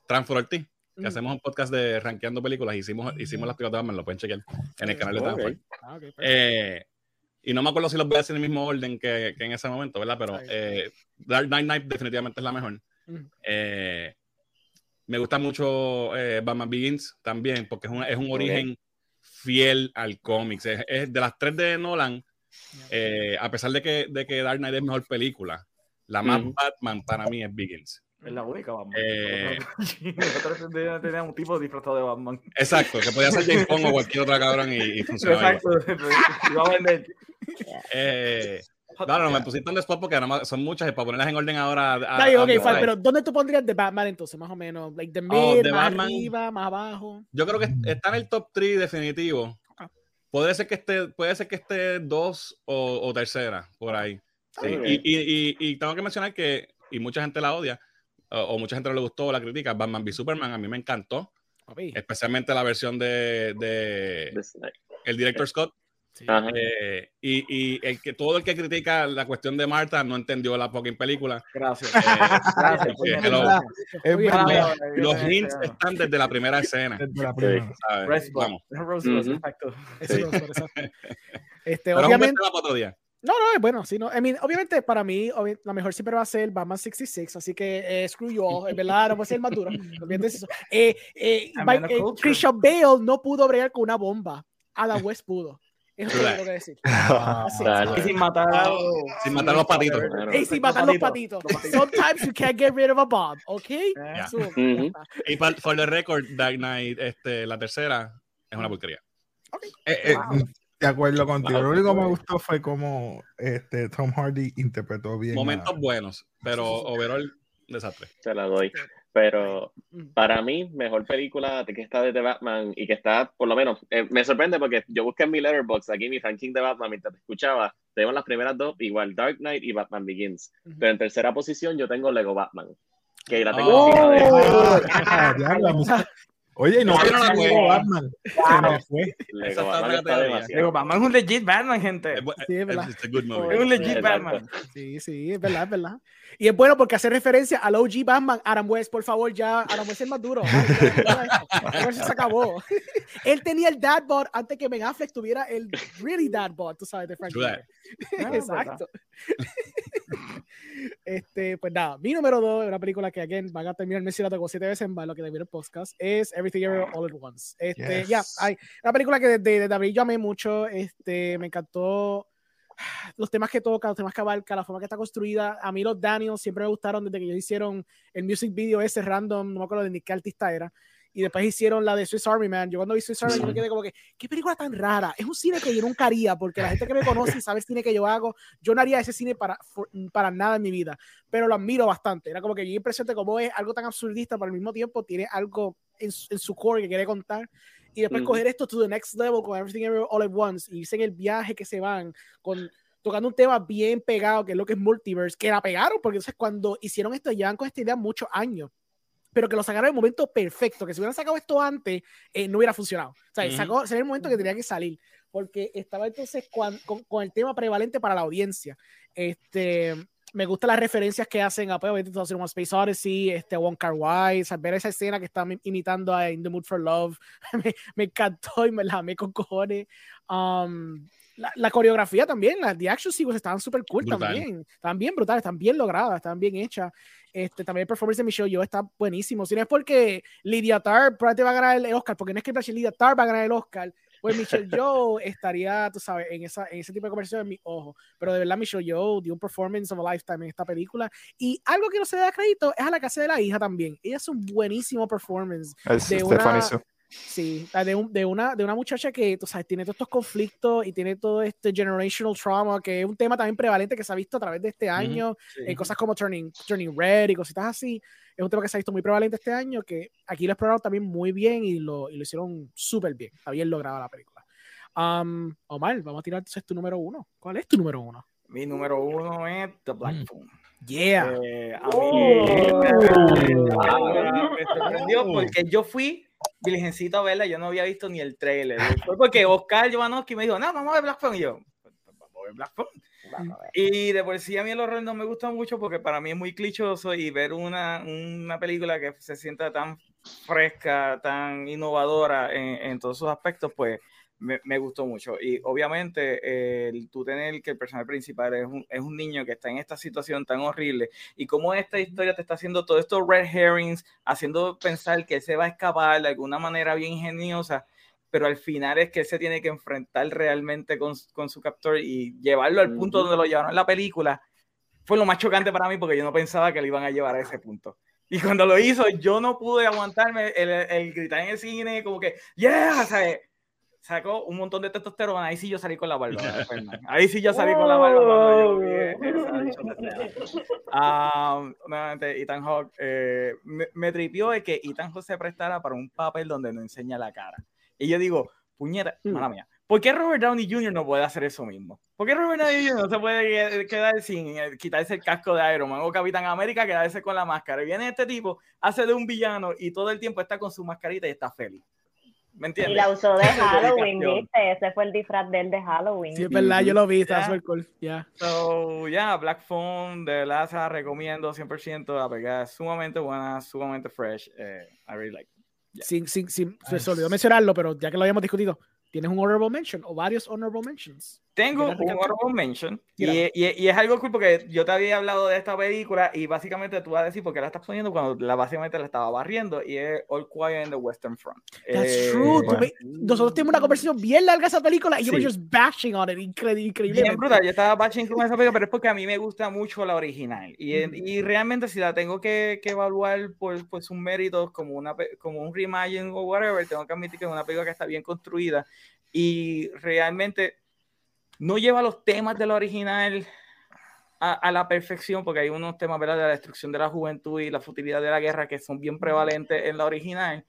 Transfer Ortiz, que hacemos un podcast de rankeando películas. Hicimos, hicimos las películas de Batman, lo pueden chequear en el canal de Transfer. Ah, eh, y no me acuerdo si los voy a decir en el mismo orden que, que en ese momento, ¿verdad? Pero eh, Dark Knight Night definitivamente es la mejor. Eh, me gusta mucho Batman Begins también, porque es un, es un origen fiel al cómics. Es, es, de las tres de Nolan, eh, a pesar de que, de que Dark Knight es mejor película, La más Batman para mí es Begins. Es la única Batman. Eh... Nosotros teníamos un tipo disfrazado de Batman. Exacto, que podía ser James Bond o cualquier otra cabrón y, y funcionaba. Exacto, iba a vender. Eh, no, no, me pusiste un spot porque son muchas y para ponerlas en orden ahora. A, ok, pero ¿dónde tú pondrías de Batman entonces, más o menos? Like the oh, mid, más arriba, más abajo. Yo creo que está en el top 3 definitivo. Puede ser que esté, puede ser que esté dos o, o tercera, por ahí. Sí. Y, y, y, tengo que mencionar que, y mucha gente la odia, o, mucha gente no le gustó la crítica, Batman v Superman, a mí me encantó. Especialmente la versión de, de el director Scott. Eh, y, y, el que todo el que critica la cuestión de Marta no entendió la fucking película. Gracias. Eh, Gracias. los hints están desde la primera escena. Desde la primera. Vamos. [LAUGHS] Este, obviamente. No, no, bueno, sí, no. obviamente, para mí, la mejor siempre va a ser Batman 66, así que eh, screw you all, es verdad, no puede ser más duro. Eh, eh, Christian Bale no pudo bregar con una bomba. Adam [LAUGHS] West pudo. Eso es lo que tengo que decir. [LAUGHS] Ah, y sin matar, sin matar los patitos. Y sin matar los patitos. Sometimes you can't get rid of a bomb, ¿ok? Yeah. So, Y para for the record, Dark Knight, este, la tercera, es una porquería. Okay. Eh, eh, de acuerdo contigo. Lo único que me gustó fue cómo este, Tom Hardy interpretó bien. Momentos buenos, pero overall, desastre. Se la doy. Pero mm. para mí, mejor película que está de The Batman y que está, por lo menos, eh, me sorprende porque yo busqué en mi letterbox aquí mi ranking de Batman mientras te escuchaba. Tengo las primeras dos, igual Dark Knight y Batman Begins. Pero en tercera posición yo tengo Lego Batman. Que la tengo oh, de... Oye, no, no la Lego Batman. Se me fue. Lego Batman, Lego Batman es un legit Batman, gente. Sí, es verdad. Es un legit Batman. Sí, sí, es verdad, es verdad. Y es bueno porque hace referencia al OG Batman, Adam West, por favor, ya Adam West es más duro. A ver si se acabó. [LAUGHS] Él tenía el dad bod antes que Ben Affleck tuviera el really dad bod, tú sabes, de Frank Exacto. [LAUGHS] este, pues nada, mi número dos, una película que again van a terminar mencionando como siete veces en lo que el podcast, es Everything Everywhere All at Once. Este, ya, hay una película que desde, desde abril yo amé mucho, este, me encantó los temas que toca, los temas que abarca, la forma que está construida. A mí los Daniels siempre me gustaron desde que ellos hicieron el music video ese random, no me acuerdo de ni qué artista era. Y después hicieron la de Swiss Army Man. Yo cuando vi Swiss Army Man, me quedé como que, qué película tan rara. Es un cine que yo nunca haría, porque la gente que me conoce y sabe el cine que yo hago, yo no haría ese cine para, para nada en mi vida. Pero lo admiro bastante. Era como que bien impresionante como es algo tan absurdista, pero al mismo tiempo tiene algo en, en su core que quiere contar y después coger esto to the next level con Everything Everywhere All at Once y irse en el viaje que se van con tocando un tema bien pegado que es lo que es multiverse que la pegaron porque entonces cuando hicieron esto ya con esta idea muchos años pero que lo sacaron en el momento perfecto que si hubieran sacado esto antes eh, no hubiera funcionado. O sea sacó, el momento que tenía que salir porque estaba entonces con, con, el tema prevalente para la audiencia. Este me gustan las referencias que hacen a pues, hacer Space Odyssey, este, One Car Wise, ver esa escena que están imitando a In the Mood for Love, [LAUGHS] me, me, encantó y me la amé con cojones. Um, la, la, coreografía también, las de action sequences estaban súper cool también, estaban bien brutales, están bien logradas, están bien hechas. Este, también el performance de Michelle Yo está buenísimo. Si no es porque Lydia Tarr probablemente va a ganar el Oscar, porque no es que Lydia Tarr va a ganar el Oscar, pues Michelle Yeoh estaría, tú sabes, en, esa, en ese tipo de conversación en mi ojo. Pero de verdad, Michelle Yeoh dio un performance of a lifetime en esta película. Y algo que no se da crédito es a la casa de la hija también. Ella hace un buenísimo performance. Es de una, Sí, de, de, una, de una muchacha que, tú sabes, tiene todos estos conflictos y tiene todo este generational trauma, que es un tema también prevalente que se ha visto a través de este año, en cosas como Turning, Turning Red y cositas así. Es un tema que se ha visto muy prevalente este año, que aquí lo exploraron también muy bien y lo, y lo hicieron súper bien. Está bien lograda la película. Um, Omar, vamos a tirar entonces tu número uno. ¿Cuál es tu número uno? Mi número uno es The Black mm. Phone. Yeah. Eh, a mí me sorprendió porque yo fui diligencito a verla, yo no había visto ni el trailer. Fue porque Oscar Jovanovski me dijo, no, vamos a ver Black Phone. Y yo, pues, vamos a ver Black Phone. Y de por sí a mí el horror no me gusta mucho porque para mí es muy clichoso y ver una, una película que se sienta tan fresca, tan innovadora en, en todos sus aspectos, pues me, gustó mucho. Y obviamente el tú tener que el personaje principal es un, es un, niño que está en esta situación tan horrible y cómo esta historia te está haciendo todo estos red herrings, haciendo pensar que se va a escapar de alguna manera bien ingeniosa, pero al final es que él se tiene que enfrentar realmente con, con su captor y llevarlo al punto donde lo llevaron en la película fue lo más chocante para mí porque yo no pensaba que lo iban a llevar a ese punto. Y cuando lo hizo, yo no pude aguantarme el, el gritar en el cine, como que, yeah, ¿sabes? Sacó un montón de testosterona, ahí sí yo salí con la barba. [LAUGHS] Ahí sí yo salí con la barba. um, nuevamente, Ethan Hawke eh, me, me, tripió de que Ethan Hawke se prestara para un papel donde no enseña la cara. Y yo digo, puñeta, mm. mala mía, ¿por qué Robert Downey Jr. no puede hacer eso mismo? ¿Por qué Robert Downey Jr. no se puede quedar sin eh, quitarse el casco de Iron Man o Capitán América quedarse con la máscara? Y viene este tipo, hace de un villano y todo el tiempo está con su mascarita y está feliz. ¿Me entiendes? Y la usó de [LAUGHS] Halloween, ¿viste? Ese fue el disfraz de él de Halloween. Sí, es verdad, yo lo vi, está súper cool. Yeah. So, yeah, Black Phone, de verdad se la recomiendo 100%. La pegada es sumamente buena, sumamente fresh. Eh, I really like it. Sin, sin, sin, se olvidó mencionarlo, pero ya que lo habíamos discutido, ¿tienes un honorable mention o varios honorable mentions? Tengo un honorable mention y, y, y, es algo cool porque yo te había hablado de esta película y básicamente tú vas a decir por qué la estás poniendo cuando la, básicamente la estaba barriendo y es All Quiet in the Western Front. That's eh, true. nosotros tuvimos una conversación bien larga esa película y yo me just bashing on it increíble. increíble. Bien brutal, yo estaba bashing con esa película, pero es porque a mí me gusta mucho la original y, y realmente si la tengo que, que evaluar por, por, sus méritos como, una, como un reimagine o whatever, tengo que admitir que es una película que está bien construida y realmente no lleva los temas de la original a, la perfección, porque hay unos temas ¿verdad? de la destrucción de la juventud y la futilidad de la guerra que son bien prevalentes en la original,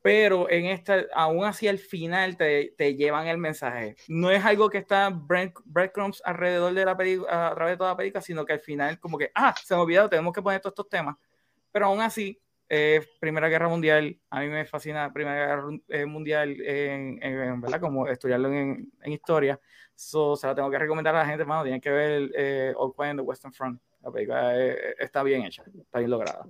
pero en esta, aún así al final te, te llevan el mensaje. No es algo que está breadcrumbs alrededor de la película, a través de toda la película, sino que al final como que, ah, se me olvidó, tenemos que poner todos estos temas, pero aún así eh, Primera Guerra Mundial, a mí me fascina Primera Guerra eh, Mundial, en, ¿verdad? Como estudiarlo en, en historia. So, se la tengo que recomendar a la gente, hermano. Tienen que ver eh, All Quiet on the Western Front. La película está bien hecha, está bien lograda.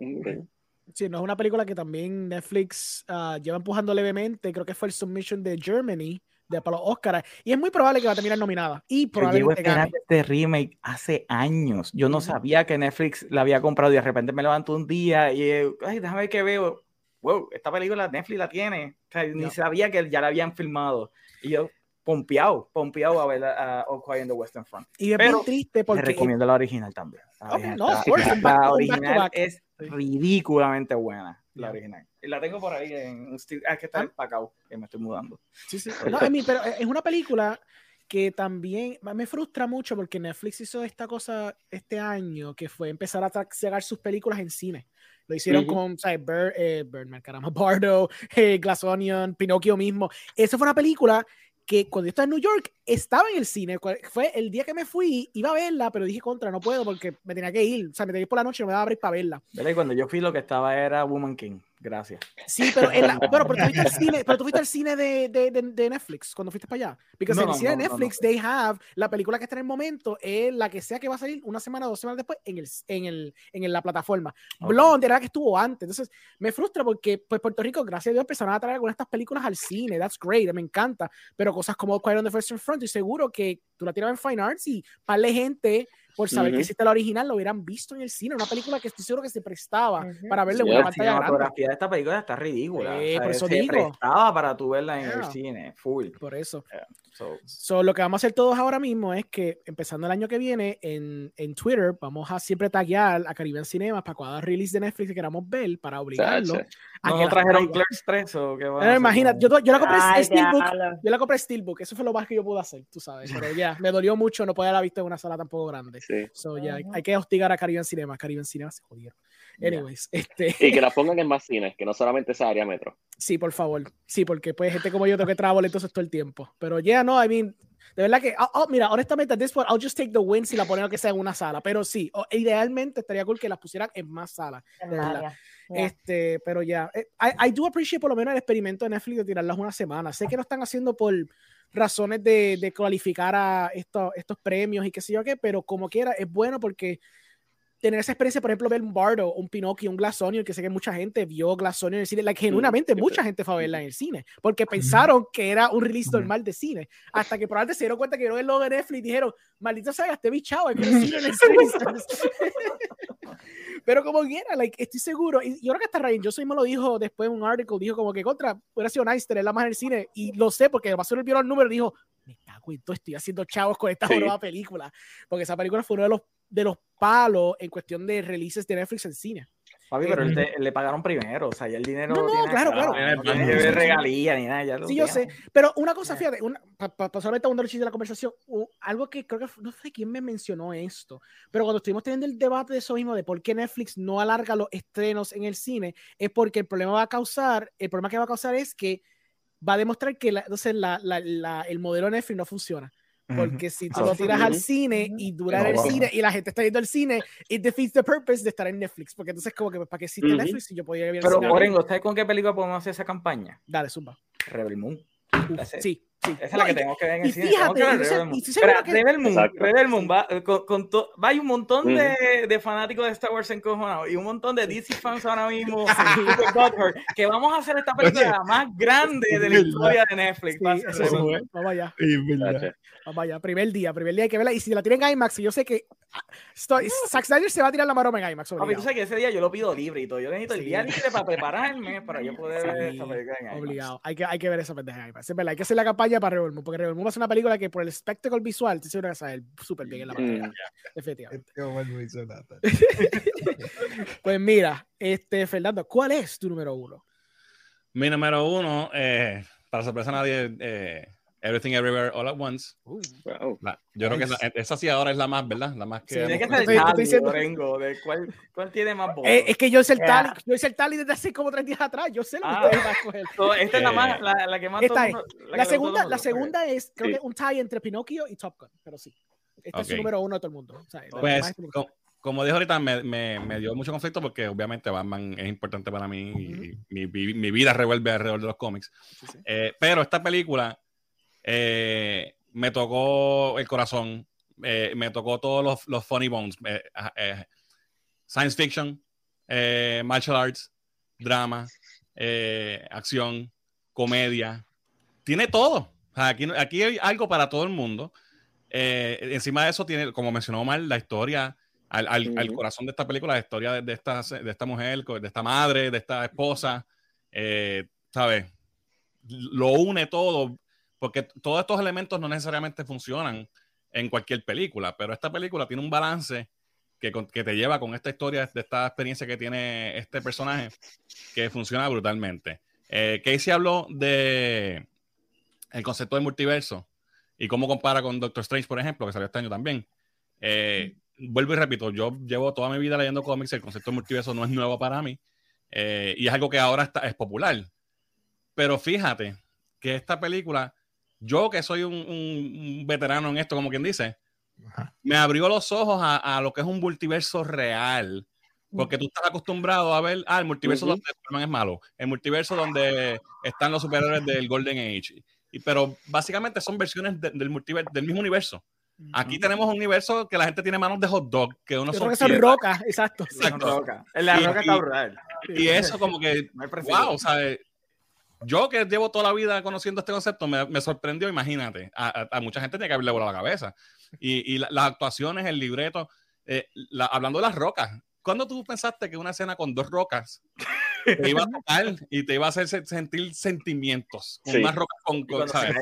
Sí, no es una película que también Netflix uh, lleva empujando levemente. Creo que fue el submission de Germany de para los Oscars. Y es muy probable que va a terminar nominada. Y probablemente gane. este remake hace años. Yo no sabía que Netflix la había comprado y de repente me levanto un día y, ay, déjame ver qué veo. Wow, esta película Netflix la tiene. Ni sabía que ya la habían filmado. Y yo, pompeado, pompeado a ver a, All Quiet in the Western Front. Y es muy triste porque... Te recomiendo la original también. La, no, la, original es ridículamente buena, la original. Y la tengo por ahí en ah, que está en Pacao, que me estoy mudando. Sí, sí. No, pero es una película que también me frustra mucho porque Netflix hizo esta cosa este año que fue empezar a sacar sus películas en cine. Lo hicieron con, ¿sabes? eh, Birdman, caramba, Bardo, [LAUGHS] eh, Glass Onion, Pinocchio mismo. Esa fue una película que cuando yo estaba en New York estaba en el cine. Fue el día que me fui, iba a verla, pero dije contra, no puedo porque me tenía que ir. O sea, me tenía que ir por la noche y no me daba a abrir para verla. Cuando yo fui, lo que estaba era Woman King. Gracias. Sí, pero, en la, bueno, [LAUGHS] pero tú fuiste al cine, pero tú cine de, de, de, Netflix cuando fuiste para allá. Porque en el cine de Netflix, they have la película que está en el momento, es la que sea que va a salir una semana dos semanas después en, el, en, el, en la plataforma. Blonde era la que estuvo antes. Entonces, me frustra porque pues, Puerto Rico, gracias a Dios, empezaron a traer algunas de estas películas al cine. That's great, me encanta. Pero cosas como Quiet on the Western Front, y seguro que tú la tiras en Fine Arts y para la gente por saber que existe la original, lo hubieran visto en el cine. Una película que estoy seguro que se prestaba para verla en una pantalla La fotografía de esta película está ridícula. Eh, por eso se prestaba para tú verla en el cine, full. Por eso. so. lo que vamos a hacer todos ahora mismo es que, empezando el año que viene, en, en Twitter, vamos a siempre taguear a Caribbean Cinemas para cuando release de Netflix que queramos ver, para obligarlo. ¿No, ¿No trajeron Clerks 3 o qué va? imagínate, yo, yo, la compré Ay, Steelbook. Yo la compré Steelbook. Eso fue lo más que yo pude hacer, tú sabes. Pero ya, me dolió mucho no poder haberla visto en una sala tampoco grande. Sí. So, yeah, hay que hostigar a Caribbean Cinema. Caribbean Cinema se jodieron. Anyways, este... Y que la pongan en más cines, que no solamente esa área metro. Sí, por favor. Sí, porque pues gente como yo tengo que trabajar entonces todo el tiempo. Pero ya yeah, no, I mean, de verdad que, oh, oh, mira, honestamente, this point, I'll just take the win si la ponen que sea en una sala. Pero sí, idealmente estaría cool que la pusieran en más salas. Este, pero ya, yeah. I, I, do appreciate por lo menos el experimento de Netflix de tirarlas una semana. Sé que lo están haciendo por razones de, de cualificar a estos, estos premios y qué sé yo qué, pero como quiera, es bueno porque tener esa experiencia, por ejemplo, ver un Bardo, un Pinocchio, un Glass que sé que mucha gente vio Glass en el cine, like, genuinamente mucha gente fue a verla en el cine, porque pensaron que era un release normal de cine, hasta que probablemente se dieron cuenta que no es lo de Netflix y dijeron, maldita sea, te el cine en el [LAUGHS] cine. Pero como quiera, like, estoy seguro, y yo creo que hasta Ryan soy me lo dijo después en un artículo, dijo como que contra, hubiera sido nice tenerla más en el cine, y lo sé porque pasó el vio el número y dijo, me cago en todo, estoy haciendo chavos con esta nueva película, porque esa película fue uno de los de los palos en cuestión de releases de Netflix en cine. Papi, pero él le pagaron primero, o sea, ya el dinero. No, no, claro, claro. No tiene regalía ni nada. Ya sí, yo sé. Pero una cosa, fíjate, para solamente abundar el de la conversación, algo que creo que no sé quién me mencionó esto, pero cuando estuvimos teniendo el debate de eso mismo, de por qué Netflix no alarga los estrenos en el cine, es porque el problema va a causar, el problema que va a causar es que va a demostrar que entonces la, la, el modelo Netflix no funciona. Porque si tú lo tiras al cine y dura el cine y la gente está yendo al cine, it defeats the purpose de estar en Netflix. Porque entonces, como que, ¿para qué existe Netflix si yo podía ver Pero, Orengo, ¿sabes con qué película podemos hacer esa campaña? Dale, zumba. Rebel Moon. sí. Sí. Esa es la que tengo que ver en el cine. Fíjate, Rebel Moon, Rebel Moon va, con, con to, va un montón de, de, fanáticos de Star Wars encojonados y un montón de DC fans ahora mismo [LAUGHS] que vamos a hacer esta película más grande de la historia de Netflix. Sí, vamos allá. Vamos allá. Primer día, primer día hay que verla. Y si la tienen en IMAX, yo sé que Estoy, Zack Snyder se va a tirar la maroma en IMAX. Papi, tú sabes que ese día yo lo pido libre y todo. Yo necesito el día libre para prepararme para yo poder ver esa película en IMAX. Obligado. Hay que, hay que ver esa pendeja en IMAX. Es verdad, hay que hacer la campaña para Rebel Moon, porque Rebel Moon va a ser una película que por el espectáculo visual te seguro que salir súper bien en la pantalla. Mm. Efectivamente. [LAUGHS] pues mira, este, Fernando, ¿cuál es tu número uno? Mi número uno, eh, para sorpresa a nadie, eh, Everything Everywhere All at Once. Uh, yo creo que esa, sí ahora es la más, ¿verdad? La más que. tiene que ser el cuál, cuál, tiene más votos. Eh, es que yo hice el tally, yo hice el tally desde hace como tres días atrás. Yo sé lo que ah, va a coger. esta es la, más, la, la que más. Esta es. La, segunda, la segunda es, creo que un tie entre Pinocchio y Top Gun, pero sí. Este es el número uno de todo el mundo. O sea, pues, como dijo ahorita, me, me, me, dio mucho conflicto porque obviamente Batman es importante para mí y mi, mi, vida revuelve alrededor de los cómics. Eh, pero esta película eh, me tocó el corazón, eh, me tocó todos los, los funny bones, eh, science fiction, martial arts, drama, acción, comedia, tiene todo. Aquí, aquí hay algo para todo el mundo. encima de eso tiene, como mencionó mal, la historia al, al, corazón de esta película, la historia de, esta, de esta mujer, de esta madre, de esta esposa, ¿sabes? Lo une todo porque todos estos elementos no necesariamente funcionan en cualquier película, pero esta película tiene un balance que, te lleva con esta historia, de esta experiencia que tiene este personaje, que funciona brutalmente. Eh, Casey habló de el concepto de multiverso y cómo compara con Doctor Strange, por ejemplo, que salió este año también. Eh, vuelvo y repito, yo llevo toda mi vida leyendo cómics, el concepto de multiverso no es nuevo para mí eh, y es algo que ahora está, es popular. Pero fíjate que esta película yo que soy un, veterano en esto, como quien dice, me abrió los ojos a, lo que es un multiverso real. Porque tú estás acostumbrado a ver, ah, el multiverso donde Superman es malo, el multiverso donde están los superhéroes del Golden Age. Y, pero básicamente son versiones del, multiverso, del mismo universo. Aquí tenemos un universo que la gente tiene manos de hot dog, que uno son, son rocas, exacto. exacto. La roca está brutal. Y, eso como que, wow, o sea, yo que llevo toda la vida conociendo este concepto, me, sorprendió, imagínate, a, mucha gente tiene que haberle volado la cabeza. Y, las actuaciones, el libreto, eh, hablando de las rocas, ¿cuándo tú pensaste que una escena con dos rocas te iba a tocar y te iba a hacer sentir sentimientos con una roca con, ¿sabes?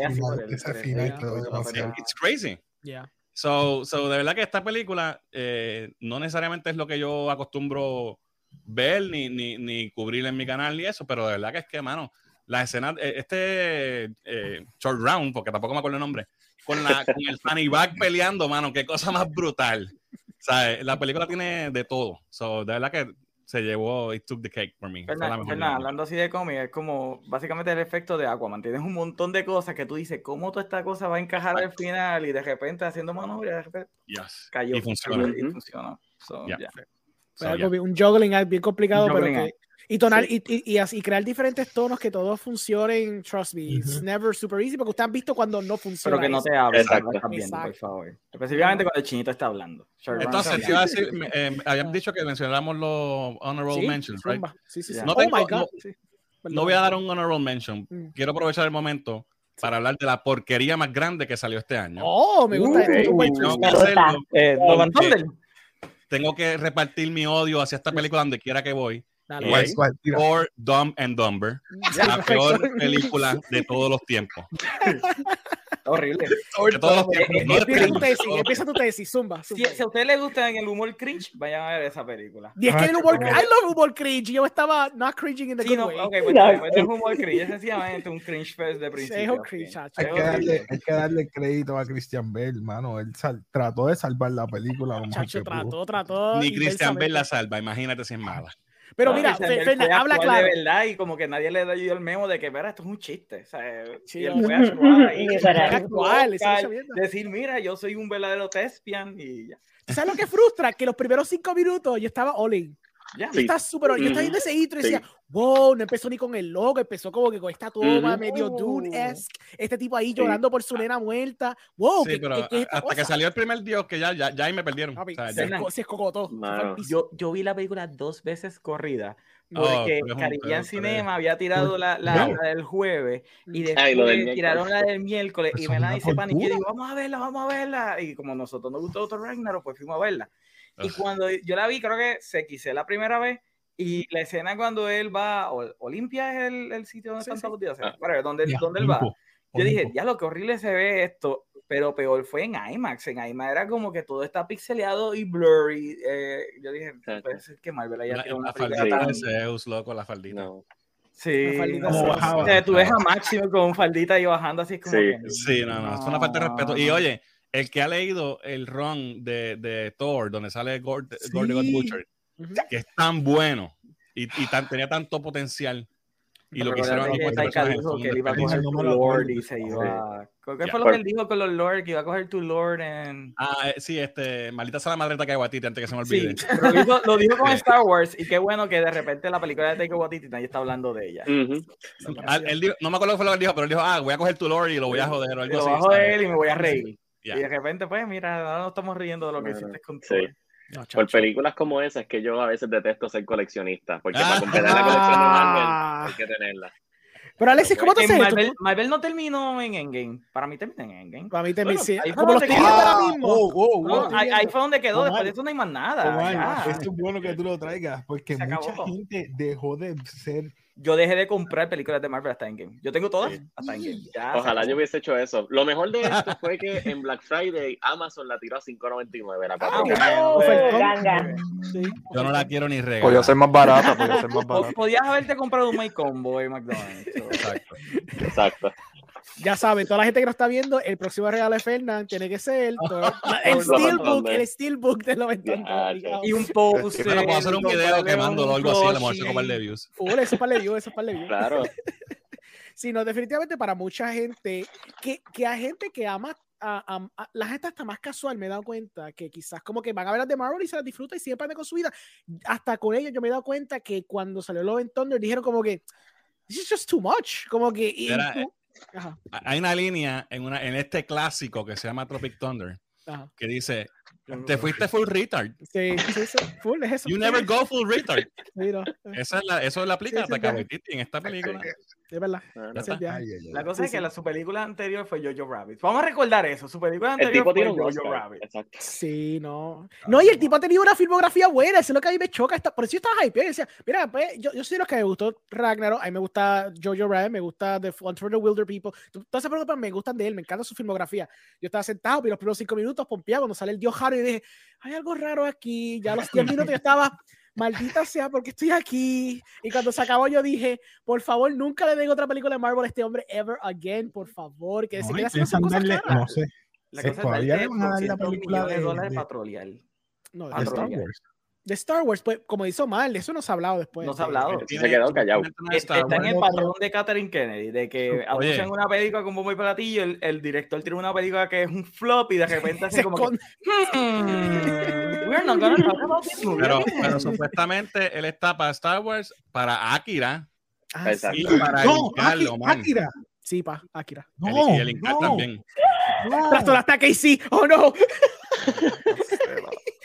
It's crazy. Yeah. So, so, de verdad que esta película eh, no necesariamente es lo que yo acostumbro ver ni, ni, ni cubrir en mi canal ni eso, pero de verdad que es que, mano, la escena, eh, este eh, short round, porque tampoco me acuerdo el nombre, con, la, con el Fanny Bag peleando, mano, qué cosa más brutal. O sea, la película tiene de todo. So, de verdad que se llevó It Took the Cake por mí. hablando así de cómic, es como básicamente el efecto de Aquaman. Tienes un montón de cosas que tú dices, ¿cómo toda esta cosa va a encajar al final? Y de repente haciendo maniobras, de repente cayó. Y funciona. Y funciona. So, Un juggling bien complicado, pero que y, tonar, y, y, así, crear diferentes tonos que todos funcionen, trust me, it's never super easy, porque ustedes han visto cuando no funciona. Pero que no te hablen, también, por favor. Específicamente cuando el chinito está hablando. Entonces, iba a decir, eh, habían dicho que mencionáramos los honorable mentions, right? Sí, sí, sí. No, oh tengo, no, no, voy a dar un honorable mention. Mm. Quiero aprovechar el momento para hablar de la porquería más grande que salió este año. Oh, me gusta esto. Tengo que hacerlo. Eh, tengo que repartir mi odio hacia esta película donde quiera que voy. Es Thor, Dumb and Dumber, [LAUGHS] la peor película de todos los tiempos. [LAUGHS] horrible. empieza tu tesis, empieza tu tesis, zumba. Si, a usted le gusta el humor cringe, vayan a ver esa película. Y es que el humor, I love humor cringe. Yo estaba not cringing in the sí, good no, way. Okay, pues, no, es humor cringe, es sencillamente un cringe fest de principio. Es un cringe, hay, que darle, hay que darle crédito a Christian Bale, hermano. Él trató de salvar la película. Chacho, trató, trató. Ni Christian Bale la salva, imagínate si es mala. Pero mira, Fernández, habla claro. De verdad, y como que nadie le dio el memo de que, mira, esto es un chiste. O sea, sí, y él [LAUGHS] fue actuar y actual, decir, mira, yo soy un verdadero tespian y ya. ¿Sabes lo que frustra? Que los primeros cinco minutos yo estaba all in. Ya, está súper. Yo estaba viendo ese intro y decía, wow, no empezó ni con el logo, empezó como que con esta toma medio Dune-esque. Este tipo ahí llorando por su nena muerta. Wow, sí, pero hasta que salió el primer dios, que ya, ya, ya ahí me perdieron. o sea, se, se, escogotó. Yo, yo vi la película dos veces corrida. Oh, porque oh, Caribbean Cinema había tirado la, la, del jueves y después tiraron la del miércoles y me la dice Pan y digo, vamos a verla, vamos a verla. Y como nosotros nos gustó otro Ragnarok, pues fuimos a verla. Y cuando yo la vi, creo que se quise la primera vez. Y la escena cuando él va, Olimpia es el, el sitio donde están todos los días, ah. donde, donde él va. Yo dije, ya lo que horrible se ve esto, pero peor fue en IMAX. En IMAX era como que todo está pixeleado y blurry. Eh, yo dije, puede ser que Marvel haya tirado una la faldita de Zeus, loco, la faldita. No. Sí, o sea, tú ves a Máximo con faldita y bajando así como. Sí, que, sí no, no, es una falta de respeto. Y oye, el que ha leído el run de, de Thor, donde sale Gord, sí. Butcher, que es tan bueno y, y tan, tenía tanto potencial. Y lo que hicieron que dijo que él iba a coger tu Lord y se iba. ¿Qué fue lo que él dijo con los Lord? Que iba a coger tu Lord en. Ah, eh, sí, este. Maldita sea la madre de Taika Waititi antes que se me olvide. Sí, [LAUGHS] lo, dijo, lo dijo con Star Wars y qué bueno que de repente la película de Taika Waititi nadie está hablando de ella. Ah, él dijo, no me acuerdo qué fue lo que él dijo, pero él dijo, ah, voy a coger tu Lord y lo voy a joder o algo lo así. Lo voy a joder y me voy a reír. Y de repente, pues, mira, ahora no estamos riendo de lo que hiciste con sí. Por películas como esas que yo a veces detesto ser coleccionista, porque para ah. completar la colección de Marvel hay que tenerla. Pero Alexis, ¿cómo te haces Marvel, Marvel no terminó en Endgame. Para mí termina en Endgame. Para mí termina, sí. Ahí como los ahora mismo. ahí, fue donde quedó. Después de eso no hay más nada. Esto es bueno que tú lo traigas, porque mucha gente dejó de ser yo dejé de comprar películas de Marvel hasta Endgame. Yo tengo todas hasta Endgame. Ojalá yo hubiese hecho eso. Lo mejor de esto [LAUGHS] fue que en Black Friday Amazon la tiró a 5.99. La ah, Yo no la quiero ni regalar. Podía ser más barata, podía ser más barata. Podías haberte comprado un My Combo en McDonald's. Exacto. Exacto ya saben, toda la gente que nos está viendo, el próximo regalo de Fernand tiene que ser [LAUGHS] el Steelbook, el Steelbook de los Y un post. Pero puedo hacer un video quemándolo o algo así, le vamos a hacer par de views. Full, eso es para de views, eso es de views. Claro. [LAUGHS] Sino definitivamente para mucha gente, que, que hay gente que ama a, la gente está más casual, me he dado cuenta que quizás como que van a ver las de Marvel y se las disfruta y siempre anda con su vida. Hasta con ellos yo me he dado cuenta que cuando salió Love and Thunder dijeron como que this is just too much. Como que. Hay una línea en, una, en este clásico que se llama Tropic Thunder que dice: Te fuiste full retard. Sí, sí, full es eso. You never go full retard. Esa es la, eso la aplica sí, en esta película. [LAUGHS] Es verdad. La cosa es que la, su película anterior fue Jojo Rabbit. Vamos a recordar eso. Su película anterior fue Jojo Rabbit. Exacto. Sí, no. No, y el tipo ha tenido una filmografía buena. Eso es lo que a mí me choca. Por eso yo estaba hype. Yo decía, mira, pues, yo, yo soy de los que me gustó Ragnarok. A mí me gusta Jojo Rabbit. Me gusta The Hunt for the Wilder People. Todas esas películas me gustan de él. Me encanta su filmografía. Yo estaba sentado, y los primeros cinco minutos pompeado cuando sale el dios Harry y dije, hay algo raro aquí. Ya a los 10 [LAUGHS] minutos yo estaba maldita sea, porque estoy aquí. Y cuando se acabó, yo dije, por favor, nunca le den otra película de Marvel a este hombre ever again, por favor. Que se quede darle, No sé. La cosa todavía le van a dar la película de, dólares de, No, de Star Wars de Star Wars, pues, como hizo mal, eso no se ha hablado después. No se ha hablado. Se quedó callado. Está, en el patrón de Catherine Kennedy, de que anuncian una película con bombo y platillo, el, el, director tiene una película que es un flop y de repente hace como que, hmm, we're not gonna talk about this movie. Pero, pero supuestamente él está para Star Wars, para Akira ah, y para no, Akira. Sí, para Akira. No, y el Incal no. también. No. hasta que sí, oh no.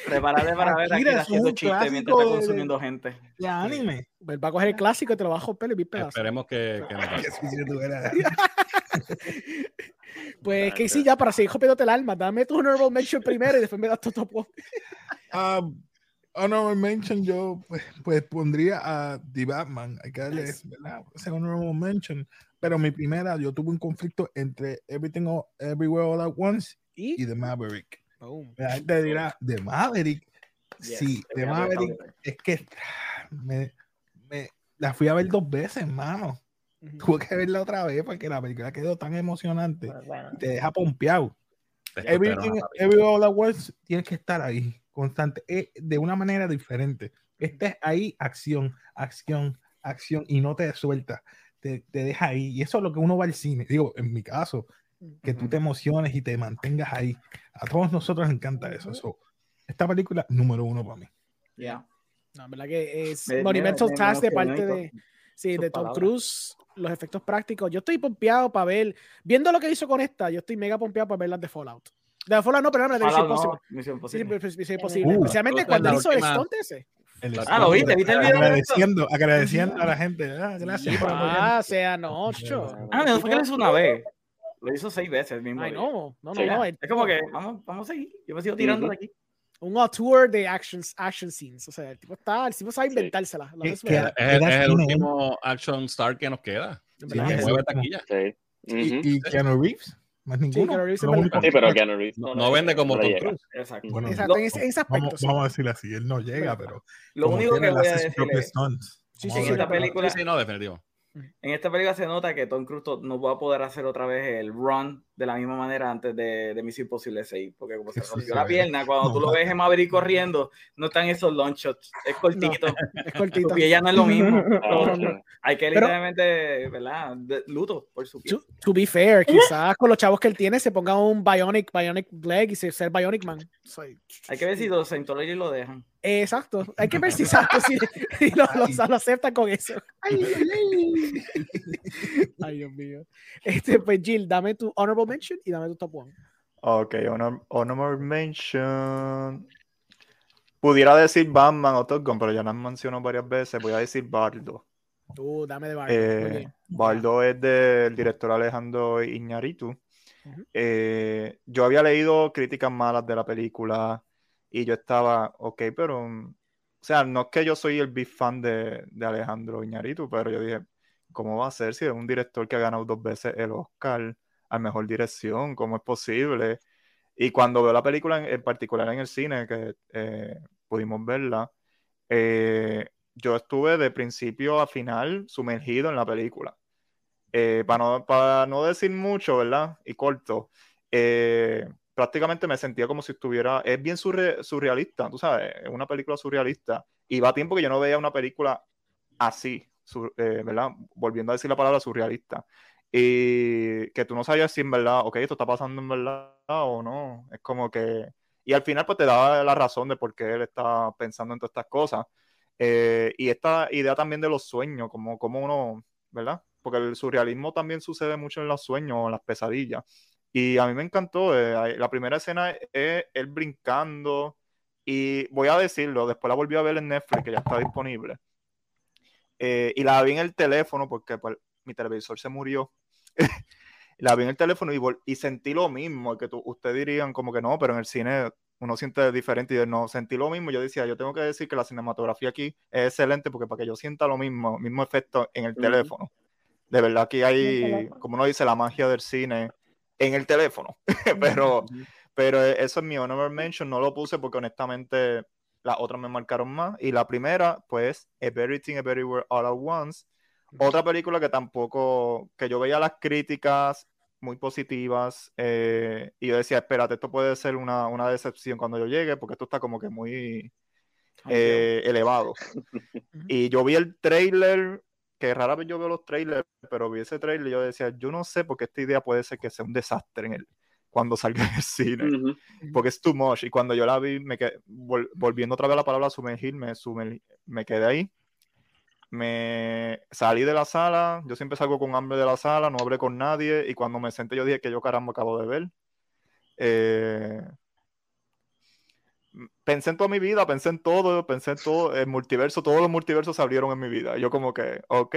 Prepárate para ver aquí haciendo chistes mientras está consumiendo gente. De anime. Va a coger el clásico y te lo va a y Esperemos que, que no [LAUGHS] [LAUGHS] Pues que sí, ya para seguir rompiéndote el alma, dame tu honorable mention primero y después me das tu top. Um, [LAUGHS] honorable mention yo pues, pues, pondría a The Batman. Hay que darle ese honorable mention. Pero mi primera, yo tuve un conflicto entre Everything Everywhere All at Once y, The Maverick. La gente dirá, The Maverick. sí, The Maverick es que me, me, la fui a ver dos veces, hermano. Tuve que verla otra vez porque la película quedó tan emocionante. Pues te deja pompeado. Everything, Everywhere All Once tienes que estar ahí, constante, eh, de una manera diferente. Estés ahí, acción, acción, acción, y no te suelta te, deja ahí. Y eso es lo que uno va al cine. Digo, en mi caso, que tú te emociones y te mantengas ahí. A todos nosotros nos encanta eso. esta película, número uno para mí. Ya. No, verdad que es Monumental Task de parte de, sí, de Tom Cruise. Los efectos prácticos. Yo estoy pompeado para ver. Viendo lo que hizo con esta, yo estoy mega pompeado para ver las de Fallout. De Fallout no, pero no, de Misión Imposible. Misión Imposible. Especialmente cuando hizo el stunt ese ah, lo viste, viste el video. Agradeciendo, agradeciendo a la gente. Ah, gracias. Ah, sea nocho. Ah, no fue que lo hizo una vez. Lo hizo seis veces mismo. Ay, no, no, no, no. Es como que vamos, vamos a seguir. Yo me sigo tirando de aquí. Un tour de actions, action scenes. O sea, el tipo está, el tipo sabe inventársela. Es, el último action star que nos queda. Sí, mueve taquilla. Sí. Y, y Keanu Reeves. Más ninguno. Sí, pero Keanu Reeves no, vende como Tom Cruise. Exacto. Bueno, Exacto. en, ese, aspecto. Vamos, a decir así, él no llega, pero. Lo único que voy a decir es, sí, sí, en esta película. Sí, no, definitivo. En esta película se nota que Tom Cruise no va a poder hacer otra vez el run de la misma manera antes de, de Misión Imposible 6, porque como se [LAUGHS] rompió la pierna, cuando tú lo ves en Maverick corriendo, no están esos long shots, es cortito, [LAUGHS] es cortito. Y ella no es lo mismo. [LAUGHS] Hay que literalmente, ¿verdad? luto por su piel. To, be fair, quizás con los chavos que él tiene se ponga un Bionic, Bionic Leg y se ser Bionic Man. Hay que ver si los Scientology lo dejan. exacto, hay que ver si, exacto, si, lo, lo, aceptan con eso. Ay, ay, Dios mío. Este, pues Jill, dame tu honorable mention y dame tu top one. Ok, honorable mention. Pudiera decir Batman o Top Gun, pero ya lo han mencionado varias veces. Voy a decir Bardo. Uh, dame de Bardo. Eh, Bardo es del director Alejandro Iñárritu. Eh, yo había leído críticas malas de la película y yo estaba, ok, pero, o sea, no es que yo soy el big fan de, de Alejandro Iñárritu, pero yo dije, ¿cómo va a ser si es un director que ha ganado dos veces el Oscar? A mejor dirección, ¿cómo es posible? Y cuando veo la película, en, particular en el cine, que eh, pudimos verla, eh, yo estuve de principio a final sumergido en la película. Eh, para, no, para no decir mucho, ¿verdad? Y corto, prácticamente me sentía como si estuviera, es bien surrealista, tú sabes, es una película surrealista. Y va tiempo que yo no veía una película así, ¿verdad? Volviendo a decir la palabra surrealista y que tú no sabías si en verdad, ok, esto está pasando en verdad o no. Es como que... Y al final pues te da la razón de por qué él está pensando en todas estas cosas. Eh, y esta idea también de los sueños, como, como uno, ¿verdad? Porque el surrealismo también sucede mucho en los sueños, en las pesadillas. Y a mí me encantó. Eh, la primera escena es él brincando. Y voy a decirlo, después la volví a ver en Netflix, que ya está disponible. Eh, y la vi en el teléfono porque pues, mi televisor se murió [LAUGHS] la vi en el teléfono y, y sentí lo mismo, que ustedes dirían como que no, pero en el cine uno siente diferente y no, sentí lo mismo. Yo decía, yo tengo que decir que la cinematografía aquí es excelente porque para que yo sienta lo mismo, mismo efecto en el teléfono. De verdad que hay, como uno dice, la magia del cine en el teléfono. [LAUGHS] pero, pero eso es mi honorable mention, no lo puse porque honestamente las otras me marcaron más. Y la primera, pues, Everything Everywhere All at Once, otra película que tampoco, que yo veía las críticas muy positivas eh, y yo decía, espérate, esto puede ser una, decepción cuando yo llegue porque esto está como que muy eh, elevado. [LAUGHS] y yo vi el trailer, que rara vez yo veo los trailers, pero vi ese trailer y yo decía, yo no sé porque esta idea puede ser que sea un desastre en el, cuando salga en el cine, porque es too much. Y cuando yo la vi, me quedé, volviendo otra vez a la palabra sumergirme, me quedé ahí me salí de la sala, yo siempre salgo con hambre de la sala, no hablé con nadie y cuando me senté yo dije que yo caramba acabo de ver. Eh, pensé en toda mi vida, pensé en todo, pensé en todo, el multiverso, todos los multiversos se abrieron en mi vida. Yo como que, ok,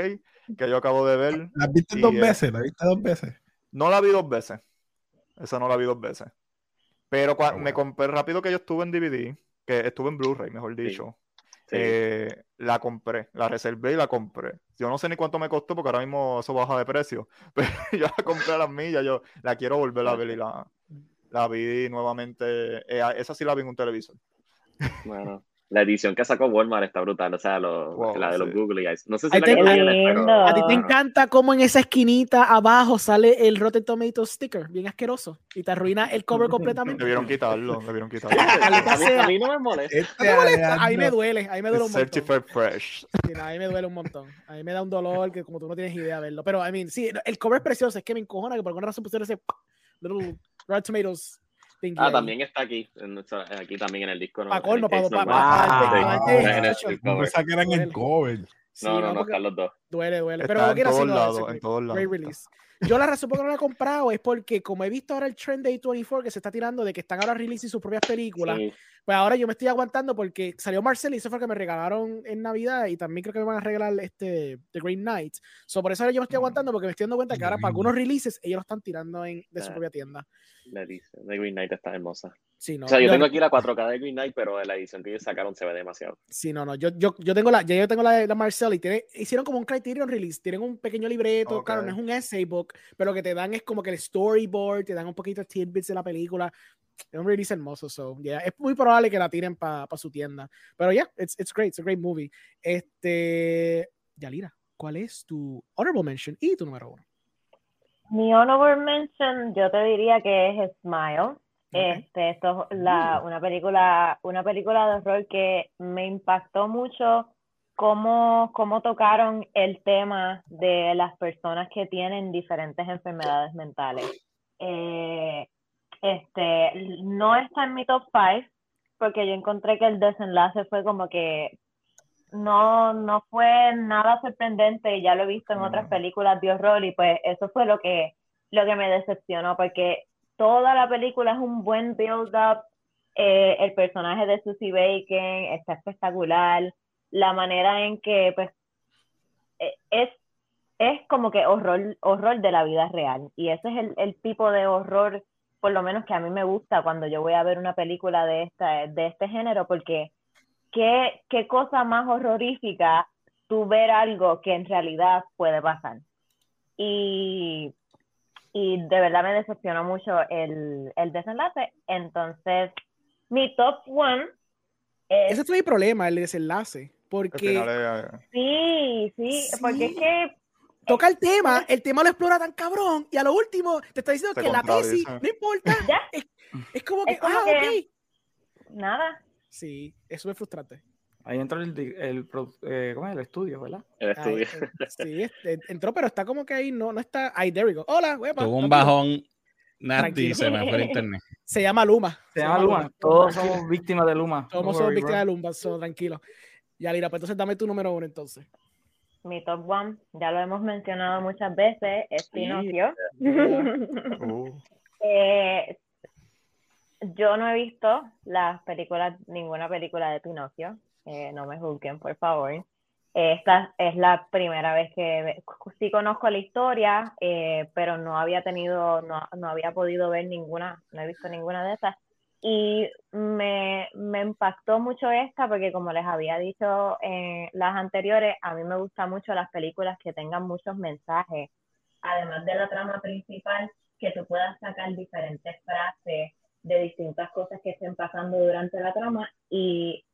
que yo acabo de ver. ¿La viste dos veces? ¿La viste dos veces? No la vi dos veces. Esa no la vi dos veces. Pero cuando me compré rápido que yo estuve en DVD, que estuve en Blu-ray, mejor dicho. Eh, la compré, la reservé y la compré. Yo no sé ni cuánto me costó porque ahora mismo eso baja de precio, [LAUGHS] pero yo la compré a las millas, yo la quiero volver a ver y la, la vi nuevamente. Eh, esa sí la vi en un televisor. Bueno, la edición que sacó Walmart está brutal, o sea, la de los Google Eyes. No sé si la te, pero... A ti te encanta cómo en esa esquinita abajo sale el Rotten Tomatoes sticker, bien asqueroso, y te arruina el cover completamente. Debieron quitarlo, debieron quitarlo. [LAUGHS] a, mí, no me molesta. Este no me molesta. A mí me duele, a mí me duele un montón. fresh. Sí, a mí me duele un montón. A mí me da un dolor que como tú no tienes idea de verlo. Pero, I mean, sí, el cover es precioso, es que me encojona que por alguna razón pusieron ese [LAUGHS] little Rotten Tomatoes Ah, también está aquí, aquí también en el disco. No, para colmo, para, para, para, Pensaba que eran el cover. No, no, no, están los dos. Duele, duele. Pero en todos lados, en todos lados. release. Yo la razón por la que no la he comprado es porque, como he visto ahora el trend de A24 que se está tirando de que están ahora releasing sus propias películas, pues ahora yo me estoy aguantando porque salió Marcel y eso fue que me regalaron en Navidad y también creo que me van a regalar este The Green Knight. So, por eso ahora yo me estoy aguantando porque me estoy dando cuenta que ahora para algunos releases ellos lo están tirando en, de su propia tienda. La edición de Green Knight está hermosa. Sí, no, o sea, yo, tengo aquí la 4K de Green Knight, pero la edición que ellos sacaron se ve demasiado. Sí, no, no. Yo, yo, yo tengo la, ya yo tengo la de la Marcel y tiene, hicieron como un Criterion release. Tienen un pequeño libreto, claro, no es un essay book, pero lo que te dan es como que el storyboard, te dan un poquito de tidbits de la película. Es un release hermoso, so, yeah. es muy probable que la tiren para pa su tienda. Pero ya, yeah, it's, it's great, it's a great movie. Este, Yalira, ¿cuál es tu honorable mention y tu número uno? Mi honorable mention, yo te diría que es Smile. Este, esto es la, una película, una película de horror que me impactó mucho cómo, cómo tocaron el tema de las personas que tienen diferentes enfermedades mentales. Eh, este, no está en mi top 5 porque yo encontré que el desenlace fue como que no, no fue nada sorprendente, ya lo he visto en otras películas de horror y pues eso fue lo que, lo que me decepcionó, porque toda la película es un buen build-up, eh, el personaje de Susie Bacon está espectacular, la manera en que pues e, es, es como que horror, horror de la vida real y ese es el, el tipo de horror por lo menos que a mí me gusta cuando yo voy a ver una película de, esta, de este género, porque ¿qué, qué cosa más horrorífica tú ver algo que en realidad puede pasar. Y, y de verdad me decepcionó mucho el, el desenlace. Entonces, mi top one es... Ese fue mi problema, el desenlace. Porque... Sí, sí, porque es que toca el tema, el tema lo explora tan cabrón, y a lo último te está diciendo que la tesis no importa. [LAUGHS] Es, como que, ah, ok. Nada. Sí, eso es frustrante. Ahí entró el, el, eh, ¿cómo es? el estudio, ¿verdad? El estudio. [LAUGHS] sí, este, entró, pero está como que ahí no, no está. Ahí, there we go. Hola, Tuvo un bajón Nati se me fue el internet. [LAUGHS] Se llama Luma. Se, llama Luma. Todos somos víctimas de Luma. Todos somos víctimas de Luma, so, tranquilo. Ya, Lira, pues entonces dame tu número uno entonces. Mi top one, ya lo hemos mencionado muchas veces, es Pinocchio. Uh. [LAUGHS] Eh, yo no he visto las películas, ninguna película de Pinocchio. Eh, no me juzguen, por favor. Esta es la primera vez que sí conozco la historia, eh, pero no había tenido, no, no, había podido ver ninguna, no he visto ninguna de esas. Y me, me impactó mucho esta porque como les había dicho en las anteriores, a mí me gustan mucho las películas que tengan muchos mensajes, además de la trama principal, que tú puedas sacar diferentes frases de distintas cosas que estén pasando durante la trama. Y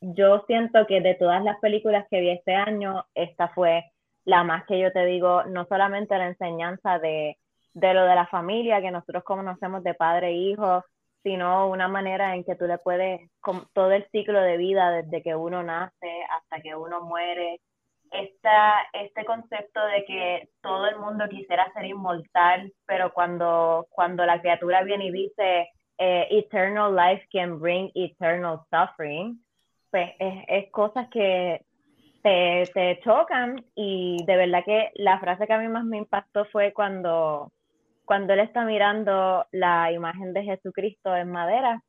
yo siento que de todas las películas que vi este año, esta fue la más que yo te digo, no solamente la enseñanza de, de lo de la familia, que nosotros conocemos de padre e hijo, sino una manera en que tú le puedes, con todo el ciclo de vida, desde que uno nace hasta que uno muere, esta, este concepto de que todo el mundo quisiera ser inmortal, pero cuando, cuando la criatura viene y dice, eh, eternal life can bring eternal suffering, pues es, es cosas que te, te chocan y de verdad que la frase que a mí más me impactó fue cuando cuando él está mirando la imagen de Jesucristo en madera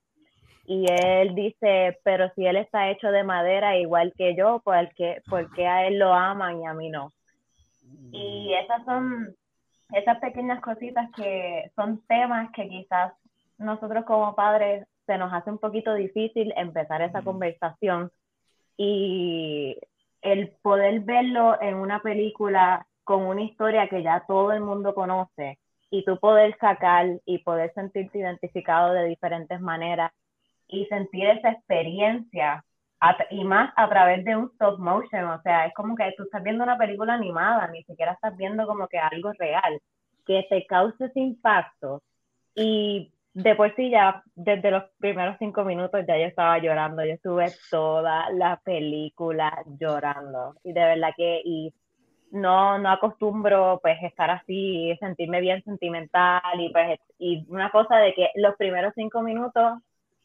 y él dice, pero si él está hecho de madera igual que yo, ¿por qué, a él lo aman y a mí no? Y esas son esas pequeñas cositas que son temas que quizás nosotros como padres se nos hace un poquito difícil empezar esa conversación, y el poder verlo en una película con una historia que ya todo el mundo conoce y tú poder sacar y poder sentirte identificado de diferentes maneras y sentir esa experiencia y más a través de un stop motion, o sea, es como que tú estás viendo una película animada, ni siquiera estás viendo como que algo real, que te cause ese impacto. Y de por sí ya, desde los primeros cinco minutos ya yo estaba llorando, yo estuve toda la película llorando. Y de verdad que, y no, no acostumbro pues estar así, sentirme bien sentimental y pues, y una cosa de que los primeros cinco minutos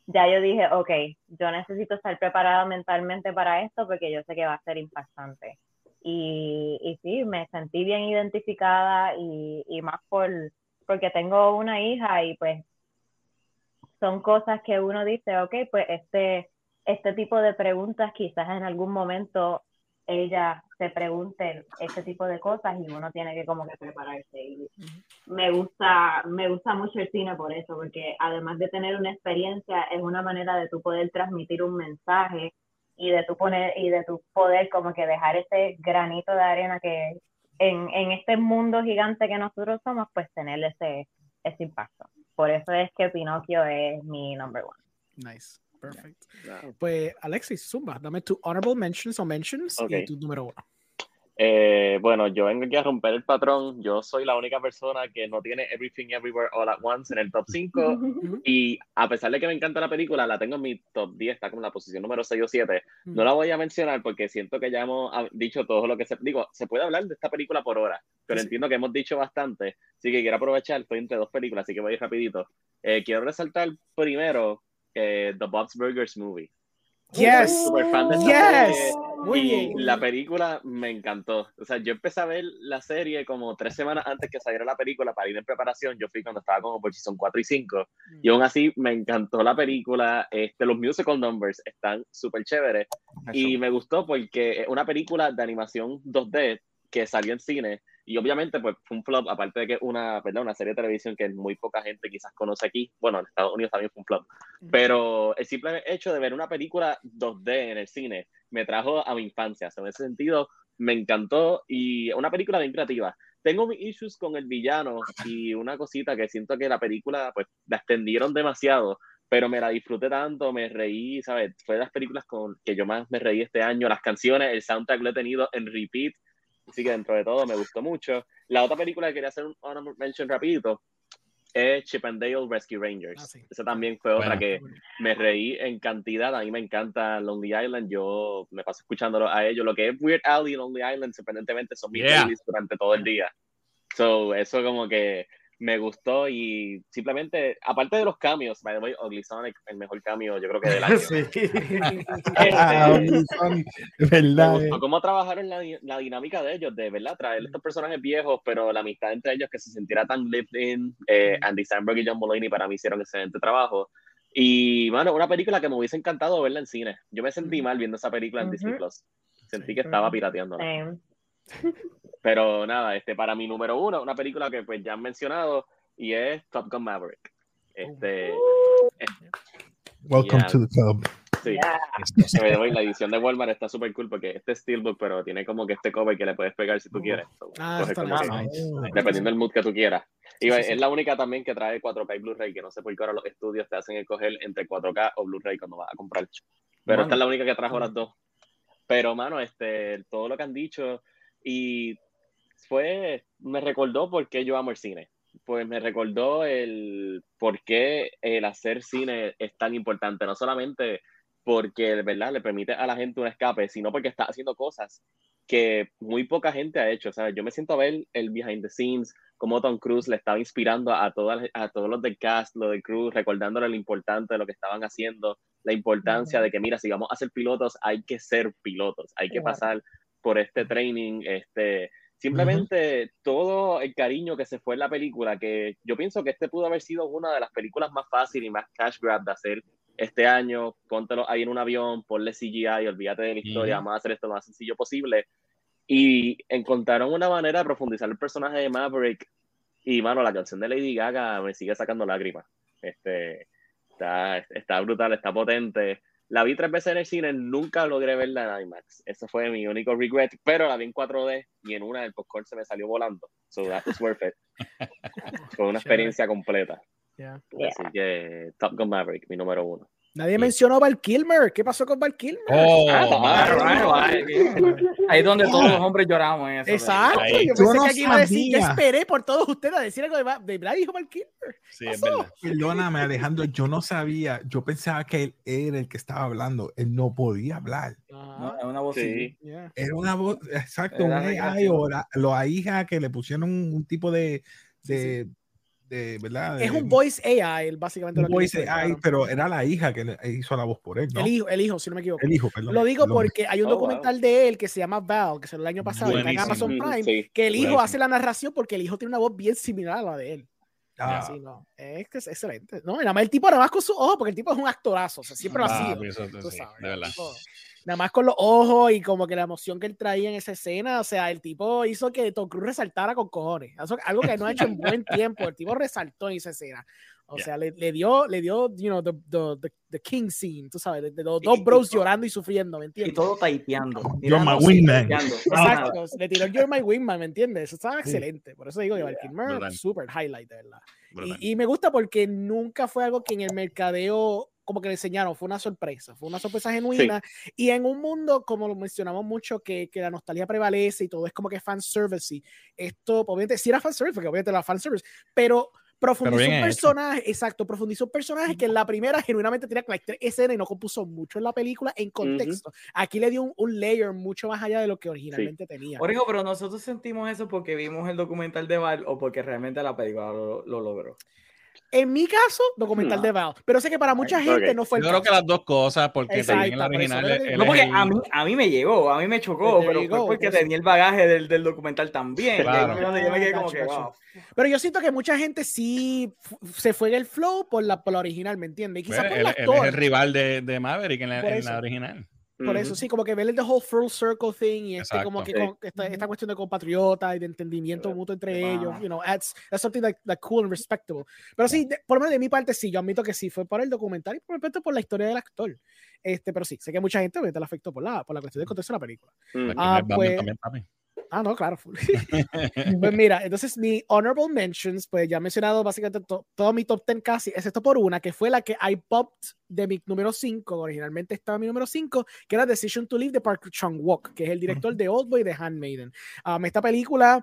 ya yo dije, ok, yo necesito estar preparada mentalmente para esto porque yo sé que va a ser impactante. Y, y sí, me sentí bien identificada y, y más por, porque tengo una hija y pues son cosas que uno dice, ok, pues este, este tipo de preguntas quizás en algún momento ella se pregunte este tipo de cosas y uno tiene que como que prepararse. Y me gusta, me gusta mucho el cine por eso, porque además de tener una experiencia, es una manera de tu poder transmitir un mensaje y de tu poner, y de tu poder como que dejar ese granito de arena que en, en este mundo gigante que nosotros somos, pues tener ese, ese impacto. Por eso es que Pinocchio es mi number one. Nice. Perfect. Pues Alexis, Zumba, dame tu honorable mentions o mentions y tu número uno. Eh, bueno, yo vengo aquí a romper el patrón. Yo soy la única persona que no tiene Everything Everywhere All at Once en el top 5. [LAUGHS] y a pesar de que me encanta la película, la tengo en mi top 10, está como en la posición número 6 o 7. No la voy a mencionar porque siento que ya hemos dicho todo lo que se. Digo, se puede hablar de esta película por hora, pero entiendo que hemos dicho bastante. Así que quiero aprovechar, estoy entre dos películas, así que voy a ir rapidito. Eh, quiero resaltar primero eh, The Bob's Burgers Movie. Yes. Super fan de yes. Muy bien. La película me encantó. O sea, yo empecé a ver la serie como tres semanas antes que saliera la película para ir en preparación. Yo fui cuando estaba como por son 4 y 5. Y aún así me encantó la película. Este, los musical numbers están súper chéveres. Y me gustó porque es una película de animación 2D que salió en cine y obviamente, pues fue un flop, aparte de que una, ¿verdad? una serie de televisión que muy poca gente quizás conoce aquí. Bueno, en Estados Unidos también fue un flop. Pero el simple hecho de ver una película 2D en el cine me trajo a mi infancia. en ese sentido, me encantó y una película bien creativa. Tengo mis issues con el villano y una cosita que siento que la película, pues, la extendieron demasiado pero me la disfruté tanto, me reí, ¿sabes? Fue de las películas con que yo más me reí este año. Las canciones, el soundtrack lo he tenido en repeat Así que dentro de todo me gustó mucho. La otra película que quería hacer un mention rapidito es Chip and Dale Rescue Rangers. Ah, Esa también fue otra que me reí en cantidad. A mí me encanta Lonely Island. Yo me paso escuchándolo a ellos. Lo que es Weird Al y Lonely Island, sorprendentemente, son mis yeah. durante todo el día. So, eso como que me gustó y simplemente, aparte de los cambios, by the way, Ugly Sonic, el mejor cambio yo creo que del [LAUGHS] año. Sí. este, verdad. Me gustó cómo trabajaron la, la, dinámica de ellos, de verdad, traer estos personajes viejos, pero la amistad entre ellos que se sintiera tan lived in. Eh, Andy Samberg y John Mulaney para mí hicieron excelente trabajo. Y, bueno, una película que me hubiese encantado verla en cine. Yo me sentí mal viendo esa película en Disney Plus. Sentí que estaba pirateando. Pero nada, este, para mi número uno, una película que pues ya han mencionado y es Top Gun Maverick. Este, Welcome to the club. Sí, la edición de Walmart está súper cool porque este es Steelbook, pero tiene como que este cover que le puedes pegar si tú quieres. ah, está dependiendo del mood que tú quieras. Y es la única también que trae 4K y Blu-ray, que no sé por qué ahora los estudios te hacen escoger entre 4K o Blu-ray cuando vas a comprar. Pero esta es la única que trajo las dos. Pero, mano, este, todo lo que han dicho y fue, me recordó por qué yo amo el cine. Pues me recordó el por qué el hacer cine es tan importante, no solamente porque ¿verdad? le permite a la gente un escape, sino porque está haciendo cosas que muy poca gente ha hecho. ¿sabes? Yo me siento a ver el behind the scenes, cómo Tom Cruise le estaba inspirando a, todas, a todos los del cast, lo de Cruise, recordándole lo importante de lo que estaban haciendo, la importancia de que, mira, si vamos a ser pilotos, hay que ser pilotos, hay que pasar por este training, este, Simplemente todo el cariño que se fue en la película, que yo pienso que este pudo haber sido una de las películas más fáciles y más cash grab de hacer este año. Póntelo ahí en un avión, ponle CGI, olvídate de la historia, vamos a hacer esto lo más sencillo posible. Y encontraron una manera de profundizar el personaje de Maverick. Y, mano, la canción de Lady Gaga me sigue sacando lágrimas. Este, está, está brutal, está potente La vi tres veces en el cine, nunca logré verla en IMAX. Ese fue mi único regret, pero la vi en 4D y en una el popcorn se me salió volando. So that was worth it. [LAUGHS] fue una experiencia completa. Así que Top Gun Maverick, mi número uno. Nadie mencionó Val Kilmer. ¿Qué pasó con Val Kilmer? Oh, ah, ahí es donde todos los hombres lloramos. En eso, Exacto. Yo pensé que aquí iba a decir, yo esperé por todos ustedes a decir algo de, de Brad dijo Val Kilmer. Sí, es verdad. Perdóname, Alejandro, yo no sabía. Yo pensaba que él era el que estaba hablando. Él no podía hablar. No, era una voz. Sí. Era una voz, exacto, una AI o la, hija que le pusieron un, tipo de, de es un voice AI, básicamente. Un voice AI, pero era la hija que hizo la voz por él, El hijo, el hijo, si no me equivoco. El hijo, perdón. Lo digo porque hay un oh, documental de él que se llama Val, que salió el año pasado en Amazon Prime, que el hijo hace la narración porque el hijo tiene una voz bien similar a la de él. Ah. no. Es que es excelente. No, nada más el tipo, nada más con su ojo, porque el tipo es un actorazo, o sea, siempre lo ha ah, sido. Pues sabes, de verdad nada más con los ojos y como que la emoción que él traía en esa escena, o sea, el tipo hizo que Tom Cruise resaltara con cojones, algo que no ha hecho en buen [LAUGHS] tiempo, el tipo resaltó en esa escena. O sea, le, le, dio, le dio, you know, the, the, the, king scene, tú sabes, de, los dos bros llorando y sufriendo, ¿me entiendes? Y todo typeando. You're my wingman. [LAUGHS] Exacto, le tiró You're my wingman, ¿me entiendes? Eso estaba excelente. Por eso digo que Val super highlight, de verdad. Y, y, me gusta porque nunca fue algo que en el mercadeo como que le enseñaron, fue una sorpresa, fue una sorpresa genuina. Y en un mundo, como lo mencionamos mucho, que, que, la nostalgia prevalece y todo es como que fanservice. Y esto, obviamente, sí era fanservice, porque obviamente era fanservice, pero profundizó un personaje, exacto, profundizó un personaje que en la primera genuinamente tenía tres escenas y no compuso mucho en la película en contexto. Aquí le dio un, layer mucho más allá de lo que originalmente tenía. Origo, pero nosotros sentimos eso porque vimos el documental de Val o porque realmente la película lo logró. En mi caso, documental de Val. Pero sé que para mucha gente no fue el Yo creo que las dos cosas, porque también la original. no, porque a mí, a mí me llegó, a mí me chocó, pero fue porque tenía el bagaje del, del documental también. Pero yo siento que mucha gente sí se fue en el flow por la, por la original, ¿me entiendes? Quizás por el, actor. Él es el rival de, de Maverick en la, en la original. Por eso sí, como que ver el the whole full circle thing y este como que con, esta, esta, cuestión de compatriota y de entendimiento mutuo entre ellos, you know, that's, that's something like, like cool and respectable. Pero sí, por lo menos de mi parte sí, yo admito que sí, fue por el documental y por respeto por la historia del actor. Este, pero sí, sé que mucha gente obviamente la afectó por la, por la cuestión del contexto de la película. Ah, pues, Ah, no, claro. [LAUGHS] pues mira, entonces mi honorable mentions, pues ya he mencionado básicamente todo mi top 10 casi, excepto por una, que fue la que I popped de mi número 5, originalmente estaba mi número 5, que era Decision to Leave de Park Chung-wook, que es el director de Old Boy de Handmaiden. Um, esta película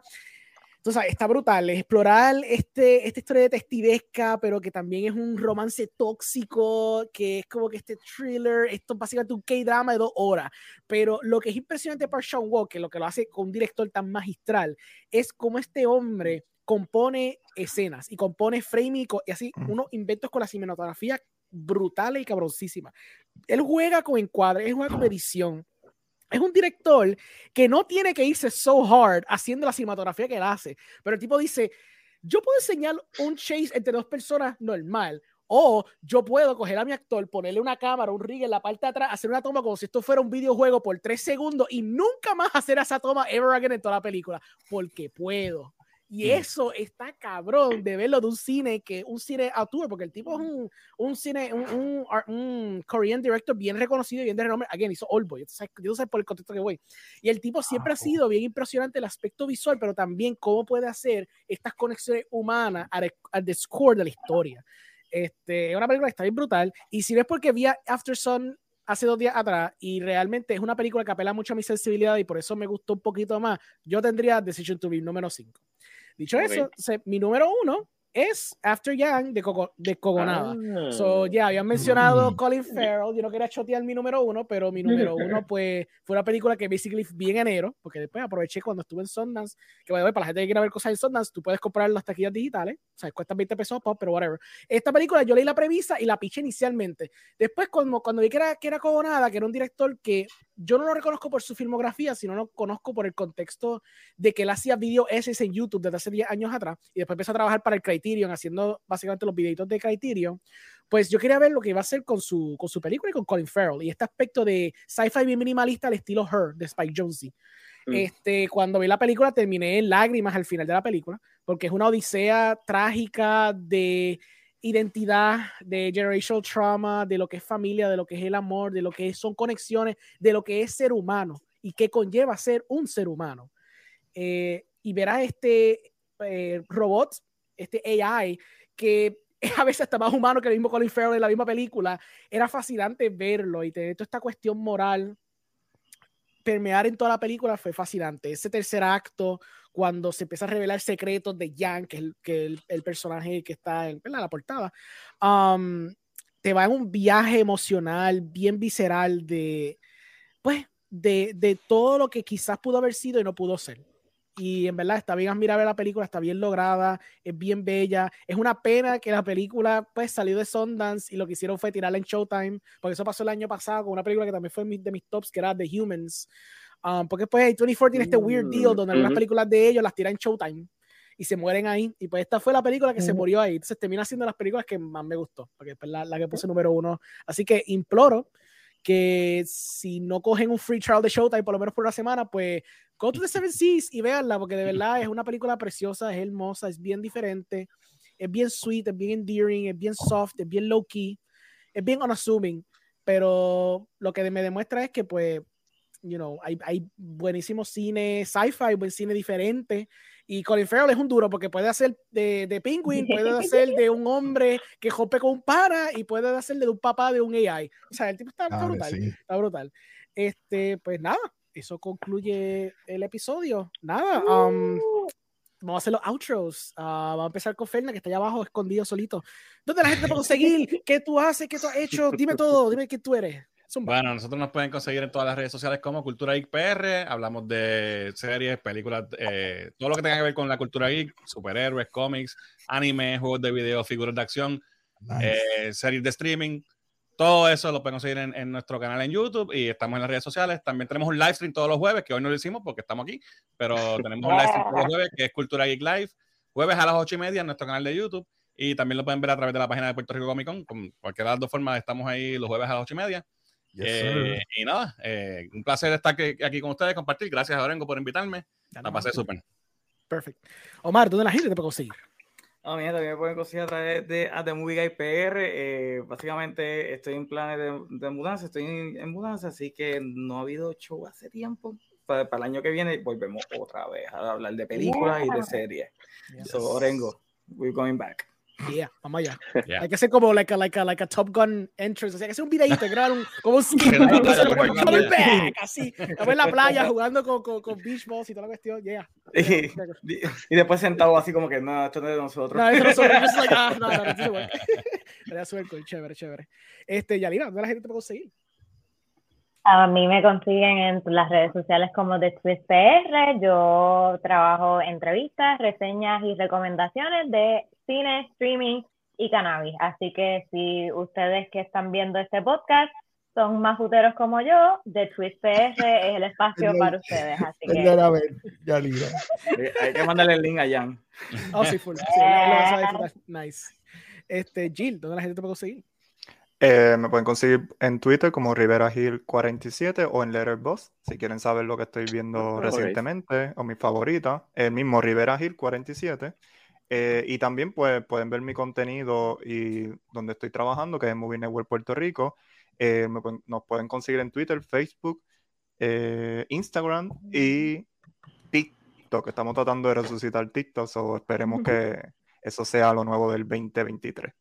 está brutal. Explorar este, esta historia detectivesca, pero que también es un romance tóxico, que es como que este thriller, esto es básicamente un K-drama de dos horas. Pero lo que es impresionante para Sean Walker, lo que lo hace con un director tan magistral, es como este hombre compone escenas y compone framing y, así unos inventos con la cinematografía brutales y cabroncísimas. Él juega con encuadre, él juega con edición es un director que no tiene que irse so hard haciendo la cinematografía que él hace, pero el tipo dice, yo puedo enseñar un chase entre dos personas normal, o yo puedo coger a mi actor, ponerle una cámara, un rig en la parte de atrás, hacer una toma como si esto fuera un videojuego por tres segundos y nunca más hacer esa toma ever again en toda la película, porque puedo. Y eso está cabrón de verlo de un cine que un cine autor, porque el tipo es un, un cine, un, un, un, Korean director bien reconocido y bien de renombre. Again, hizo Oldboy. Yo sé por el contexto que voy. Y el tipo siempre ha sido bien impresionante el aspecto visual, pero también cómo puede hacer estas conexiones humanas al, al score de la historia. Este, es una película que está bien brutal. Y si ves porque vi After Sun hace dos días atrás y realmente es una película que apela mucho a mi sensibilidad y por eso me gustó un poquito más, yo tendría Decision to Be número 5. Dicho eso, mi número uno es After Young de, Coco, de Cogonada. So, ya, habían mencionado Colin Farrell. Yo no quería chotear mi número uno, pero mi número uno, [LAUGHS] pues, fue una película que basically vi en enero, porque después aproveché cuando estuve en Sundance, que para la gente que quiera ver cosas en Sundance, tú puedes comprar las taquillas digitales, o sea, cuestan 20 pesos pop, pero whatever. Esta película yo leí la premisa y la piché inicialmente. Después, cuando, cuando vi que era, que era Cogonada, que era un director que yo no lo reconozco por su filmografía, sino lo conozco por el contexto de que él hacía video ese en YouTube desde hace 10 años atrás y después empezó a trabajar para el Criterion haciendo básicamente los videitos de Criterion. Pues yo quería ver lo que iba a hacer con su, con su película y con Colin Farrell y este aspecto de sci-fi bien minimalista al estilo Her de Spike Jonze. Mm. Este, cuando vi la película terminé en lágrimas al final de la película porque es una odisea trágica de identidad, de generational trauma, de lo que es familia, de lo que es el amor, de lo que son conexiones, de lo que es ser humano y que conlleva ser un ser humano. Eh, y verás este eh, robot, este AI, que [LAUGHS] a veces está más humano que el mismo Colin Farrell en la misma película. Era fascinante verlo y tener toda esta cuestión moral permear en toda la película fue fascinante. Ese tercer acto, cuando se empieza a revelar secretos de Jan, que es el, que el, personaje que está en, la portada, um, te va en un viaje emocional bien visceral de, pues, de, de todo lo que quizás pudo haber sido y no pudo ser y en verdad está bien admirable la película, está bien lograda, es bien bella. Es una pena que la película pues salió de Sundance y lo que hicieron fue tirarla en Showtime, porque eso pasó el año pasado con una película que también fue de mis tops, que era The Humans. Um, porque pues 24 tiene este weird deal donde algunas películas de ellos las tiran en Showtime y se mueren ahí. Y pues esta fue la película que se murió ahí. Entonces termina siendo las películas que más me gustó, porque es pues, la, la que puse número uno. Así que imploro que si no cogen un free trial de Showtime por lo menos por una semana, pues go to the Seven Seas y véanla, porque de verdad es una película preciosa, es hermosa, es bien diferente, es bien sweet, es bien endearing, es bien soft, es bien low key, es bien unassuming, pero lo que me demuestra es que pues, you know, hay, hay buenísimo cine sci-fi, buen cine diferente, y Colin Farrell es un duro porque puede hacer de, de Penguin, puede hacer de un hombre que jope con un para y puede hacer de un papá de un AI. O sea, el tipo está, brutal. Está brutal. Este, pues nada, eso concluye el episodio. Nada. Um, vamos a hacer los outros. Uh, vamos a empezar con Ferna, que está allá abajo, escondido solito. ¿Dónde la gente te puede [LAUGHS] conseguir? ¿Qué tú haces? ¿Qué tú has hecho? Dime todo. Dime quién tú eres. Bueno, nosotros nos pueden conseguir en todas las redes sociales como Cultura Geek PR. Hablamos de series, películas, eh, todo lo que tenga que ver con la cultura geek, superhéroes, cómics, anime, juegos de video, figuras de acción, eh, series de streaming. Todo eso lo pueden conseguir en, nuestro canal en YouTube y estamos en las redes sociales. También tenemos un live stream todos los jueves, que hoy no lo hicimos porque estamos aquí, pero [LAUGHS] tenemos un live stream todos los jueves que es Cultura Geek Live. Jueves a las ocho y media en nuestro canal de YouTube y también lo pueden ver a través de la página de Puerto Rico Comic Con. Con cualquiera de las dos formas estamos ahí los jueves a las ocho y media. Eh, y nada, eh, un placer estar aquí, con ustedes, compartir. Gracias a Orengo por invitarme. La pasé súper. Perfecto. Omar, ¿dónde la gente te puede conseguir? No, mira, también me pueden conseguir a través de The Movie Guy PR. Eh, básicamente estoy en planes de, mudanza, estoy en, mudanza, así que no ha habido show hace tiempo. Para, el año que viene volvemos otra vez a hablar de películas y de series. So, Orengo, we're going back. Yeah, vamos allá. Hay que hacer como like a, like a, like a Top Gun entrance. O sea, hay que hacer un videito, grabar un, como un [LAUGHS] skit. [LAUGHS] así. Estamos en la playa jugando con, con, con, beach balls y toda la cuestión. Yeah. Y, y, después sentado así como que no, esto no es de nosotros. No, esto no es [LAUGHS] like, ah, no, no, no, no, no, chévere, chévere. Este, Yalina, ¿dónde la gente te puede conseguir? A mí me consiguen en las redes sociales como The Twist PR. Yo trabajo entrevistas, reseñas y recomendaciones de cine, streaming y cannabis. Así que si ustedes que están viendo este podcast son más futeros como yo, The Twist PR es el espacio para ustedes. Así que... A ver, ya Hay que mandarle el link a Jan. [LAUGHS] Oh, sí, full. Sí, nice. Este, Jill, ¿dónde la gente te puede conseguir? Eh, me pueden conseguir en Twitter como Rivera Hill 47 o en Letterboxd si quieren saber lo que estoy viendo recientemente o mi favorita, el mismo Rivera Hill 47. Eh, y también pues, pueden ver mi contenido y donde estoy trabajando, que es Movie Network Puerto Rico. Eh, nos pueden conseguir en Twitter, Facebook, eh, Instagram y TikTok. Estamos tratando de resucitar TikTok, o esperemos que eso sea lo nuevo del 2023.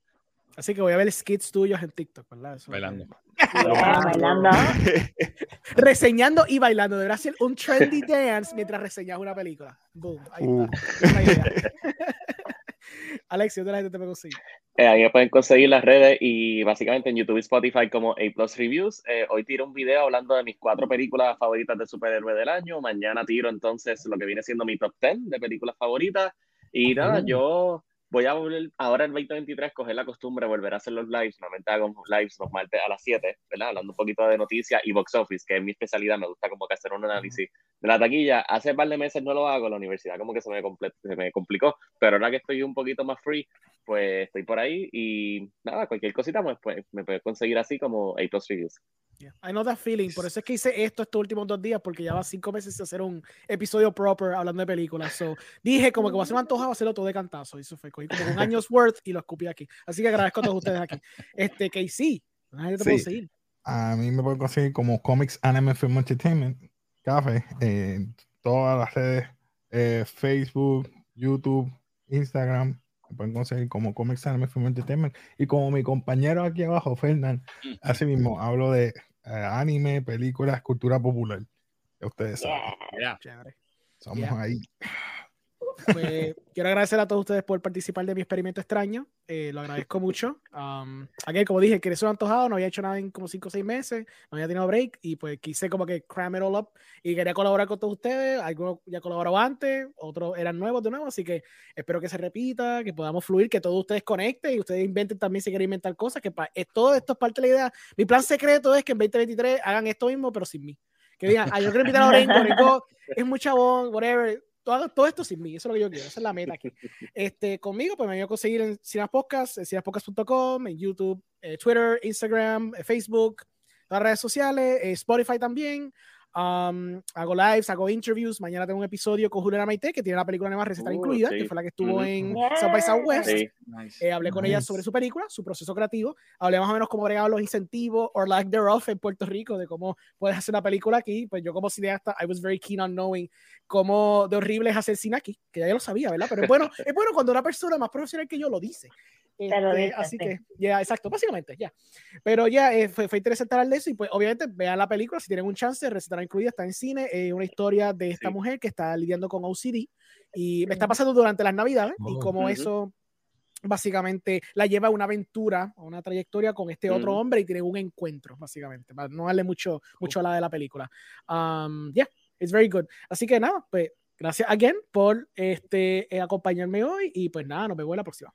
Así que voy a ver skits tuyos en TikTok, ¿verdad? bailando. bailando. [LAUGHS] Reseñando y bailando. Deberá ser un trendy [LAUGHS] dance mientras reseñas una película. Boom. Ahí uh. está. [LAUGHS] [LAUGHS] Alexio, ¿dónde la gente te puede conseguir? Eh, ahí me pueden conseguir las redes y básicamente en YouTube y Spotify como A Plus Reviews. Eh, hoy tiro un video hablando de mis cuatro películas favoritas de superhéroe del año. Mañana tiro entonces lo que viene siendo mi top 10 de películas favoritas. Y nada, yo voy a volver ahora en 2023 coger la costumbre volver a hacer los lives. Normalmente hago lives los martes a las 7, ¿verdad? Hablando un poquito de noticias y box office, que es mi especialidad. Me gusta como que hacer un análisis de la taquilla. Hace un par de meses no lo hago, la universidad como que se me, se me complicó, pero ahora que estoy un poquito más free, pues estoy por ahí y nada, cualquier cosita pues, pues me puedes conseguir así como A Plus Reviews. I know that feeling. Por eso es que hice esto estos últimos dos días, porque ya va cinco meses de hacer un episodio proper hablando de películas. So, dije, como que va a ser un antojado hacerlo todo de cantazo. Y eso fue, cogí como un año's worth y lo escupí aquí. Así que agradezco a todos ustedes aquí. Este, que sí, te puedo seguir. A mí me pueden conseguir como Comics Anime Film Entertainment, Café, en todas las redes, eh, Facebook, YouTube, Instagram, me pueden conseguir como Comics Anime Film Entertainment. Y como mi compañero aquí abajo, Fernán, mm. así mismo hablo de eh, anime, películas, cultura popular. ustedes saben. Somos ahí. Pues quiero agradecer a todos ustedes por participar de mi experimento extraño. Eh, lo agradezco mucho. Um, aquí, como dije, que un antojado, no había hecho nada en como 5 o 6 meses, no había tenido break y pues quise como que cram it all up y quería colaborar con todos ustedes. Algunos ya colaboraron antes, otros eran nuevos de nuevo, así que espero que se repita, que podamos fluir, que todos ustedes conecten y ustedes inventen también si quieren inventar cosas, que para, todo esto es parte de la idea. Mi plan secreto es que en 2023 hagan esto mismo, pero sin mí. Que digan, yo quiero invitar a Orengo, es muy chabón, whatever todo, todo, esto sin mí, eso es lo que yo quiero, esa es la meta aquí. [LAUGHS] Este, conmigo, pues me voy a conseguir en Cinas Podcast, en cinaspodcast.com, en YouTube, eh, Twitter, Instagram, eh, Facebook, las redes sociales, eh, Spotify también. Um, hago lives, hago interviews. Mañana tengo un episodio con Juliana Maite, que tiene la película nueva recetar uh, incluida, que fue la que estuvo en South by Southwest. Eh, hablé con ella sobre su película, su proceso creativo. Hablé más o menos cómo bregaban los incentivos, or lack thereof, en Puerto Rico, de cómo puedes hacer una película aquí. Pues yo, como cineasta, I was very keen on knowing cómo de horrible es hacer cine aquí, que ya yo lo sabía, ¿verdad? Pero es bueno, [LAUGHS] es bueno cuando una persona más profesional que yo lo dice. Este, así que, ya, exacto, básicamente, ya. Pero ya eh, fue, fue, interesante hablar de eso y pues obviamente vean la película si tienen un chance, recetará incluida, está en cine, es una historia de esta mujer que está lidiando con OCD y me está pasando durante las navidades y oh. como eso básicamente la lleva a una aventura, a una trayectoria con este otro hombre y tiene un encuentro, básicamente, no darle mucho, mucho a la de la película. Um, yeah, it's very good. Así que nada, pues gracias again por este, eh, acompañarme hoy y pues nada, nos vemos en la próxima.